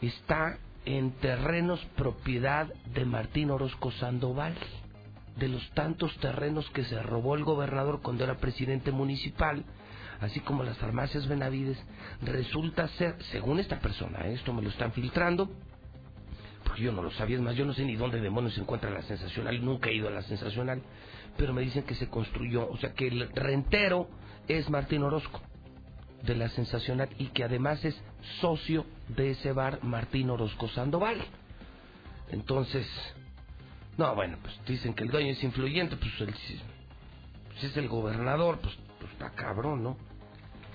está en terrenos propiedad de Martín Orozco Sandoval. De los tantos terrenos que se robó el gobernador cuando era presidente municipal así como las farmacias Benavides, resulta ser, según esta persona, ¿eh? esto me lo están filtrando, porque yo no lo sabía, es más, yo no sé ni dónde demonios se encuentra la sensacional, nunca he ido a la sensacional, pero me dicen que se construyó, o sea que el rentero es Martín Orozco de la sensacional y que además es socio de ese bar Martín Orozco Sandoval. Entonces, no, bueno, pues dicen que el dueño es influyente, pues, el, pues es el gobernador, pues, pues está cabrón, ¿no?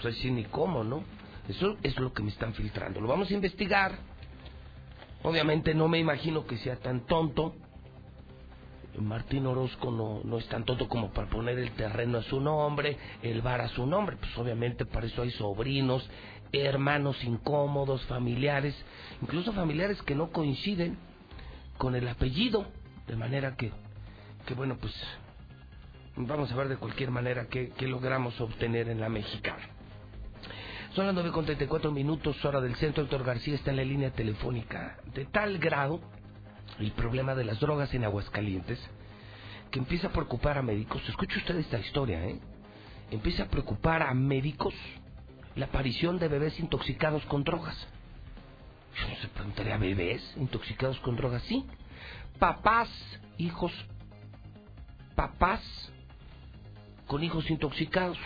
Pues así ni cómo, ¿no? Eso es lo que me están filtrando. Lo vamos a investigar. Obviamente no me imagino que sea tan tonto. Martín Orozco no, no es tan tonto como para poner el terreno a su nombre, el bar a su nombre. Pues obviamente para eso hay sobrinos, hermanos incómodos, familiares, incluso familiares que no coinciden con el apellido. De manera que, que bueno, pues vamos a ver de cualquier manera qué, qué logramos obtener en la mexicana. Son las 9 con 34 minutos, hora del centro. Doctor García está en la línea telefónica. De tal grado el problema de las drogas en Aguascalientes que empieza a preocupar a médicos. Escuche usted esta historia, ¿eh? Empieza a preocupar a médicos la aparición de bebés intoxicados con drogas. Yo no se preguntaría, ¿bebés intoxicados con drogas? Sí. Papás, hijos, papás con hijos intoxicados.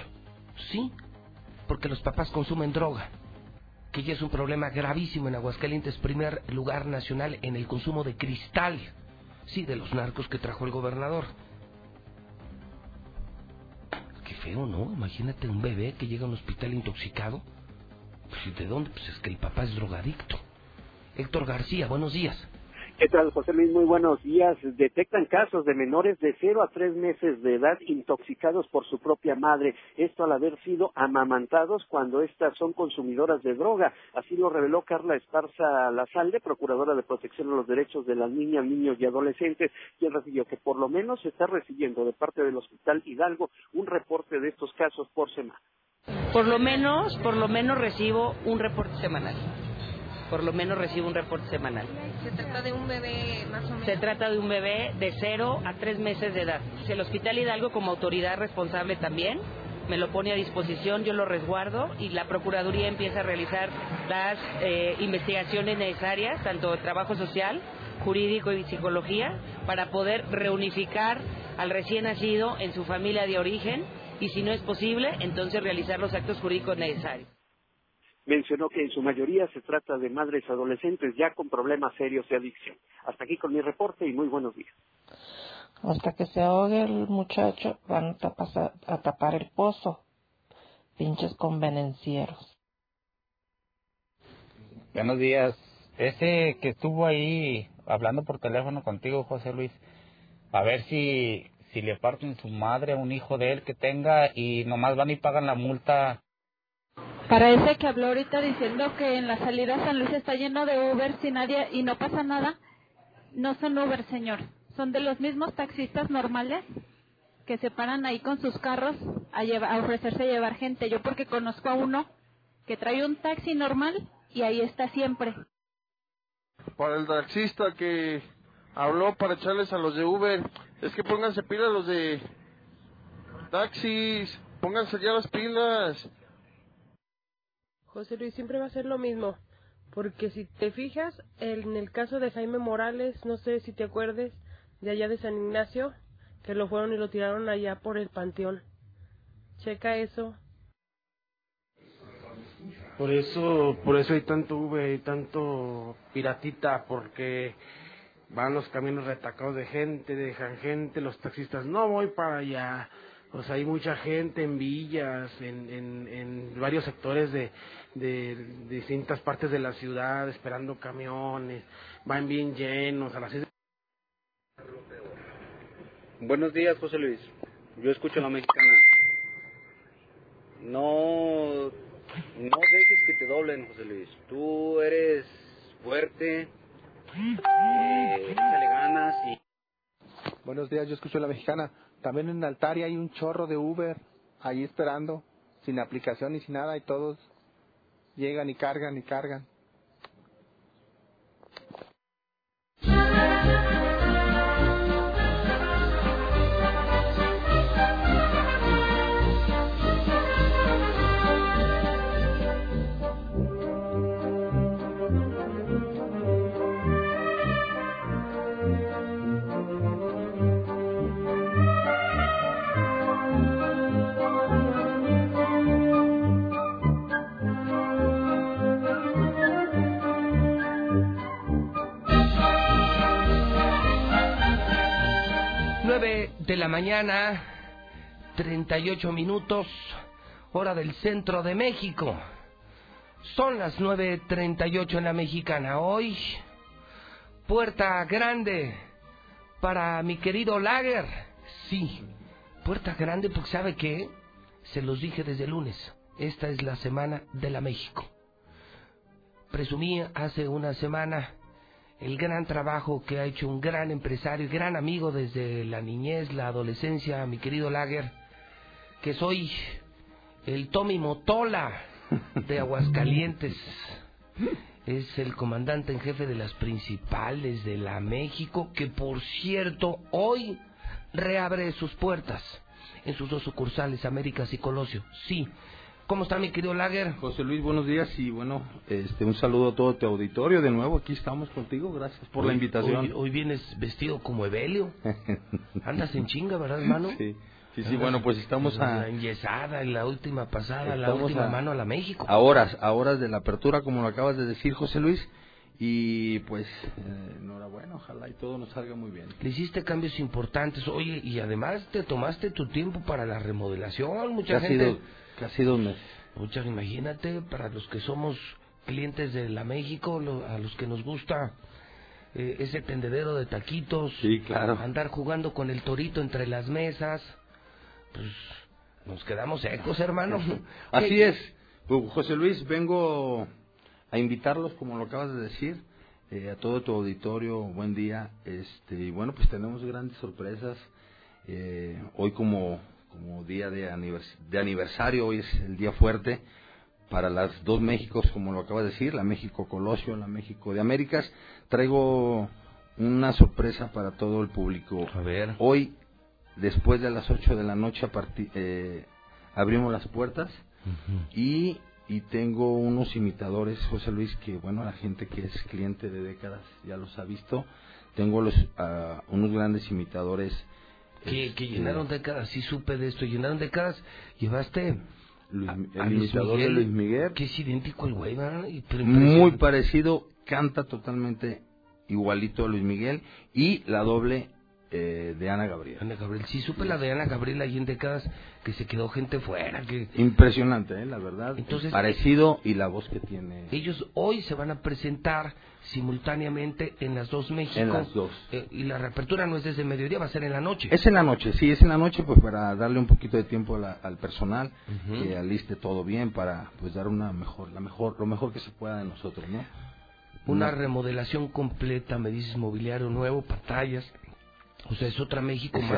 Sí porque los papás consumen droga, que ya es un problema gravísimo en Aguascalientes, primer lugar nacional en el consumo de cristal, sí, de los narcos que trajo el gobernador. Qué feo, ¿no? Imagínate un bebé que llega a un hospital intoxicado. Pues, ¿De dónde? Pues es que el papá es drogadicto. Héctor García, buenos días. ¿Qué tal, José Luis? Muy buenos días. Detectan casos de menores de 0 a 3 meses de edad intoxicados por su propia madre. Esto al haber sido amamantados cuando éstas son consumidoras de droga. Así lo reveló Carla Esparza Lazalde, procuradora de protección de los derechos de las niñas, niños y adolescentes, quien refirió que por lo menos está recibiendo de parte del Hospital Hidalgo un reporte de estos casos por semana. Por lo menos, por lo menos recibo un reporte semanal por lo menos recibo un reporte semanal. ¿Se trata de un bebé más o menos? Se trata de un bebé de 0 a 3 meses de edad. El Hospital Hidalgo como autoridad responsable también me lo pone a disposición, yo lo resguardo y la Procuraduría empieza a realizar las eh, investigaciones necesarias, tanto de trabajo social, jurídico y psicología, para poder reunificar al recién nacido en su familia de origen y si no es posible, entonces realizar los actos jurídicos necesarios mencionó que en su mayoría se trata de madres adolescentes ya con problemas serios de adicción. Hasta aquí con mi reporte y muy buenos días. Hasta que se ahogue el muchacho van a tapar, el pozo. Pinches convenencieros. Buenos días. Ese que estuvo ahí hablando por teléfono contigo, José Luis, a ver si, si le parten su madre a un hijo de él que tenga y nomás van y pagan la multa para ese que habló ahorita diciendo que en la salida San Luis está lleno de Uber sin nadie y no pasa nada, no son Uber, señor. Son de los mismos taxistas normales que se paran ahí con sus carros a, a ofrecerse a llevar gente. Yo porque conozco a uno que trae un taxi normal y ahí está siempre. Para el taxista que habló para echarles a los de Uber, es que pónganse pilas los de taxis, pónganse ya las pilas. José Luis, siempre va a ser lo mismo. Porque si te fijas, en el caso de Jaime Morales, no sé si te acuerdes, de allá de San Ignacio, que lo fueron y lo tiraron allá por el panteón. Checa eso. Por eso, por eso hay tanto V y tanto piratita, porque van los caminos retacados de gente, dejan gente, los taxistas, no voy para allá. Pues hay mucha gente en villas, en, en, en varios sectores de, de, distintas partes de la ciudad esperando camiones, van bien llenos a las seis. Buenos días, José Luis. Yo escucho la mexicana. No, no dejes que te doblen, José Luis. Tú eres fuerte, eh, échale ganas y... Buenos días, yo escucho la mexicana. También en Altaria hay un chorro de Uber ahí esperando, sin aplicación y sin nada, y todos llegan y cargan y cargan. De la mañana, 38 minutos, hora del centro de México. Son las 9.38 en la mexicana. Hoy, puerta grande para mi querido Lager. Sí, puerta grande porque sabe que, se los dije desde lunes, esta es la semana de la México. Presumí hace una semana el gran trabajo que ha hecho un gran empresario y gran amigo desde la niñez, la adolescencia, mi querido Lager, que soy el Tommy Motola de Aguascalientes. Es el comandante en jefe de las principales de la México, que por cierto hoy reabre sus puertas en sus dos sucursales, Américas y Colosio. Sí, ¿Cómo está mi querido Lager? José Luis, buenos días y bueno, este, un saludo a todo tu auditorio. De nuevo, aquí estamos contigo. Gracias por la invitación. Hoy, vienes vestido como Evelio. Andas en chinga, ¿verdad, hermano? Sí. Sí, sí, bueno, pues estamos a... La enyesada, en la última pasada, la última mano a la México. A horas, a horas de la apertura, como lo acabas de decir, José Luis. Y pues, eh, enhorabuena, ojalá y todo nos salga muy bien. Le hiciste cambios importantes, oye, y además te tomaste tu tiempo para la remodelación, mucha gente... Casi dos meses. Muchas, imagínate, para los que somos clientes de la México, a los que nos gusta eh, ese tendedero de taquitos, sí, claro. andar jugando con el torito entre las mesas, pues nos quedamos secos, hermano. Así es. Pues, José Luis, vengo a invitarlos, como lo acabas de decir, eh, a todo tu auditorio, buen día. Este, y bueno, pues tenemos grandes sorpresas. Eh, hoy como como día de, aniversario, hoy es el día fuerte para las dos Méxicos, como lo acaba de decir, la México Colosio, la México de Américas. Traigo una sorpresa para todo el público. A ver. Hoy, después de las 8 de la noche, eh, abrimos las puertas y, y tengo unos imitadores, José Luis, que bueno, la gente que es cliente de décadas ya los ha visto. Tengo los, uh, unos grandes imitadores que, este, llenaron décadas, sí supe de esto, llenaron décadas, llevaste el imitador de Luis Miguel, que es idéntico al güey, muy parecido, canta totalmente igualito a Luis Miguel y la doble eh, de Ana Gabriel. Ana Gabriel, sí supe la de Ana Gabriel ahí en décadas que se quedó gente fuera. que Impresionante, ¿eh? la verdad. Entonces, Parecido y la voz que tiene. Ellos hoy se van a presentar simultáneamente en las dos México. En las dos. Eh, y la reapertura no es desde mediodía, va a ser en la noche. Es en la noche, sí, es en la noche, pues para darle un poquito de tiempo al personal, que aliste todo bien para pues dar una mejor, la mejor, lo mejor que se pueda de nosotros, ¿no? Una, una remodelación completa, me dices mobiliario nuevo, pantallas, O sea, es otra México más,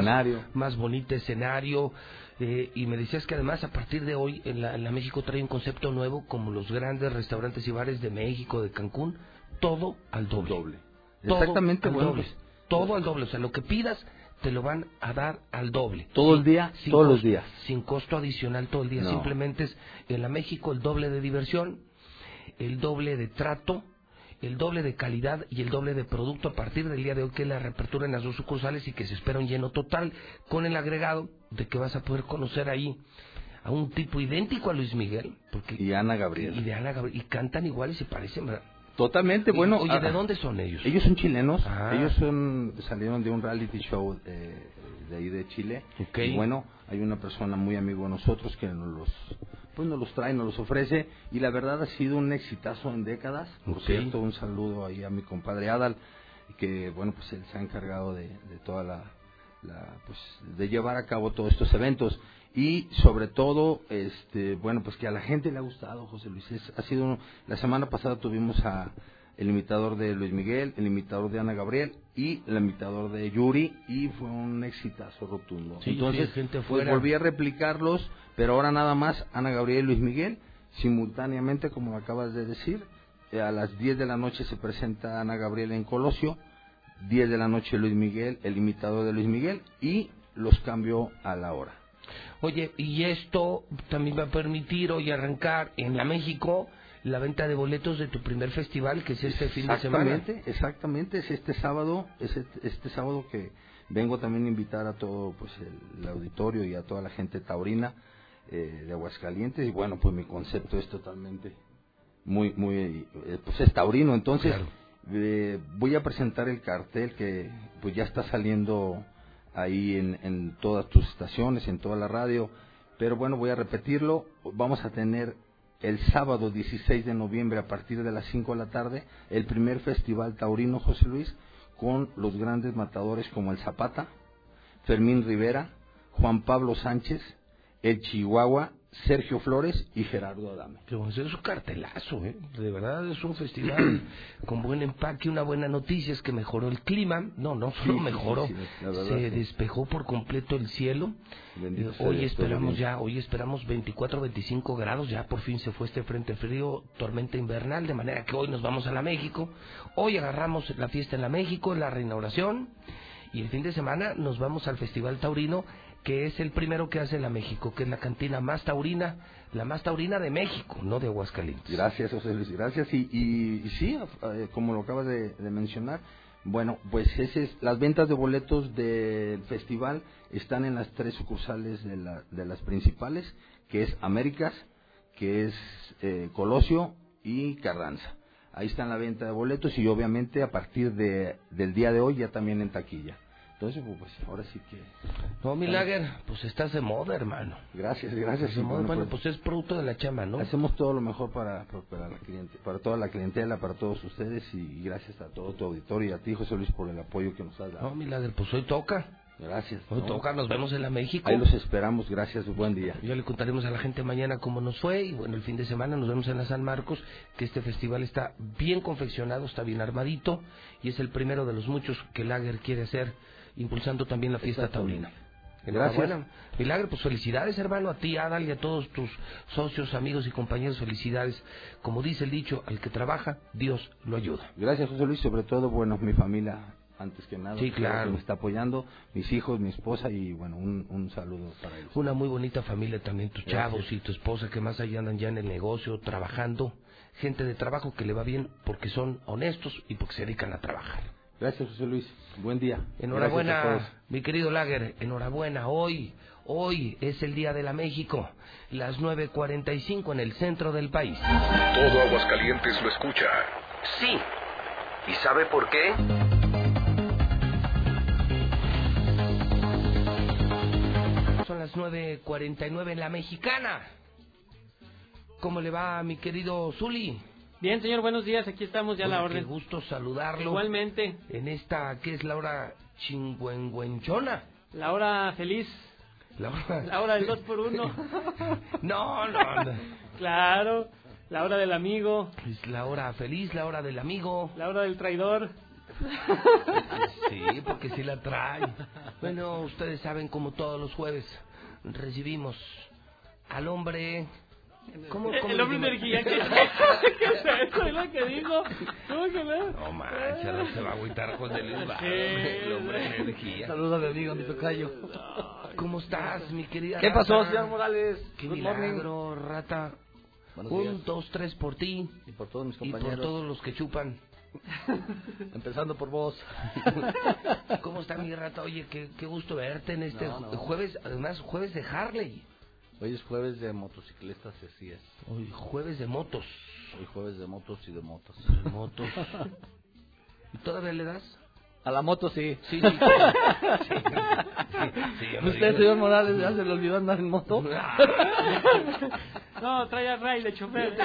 más bonita, escenario. eh, y me decías que además a partir de hoy en la, en la México trae un concepto nuevo como los grandes restaurantes y bares de México, de Cancún, todo al doble. Todo Exactamente, al bueno, doble. pues- todo al doble. O sea, lo que pidas te lo van a dar al doble. Todo el día, Sin todos los costo- días. Sin costo adicional todo el día. No. Simplemente es en la México el doble de diversión, el doble de trato, el doble de calidad y el doble de producto a partir del día de hoy que es la reapertura en las dos sucursales y que se espera un lleno total con el agregado de que vas a poder conocer ahí a un tipo idéntico a Luis Miguel porque Y Ana Gabriel. y de Ana Gabriel y cantan igual y se parecen ¿verdad? Totalmente, bueno. oye, ah, ¿de dónde son ellos? Ellos son chilenos. Ah. Ellos son salieron de un reality show eh, de ahí de Chile. Y bueno, hay una persona muy amigo de nosotros que nos los pues nos los trae, nos los ofrece y la verdad ha sido un exitazo en décadas. Por cierto, un saludo ahí a mi compadre Adal que bueno, pues él se ha encargado de, de toda la, la, pues de llevar a cabo todos estos eventos y sobre todo este bueno pues que a la gente le ha gustado José Luis. Es- ha sido la semana pasada tuvimos a el imitador de Luis Miguel el imitador de Ana Gabriel y el imitador de Yuri y fue un exitazo rotundo. Sí, entonces sí, gente pues, volví a replicarlos pero ahora nada más Ana Gabriel y Luis Miguel simultáneamente como acabas de decir eh, a las 10 de la noche se presenta Ana Gabriel en Colosio 10 de la noche Luis Miguel, el imitador de Luis Miguel, y los cambio a la hora. Oye, y esto también va a permitir hoy arrancar en la México la venta de boletos de tu primer festival, que es este fin de semana. Exactamente, exactamente, es este sábado, es este, este sábado que vengo también a invitar a todo pues el, el auditorio y a toda la gente taurina eh, de Aguascalientes, y bueno, pues mi concepto es totalmente muy, muy, eh, pues es taurino, entonces eh, voy a presentar el cartel que pues ya está saliendo ahí en, en todas tus estaciones, en toda la radio, pero bueno, voy a repetirlo, vamos a tener el sábado 16 de noviembre a partir de las 5 de la tarde el primer festival taurino José Luis con los grandes matadores como el Zapata, Fermín Rivera, Juan Pablo Sánchez, el Chihuahua, Sergio Flores y Gerardo Adame. Bueno, es un cartelazo, ¿eh? De verdad es un festival con buen empaque. Una buena noticia es que mejoró el clima. No, no solo Sí, mejoró, sí, sí, la verdad, se despejó por completo el cielo. Bendito Eh, hoy esperamos ya, hoy esperamos 24, 25 grados. Ya por fin se fue este frente frío, tormenta invernal, de manera que hoy nos vamos a la México. Hoy agarramos la fiesta en la México, la reinauguración. Y el fin de semana nos vamos al Festival Taurino, que es el primero que hace la México, que es la cantina más taurina, la más taurina de México, no de Aguascalientes. Gracias, José Luis, gracias. Y, y, sí, eh, como lo acabas de, de mencionar, bueno, pues ese es, las ventas de boletos del festival están en las tres sucursales de, la- de las principales, que es Américas, que es eh, Colosio y Carranza. Ahí está la venta de boletos y obviamente a partir de, del día de hoy ya también en taquilla. Entonces, pues ahora sí que... No, Milager, pues estás de moda, hermano. Gracias, gracias. De moda. bueno, Bueno, pues- pues es producto de la chama, ¿no? Hacemos todo lo mejor para, para, para la cliente, para toda la clientela, para todos ustedes y gracias a todo tu auditorio y a ti, José Luis, por el apoyo que nos has dado. No, Milager, pues hoy toca. Gracias. Hoy ¿no? toca, nos vemos en la México. Ahí los esperamos, gracias, buen día. Ya le contaremos a la gente mañana cómo nos fue y bueno, el fin de semana nos vemos en la San Marcos, que este festival está bien confeccionado, está bien armadito y es el primero de los muchos que Lager quiere hacer, impulsando también la fiesta taurina. Enhorabuena. Milagro, pues felicidades hermano, a ti, Adal y a todos tus socios, amigos y compañeros, felicidades. Como dice el dicho, al que trabaja, Dios lo ayuda. Gracias, José Luis, sobre todo, bueno, mi familia, antes que nada, Sí, claro. que me está apoyando, mis hijos, mi esposa y bueno, un, un saludo para ellos. Una muy bonita familia también, tus Gracias. chavos y tu esposa que más allá andan ya en el negocio, trabajando. Gente de trabajo que le va bien porque son honestos y porque se dedican a trabajar. Gracias, José Luis, buen día. Enhorabuena, mi querido Lager, enhorabuena. Hoy, hoy es el Día de la México, las 9.45 en el centro del país. Todo Aguascalientes lo escucha. Sí. ¿Y sabe por qué? Son las 9.49 en la mexicana. ¿Cómo le va, mi querido Zuli? Bien, señor, buenos días. Aquí estamos ya a la orden. Qué gusto saludarlo. Igualmente. En esta, ¿qué es la hora chingüengüenchona? La hora feliz. La hora... La hora del 2 por 1 No, no, no. Claro. La hora del amigo. Es la hora feliz, la hora del amigo. La hora del traidor. Sí, porque sí la trae. Bueno, ustedes saben como todos los jueves recibimos al hombre... ¿Cómo, El- cómo el hombre energía. ¿Qué, ¿Qué es eso? Es lo que dijo. ¿Cómo que no? No manches, no se va a agüitar Varo, Sí. el hombre energía. Saludos a mi amigo, mi tocayo. ¿Cómo estás, mi querida ¿Qué pasó, Rata? señor Morales? Qué Good milagro, rata. Buenos Un, días. dos, tres por ti. Y por todos mis Y por compañeros. todos los que chupan. Empezando por vos. ¿Cómo está mi rata? Oye, qué, qué gusto verte en este No, no. jueves, además jueves de Harley. Hoy es jueves de motociclistas, así es. Hoy jueves de motos. Hoy jueves de motos y de motos. De motos. ¿Y todavía le das? A la moto sí. Sí, sí. Sí, ¿Usted, señor Morales, ya se le olvidó andar en moto? No, trae a Ray de chofer.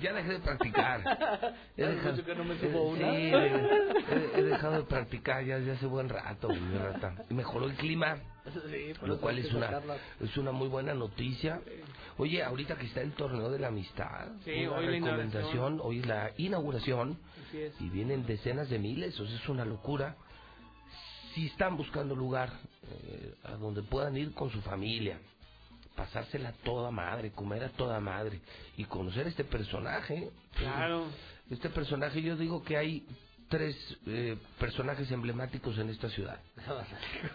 Ya dejé de practicar. He dejado- mucho que no me subo una. Sí, he, he dejado de practicar ya desde hace buen rato, rata. Mejoró el clima. Sí, lo cual es una es una muy buena noticia. Oye, ahorita que está el torneo de la amistad, Sí, una hoy la recomendación, hoy es la inauguración es. y vienen decenas de miles, o sea, es una locura. Si están buscando lugar eh, a donde puedan ir con su familia, pasársela a toda madre, comer a toda madre y conocer este personaje. Claro. Este personaje, yo digo que hay tres eh, personajes emblemáticos en esta ciudad.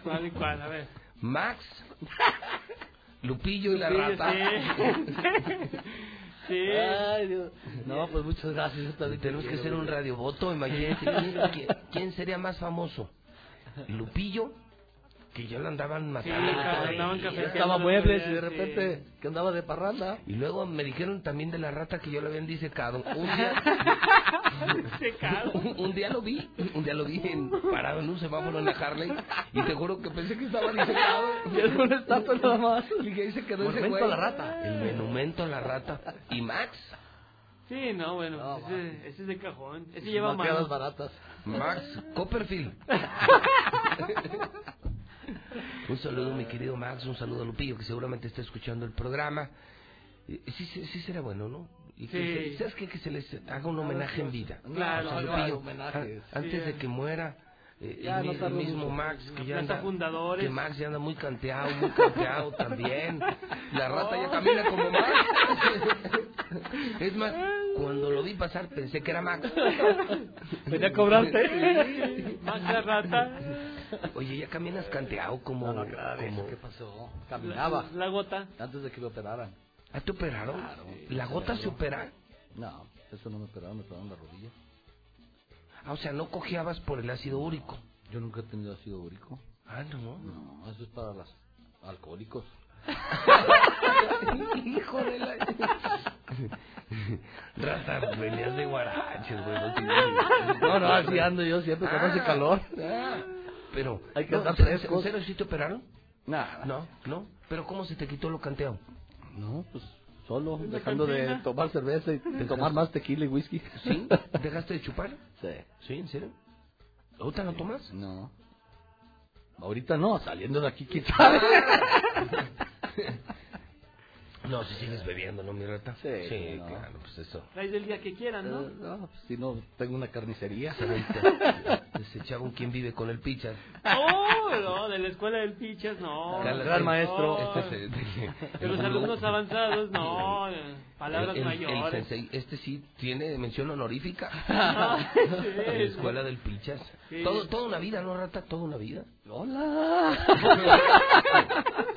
¿Cuál y cuál? A ver. Max, Lupillo y la Lupillo, rata. sí. Sí. Ay, Dios. No, pues muchas gracias. Tenemos que hacer un radiovoto, imagínense. ¿quién, quién- quién sería más famoso? ¿Lupillo? Que ya lo andaban matando. Sí, andaban cafeteando. Estaba muebles y de Sí. repente que andaba de parranda. Y luego me dijeron también de la rata que yo lo habían disecado. Un día, un, un día lo vi, un día lo vi en- parado en un semáforo en la Harley y te juro que pensé que estaba disecado. Y era una estatua nada más. Y que ahí se quedó ese Monumento güey. a la rata. El monumento a la rata. ¿Y Max? Sí, no, bueno, No, ese, ese es de cajón. Ese lleva mano. baratas. Max Copperfield. un saludo, mi querido Max, un saludo a Lupillo, que seguramente está escuchando el programa. Sí, sí, sí será bueno, ¿no? Y que Sí. ¿Sabes qué? Que se les haga un homenaje en vida. Claro, O sea, Lupillo, antes de que muera, eh, Ya el, no el mismo. Max, que ya anda, Fundadores. que Max ya anda muy canteado, muy canteado también. La rata ya camina como Max. Es más, cuando lo vi pasar pensé que era Max. Venía a cobrarte. Max la rata. Oye, ya caminas canteado como... No, no, claro, como... ¿qué pasó? Caminaba. La, la gota. Antes de que me operaran. ¿Ah, te operaron? Claro, ¿La sí, gota me se opera? No, eso no me operaron, me operaron la rodilla. Ah, o sea, no cojeabas por el ácido úrico. Yo nunca he tenido ácido úrico. Ah, no. No, eso es para los alcohólicos. Hijo de la... Rata, venías de guaraches, güey. No, tienes- No, no, así ando yo siempre con ese calor. Pero... Hay que no, andar ¿en serio sí te operaron? Nada. No, no. ¿Pero cómo se te quitó lo canteado? No, pues solo, ¿En la dejando de tomar cerveza y de tomar más tequila y whisky. ¿Sí? ¿Dejaste de chupar? Sí. ¿Sí? ¿En serio? ¿Ahorita no tomas? No. Ahorita no, saliendo de aquí, sabe. No, si sigues bebiendo, ¿no, mi rata? Sí, no. claro, pues eso. Traes el día que quieran, ¿no? Eh, no, pues, si no, tengo una carnicería. Se echaba un quien vive con el pichas. Oh, no, de la escuela del Pichas, no. Cálate. gran maestro. No. Este es, de- De los alumnos avanzados, no. Palabras el, el- el mayores. sensei, este sí tiene mención honorífica. Ah, En la sí, escuela del Pichas. Sí. Todo, toda una vida, ¿no, rata? Toda una vida. Hola.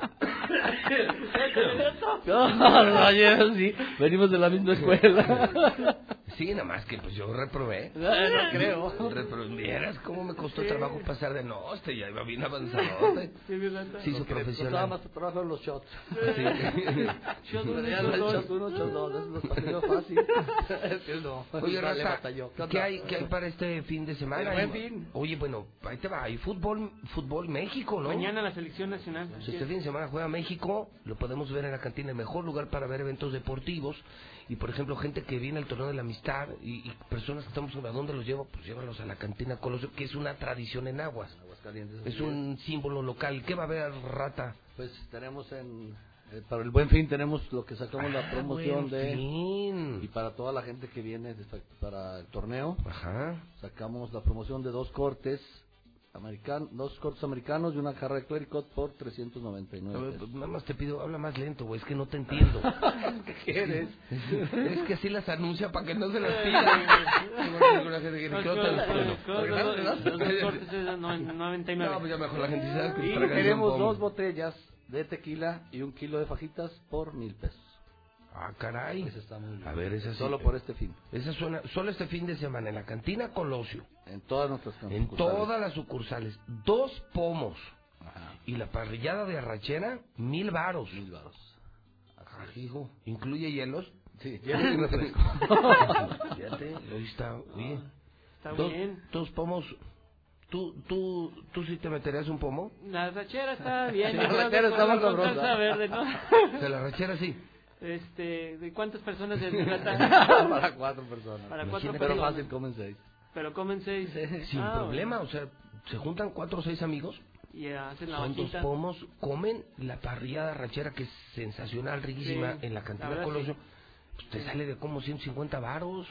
No, yo sí, venimos de la misma escuela. Sí, nada más que pues yo reprobé. No, no creo. Vieras cómo me costó trabajo pasar de no, este ya iba bien avanzado. Sí, rata. Sí, su le costaba profesional. más trabajo en los shots. Sí. Shot uno, Ya shot no, dos. shot uno, shot dos, eso nos pasó fácil. Es que no. Oye, Raza. ¿qué hay, ¿qué hay para este fin de semana? Buen fin. Oye, bueno, ahí te va, hay fútbol, fútbol México, ¿no? Mañana la selección nacional. Pues este fin de semana juega México, lo podemos ver en la cantina, el mejor lugar para ver eventos deportivos. Y por ejemplo, gente que viene al torneo de la amistad y, y personas que estamos, ¿a dónde los llevo? Pues llévalos a la cantina Colosio, que es una tradición en Aguas. Aguascalientes, Es un símbolo local. ¿Qué va a haber, rata? Pues tenemos en Eh, para el Buen Fin tenemos lo que sacamos Ah, la promoción de... Fin. Y para toda la gente que viene para el torneo, Ajá. sacamos la promoción de dos cortes american, dos cortes americanos y una jarra de clericot por 399 A ver, pesos. pues, nada más te pido, habla más lento, güey, es que no te entiendo. ¿Qué quieres? es que así las anuncia para que no se las pidan. No- 99. No, pues ya mejor la gente sabe que Y tenemos dos botellas de tequila y un kilo de fajitas por mil pesos. Ah, caray. Ese está muy bien. A ver, esa sí. Solo por este fin. Esa suena, solo este fin de semana en la cantina Colosio. En todas nuestras En sucursales. todas las sucursales. Dos pomos. Y la parrillada de arrachera, mil varos. Mil varos. Ah, hijo. ¿Incluye hielos? Sí, hielos y refresco. Fíjate, hoy está, oye. Está dos, bien. Dos pomos. ¿Tú, tú, ¿Tú sí te meterías un pomo? La rachera está bien. Sí, la rachera está con- más sabrosa. ¿no? De la rachera sí. Este, ¿de cuántas personas se trata? Para cuatro personas. Para cuatro personas. Pero fácil, comen seis. Pero comen seis. Sin Ah, problema, o sea, se juntan cuatro o seis amigos. Y hacen la Son dos pomos, comen la parrillada rachera que es sensacional, riquísima Sí, en la la cantina verdad, Colosio. sí. Pues te sale de como 150 varos.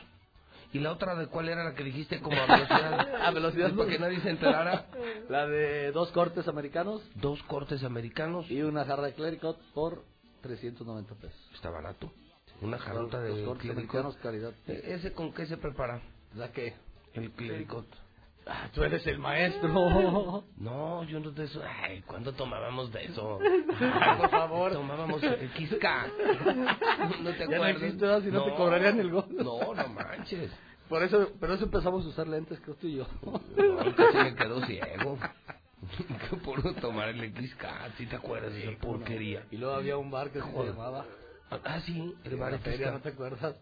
¿Y la otra de cuál era la que dijiste como a velocidad? A velocidad Para que nadie se enterara. La de dos cortes americanos Dos cortes americanos. y una jarra de clericot por 390 pesos. Está barato. Una jarrota Los de clericot. calidad. Eh, ¿Ese con qué se prepara? ¿La qué? El clericot. Ah, tú eres el maestro. No, yo no de eso. Ay, ¿cuándo tomábamos de eso? Ay, por favor. Tomábamos el quisca. ¿No te no acuerdas? ¿verdad? Si no te cobrarían el gol. No, no manches. Por eso, pero eso empezamos a usar lentes, creo tú y yo. No, casi me quedo ciego. Qué puro tomar el XK, si te acuerdas de esa porquería. Y luego había un bar que se Joder. llamaba. Ah, sí, el bar feria. ¿no te acuerdas?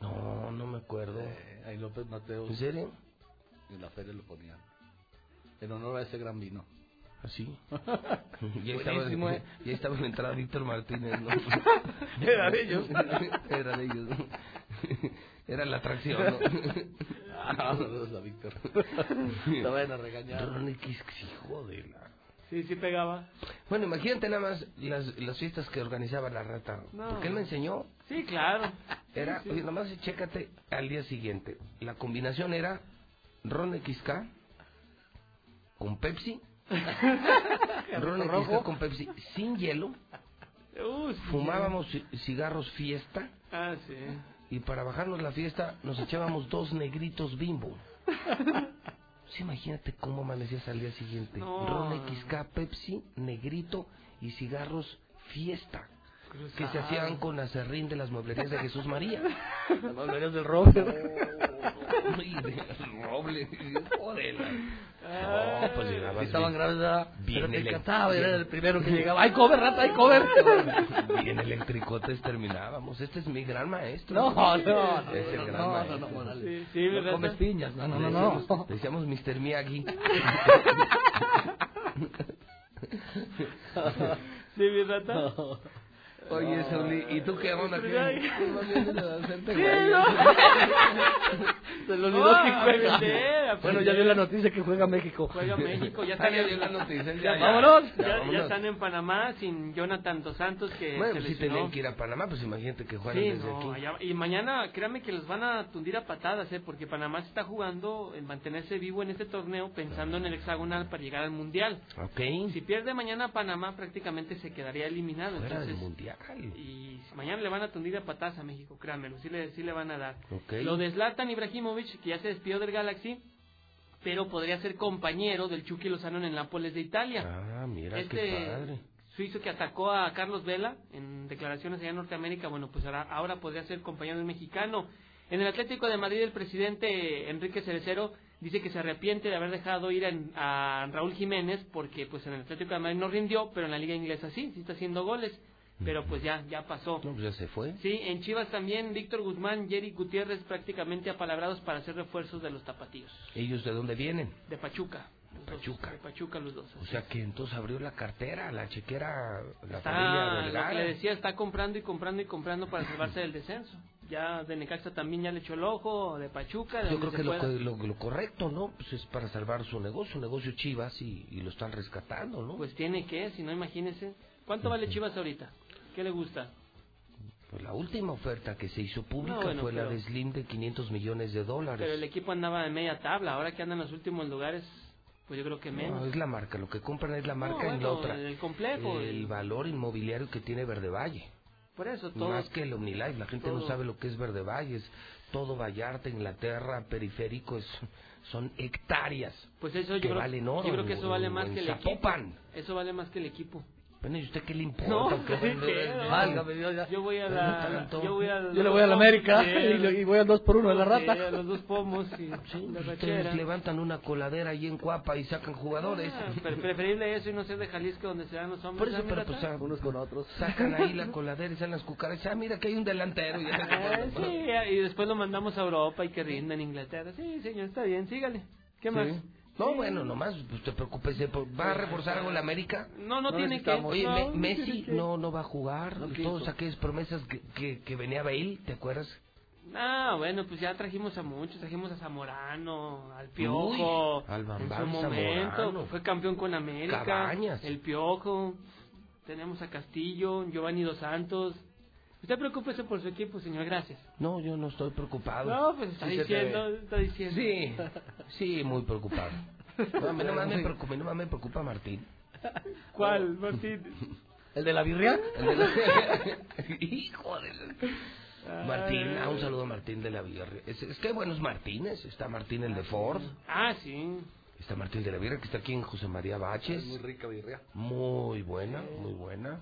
No, no me acuerdo. Eh, ahí López Mateos. ¿En serio? En la feria lo ponían. En honor a ese gran vino. Así. Y ahí estaba, ¿eh? y ahí estaba en la entrada Víctor Martínez, ¿no? Era de ellos. Era de ellos. Era la atracción, ¿no? Ah, saludos a Víctor. Te vayan a regañar. Ronnie Kiss, hijo de la... Sí, sí pegaba. Bueno, imagínate nada más las, las fiestas que organizaba la rata. No. Porque él me enseñó. Sí, claro. Era, Sí, sí. oye, nada más chécate al día siguiente. La combinación era Ron XK con Pepsi. Ron XK con Pepsi sin hielo. Uh, sí. Fumábamos ci- cigarros fiesta. Ah, sí. Y para bajarnos la fiesta nos echábamos dos negritos bimbo. Sí, imagínate cómo amanecías al día siguiente. No. Ron XK, Pepsi, negrito y cigarros fiesta. Que se Cruzado. hacían con acerrín de las mueblerías de Jesús María. Las mueblerías del roble. Y del roble. Joder. Ah. No, pues Sí, estaban bien- graves, ¿verdad? bien Pero te ele- encantaba, bien- era el primero que llegaba. ¡Ay, cover, rata, ay, cover! Bien electricotes terminábamos. Este es mi gran maestro. No, no, no, Es el no, gran no, maestro. no, no, Morales. Sí, sí, No ¿verdad? comes piñas, no, no, no, Le no. decíamos- Le decíamos Mr. Miyagi. Sí, mi rata. Oye, Sauli, ¿y tú qué onda? ¿Qué? Ay. No. Se le olvidó No, que. Aprender. Bueno, ya dio la noticia que juega México. Juega México, ya están, ya dio la noticia, ya, ya. Vámonos. Ya, ya, ya vámonos. están en Panamá sin Jonathan Dos Santos que Bueno, se pues lesionó. tenían que ir a Panamá, pues imagínate que juegan Sí, desde no, aquí. allá- y mañana créanme que los van a tundir a patadas, ¿eh? porque Panamá se está jugando en mantenerse vivo en este torneo pensando en el hexagonal para llegar al mundial. Ok. Si pierde mañana Panamá prácticamente se quedaría eliminado. Fuera del entonces, mundial. y mañana le van a tundir a patadas a México, créanmelo, sí le, sí le van a dar. Ok. Lo de Zlatan Ibrahimovic, que ya se despidió del Galaxy, pero podría ser compañero del Chucky Lozano en el Nápoles de Italia. Ah, mira, este qué padre. suizo que atacó a Carlos Vela en declaraciones allá en Norteamérica, bueno, pues ahora, ahora podría ser compañero del mexicano. En el Atlético de Madrid, el presidente Enrique Cerecero dice que se arrepiente de haber dejado ir en- a Raúl Jiménez porque pues en el Atlético de Madrid no rindió, pero en la liga inglesa sí, sí está haciendo goles. Pero pues ya, ya pasó. No, pues ya se fue. Sí, en Chivas también Víctor Guzmán, Jerry Gutiérrez prácticamente apalabrados para hacer refuerzos de los tapatíos. ¿Ellos de dónde vienen? De Pachuca. los dos, Pachuca. de Pachuca los dos. O sea que entonces abrió la cartera, la chequera, la familia Está, lo que le decía, está comprando y comprando y comprando para salvarse del descenso. Ya de Necaxa también ya le echó el ojo, de Pachuca, de Yo creo que lo, lo, lo correcto, ¿no? Pues es para salvar su negocio, su negocio Chivas y, y lo están rescatando, ¿no? Pues tiene que, si no imagínese. ¿Cuánto vale Chivas ahorita? ¿Qué le gusta? Pues la última oferta que se hizo pública No, bueno, fue la de Slim de 500 millones de dólares. Pero el equipo andaba de media tabla, ahora que andan en los últimos lugares, pues yo creo que menos. No, es la marca, lo que compran es la marca No, y la bueno, otra. el complejo, El el- valor inmobiliario que tiene Verde Valle. Por eso todo. Más que el OmniLife, la gente no sabe lo que es Verde Valle, es todo Vallarta, Inglaterra, periférico, es, son hectáreas Pues eso yo que creo, valen oro. yo creo que en- eso vale más en que el equipo. Eso vale más que el equipo. Bueno, ¿y usted qué le importa? No, ¿Qué ¿qué? vale? No, Válgame Dios, ya. Yo voy a la. Yo voy al. Yo le voy a la América Sí, y, voy al 2 por 1 de la rata. Sí, a los dos pomos y la Ustedes rachera. levantan una coladera ahí en Cuapa y sacan jugadores. Ah, pre- preferible eso y no ser de Jalisco donde se dan los hombres. Por eso, ¿no, pero pues ah, Unos con otros. sacan ahí la coladera y salen las cucarachas. Ah, mira que hay un delantero. y Ah, sí, y después lo mandamos a Europa y que rinda en Inglaterra. Sí, señor, está bien, sígale. ¿Qué más? Sí. No, bueno, nomás, pues te preocupes. ¿Va a reforzar algo la América? No, no, tiene que. Oye, no, Me- no Messi tiene que. no, no va a jugar. No Todas quiso. aquellas promesas que, que, que venía Bale, ¿te acuerdas? Ah, bueno, pues ya trajimos a muchos, trajimos a Zamorano, al Piojo, Uy, al en su momento, Zamorano. fue campeón con América, Cabañas. el Piojo, tenemos a Castillo, Giovanni Dos Santos. Usted preocúpese por su equipo, señor, gracias. No, yo no estoy preocupado. No, pues está Sí diciendo, está diciendo. Sí, sí, muy preocupado. No, nomás me preocupa, nomás me preocupa Martín. ¿Cuál, Martín? ¿El de la birria? El de la- Hijo de la- Martín, ah, un saludo a Martín de la Virre. Es, es que bueno, es Martínez. Está Martín el de Ford. Ah, sí. Está Martín de la Virre, que está aquí en José María Baches. Muy rica birria. Muy buena, muy buena.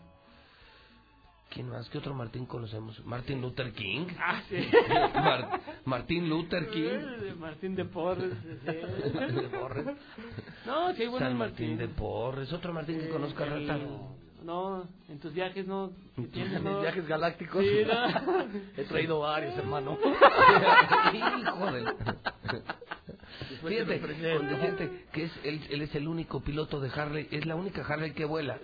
¿Quién más? ¿Qué otro Martín conocemos? Martin Luther King. Ah, sí. Mar- Martín Luther King. Eh, Martín de Porres. sí. De Porres. No, sí hay buenos San Martín Martín. de Porres. Otro Martín que conozca El- Rata. No, en tus viajes no. En no. mis viajes galácticos Sí, no. he traído varios, hermano. Hijo de... Después Fíjate, te lo presento. con decirte que es, él, él es el único piloto de Harley, es la única Harley que vuela.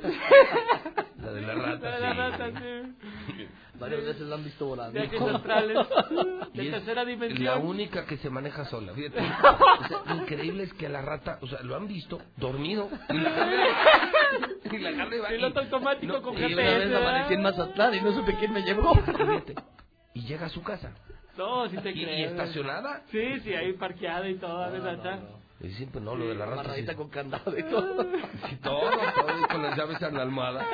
La de la rata, La de la rata, sí. Varias veces la han visto volando. Viajes astrales. De tercera dimensión. La única que se maneja sola, fíjate. O sea, lo increíble es que la rata, o sea, lo han visto dormido. Y la Harley, y la Harley va Piloto automático no, con y Y GPS. una vez amanecí en Mazatlán y no supe quién me llevó. fíjate, y llega a su casa. No, si te ¿Y, crees. y estacionada? Sí, sí, ahí parqueada y todo, ¿verdad? Y siempre no, lo de la rata. Amarradita sí. con candado y todo. Sí, todo, todo, con las llaves en la almohada.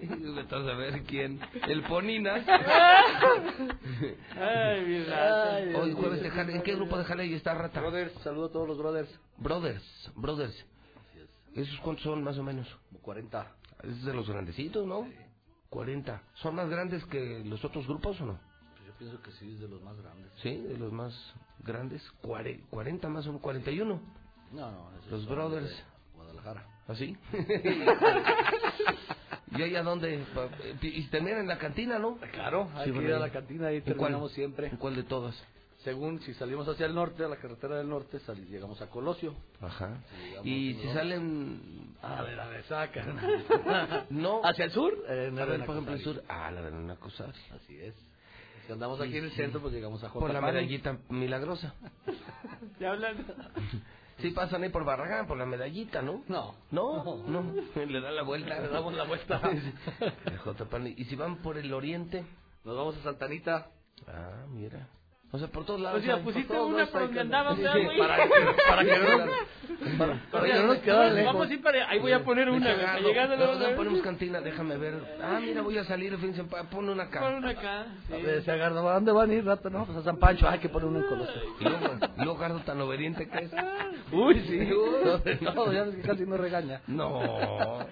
Y vete a saber quién. El Poninas. Ay, mi rata. Hoy jueves de Harley. ¿En qué grupo de Harley está Rata? Brothers, saludo a todos los brothers. Brothers, Brothers. ¿Esos cuántos son más o menos? Como 40. Es de los grandecitos, ¿no? 40. ¿Son más grandes que los otros grupos o no? Pues yo pienso que sí es de los más grandes. Sí, de los más grandes. Cuare- 40 más o menos, 41. No, no. Los brothers. de Guadalajara. ¿Así? ¿Y ahí a dónde? Pa- Y terminan en la cantina, ¿no? Claro, hay Sí, que ir a la cantina, ahí terminamos siempre. ¿En cuál de todas? Según si salimos hacia el norte, a la carretera del norte, sali- llegamos a Colosio. Ajá. Y si salen... A ver, a ver, saca. No. ¿Hacia el sur? Eh, A ver, por ejemplo, el sur. Ah, la Verona Cosari. Así es. Si andamos aquí en el sí. centro, pues llegamos a Por la medallita milagrosa. ¿Ya hablan? Sí pasan ahí por Barragán, por la medallita, ¿no? No. No, no. Le dan la vuelta. Le damos la vuelta. Y si van por el oriente... Nos vamos a Santanita. Ah, mira. O sea, por todos lados. O sea, hay- pusiste una por donde andabas, Sí, ¿verdad, sí, güey? Para que, para que no nos, para, para que no nos quedara lejos. Vamos a ir para Ahí voy a poner una, güey, para llegando Luego luego, ponemos cantina, déjame ver. Ah, mira, voy a salir, fíjense, pon una acá. Pon una acá. A sí. ver, se agarra, ¿a dónde van a ir, rato? No, pues a San Pancho, hay que poner uno en Colosio. Y luego, luego Gardo tan obediente que es. Uy, sí. No, ya ves que casi no regaña. No.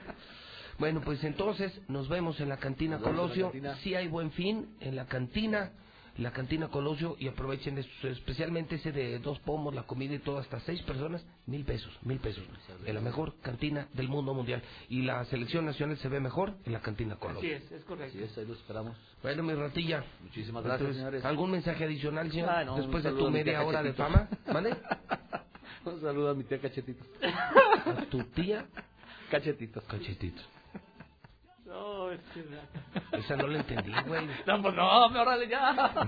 Bueno, pues entonces nos vemos en la cantina Colosio. Sí hay buen fin en la cantina, la cantina Colosio y aprovechen es- especialmente ese de dos pomos, la comida y todo, hasta seis personas, mil pesos, mil pesos. En la mejor cantina del mundo mundial. Y la selección nacional se ve mejor en la cantina Así Colosio. es, es correcto. Así es, ahí lo esperamos. Bueno, mi ratilla. Muchísimas gracias, Entonces, señores. ¿Algún mensaje adicional, señor? Ah, no, Después de tu media hora de fama, ¿vale? Un saludo a mi tía Cachetito. A tu tía Cachetito. Cachetito. No, es que. Esa no la entendí, güey. No, pues no, me órale ya.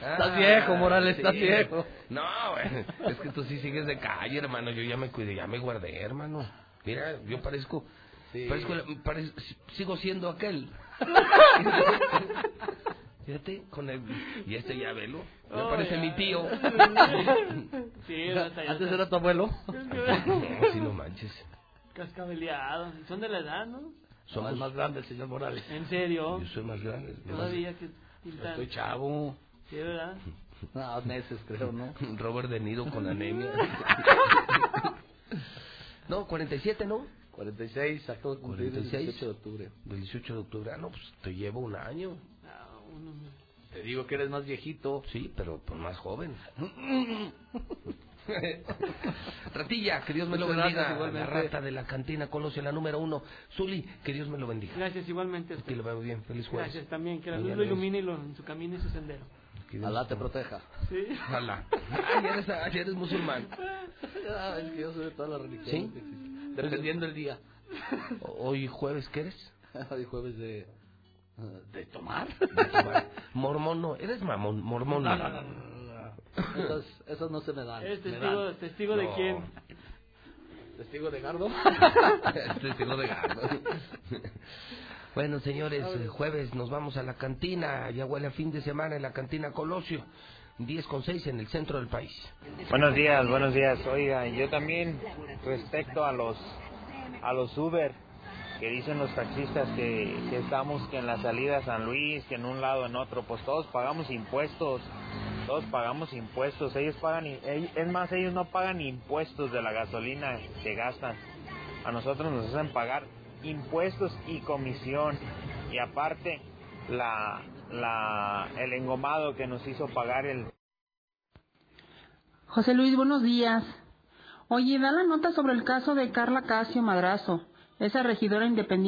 Estás Ah, viejo, Morales, estás sí. viejo. No, güey. Es que tú sí sigues de calle, hermano. Yo ya me cuidé, ya me guardé, hermano. Mira, yo parezco Sí. Parezco la- pare- sigo siendo aquel. Fíjate, con el... Y este ya velo. Me Oh, parece ya. mi tío. Sí, Antes era tu abuelo. No, si no manches. Cascabeleado. Son de la edad, ¿no? Somos más grande el señor Morales. ¿En serio? Yo soy más grande. Todavía que pintan. Estoy chavo. Sí, ¿verdad? No, meses creo, ¿no? Robert De Nido con anemia. No, 47, ¿no? 46, acabo de cumplir el 46. 18 de octubre. Del 18 de octubre. Ah, no, pues te llevo un año. Te digo que eres más viejito. Sí, pero pues más joven. Ratilla, que Dios me lo Muchas bendiga. gracias, igualmente. La rata de la cantina Colosio, la número uno. Zuli, que Dios me lo bendiga. Gracias, igualmente. Que lo vea muy bien. Feliz jueves. Gracias también. Que la luz lo ilumine y lo, en su camino y su sendero. Alá te proteja. Sí. Alá. Ah, ya eres, ah, ya eres musulmán. Ah, es que yo soy de todas las religiones ¿Sí? Dependiendo el día. Hoy jueves, ¿qué eres? Hoy jueves de... ¿De tomar? De tomar. Mormón no, eres mamón, mormón. No, no, no, no, no. Esas, esas no se me dan. ¿Eres testigo, dan. testigo de No. quién? ¿Testigo de Gardo? Testigo de gato. Bueno, señores, jueves nos vamos a la cantina. Ya huele a fin de semana en la cantina Colosio. 10 con 6 en el centro del país. Buenos días, buenos días. Oiga, yo también respecto a los a los Uber que dicen los taxistas que, estamos que en la salida a San Luis, que en un lado en otro, pues todos pagamos impuestos, todos pagamos impuestos. Ellos pagan, es más, ellos no pagan impuestos de la gasolina que gastan. A nosotros nos hacen pagar impuestos y comisión y aparte la la el engomado que nos hizo pagar el José Luis, buenos días. Oye, da la nota sobre el caso de Carla Casio Madrazo, esa regidora independiente.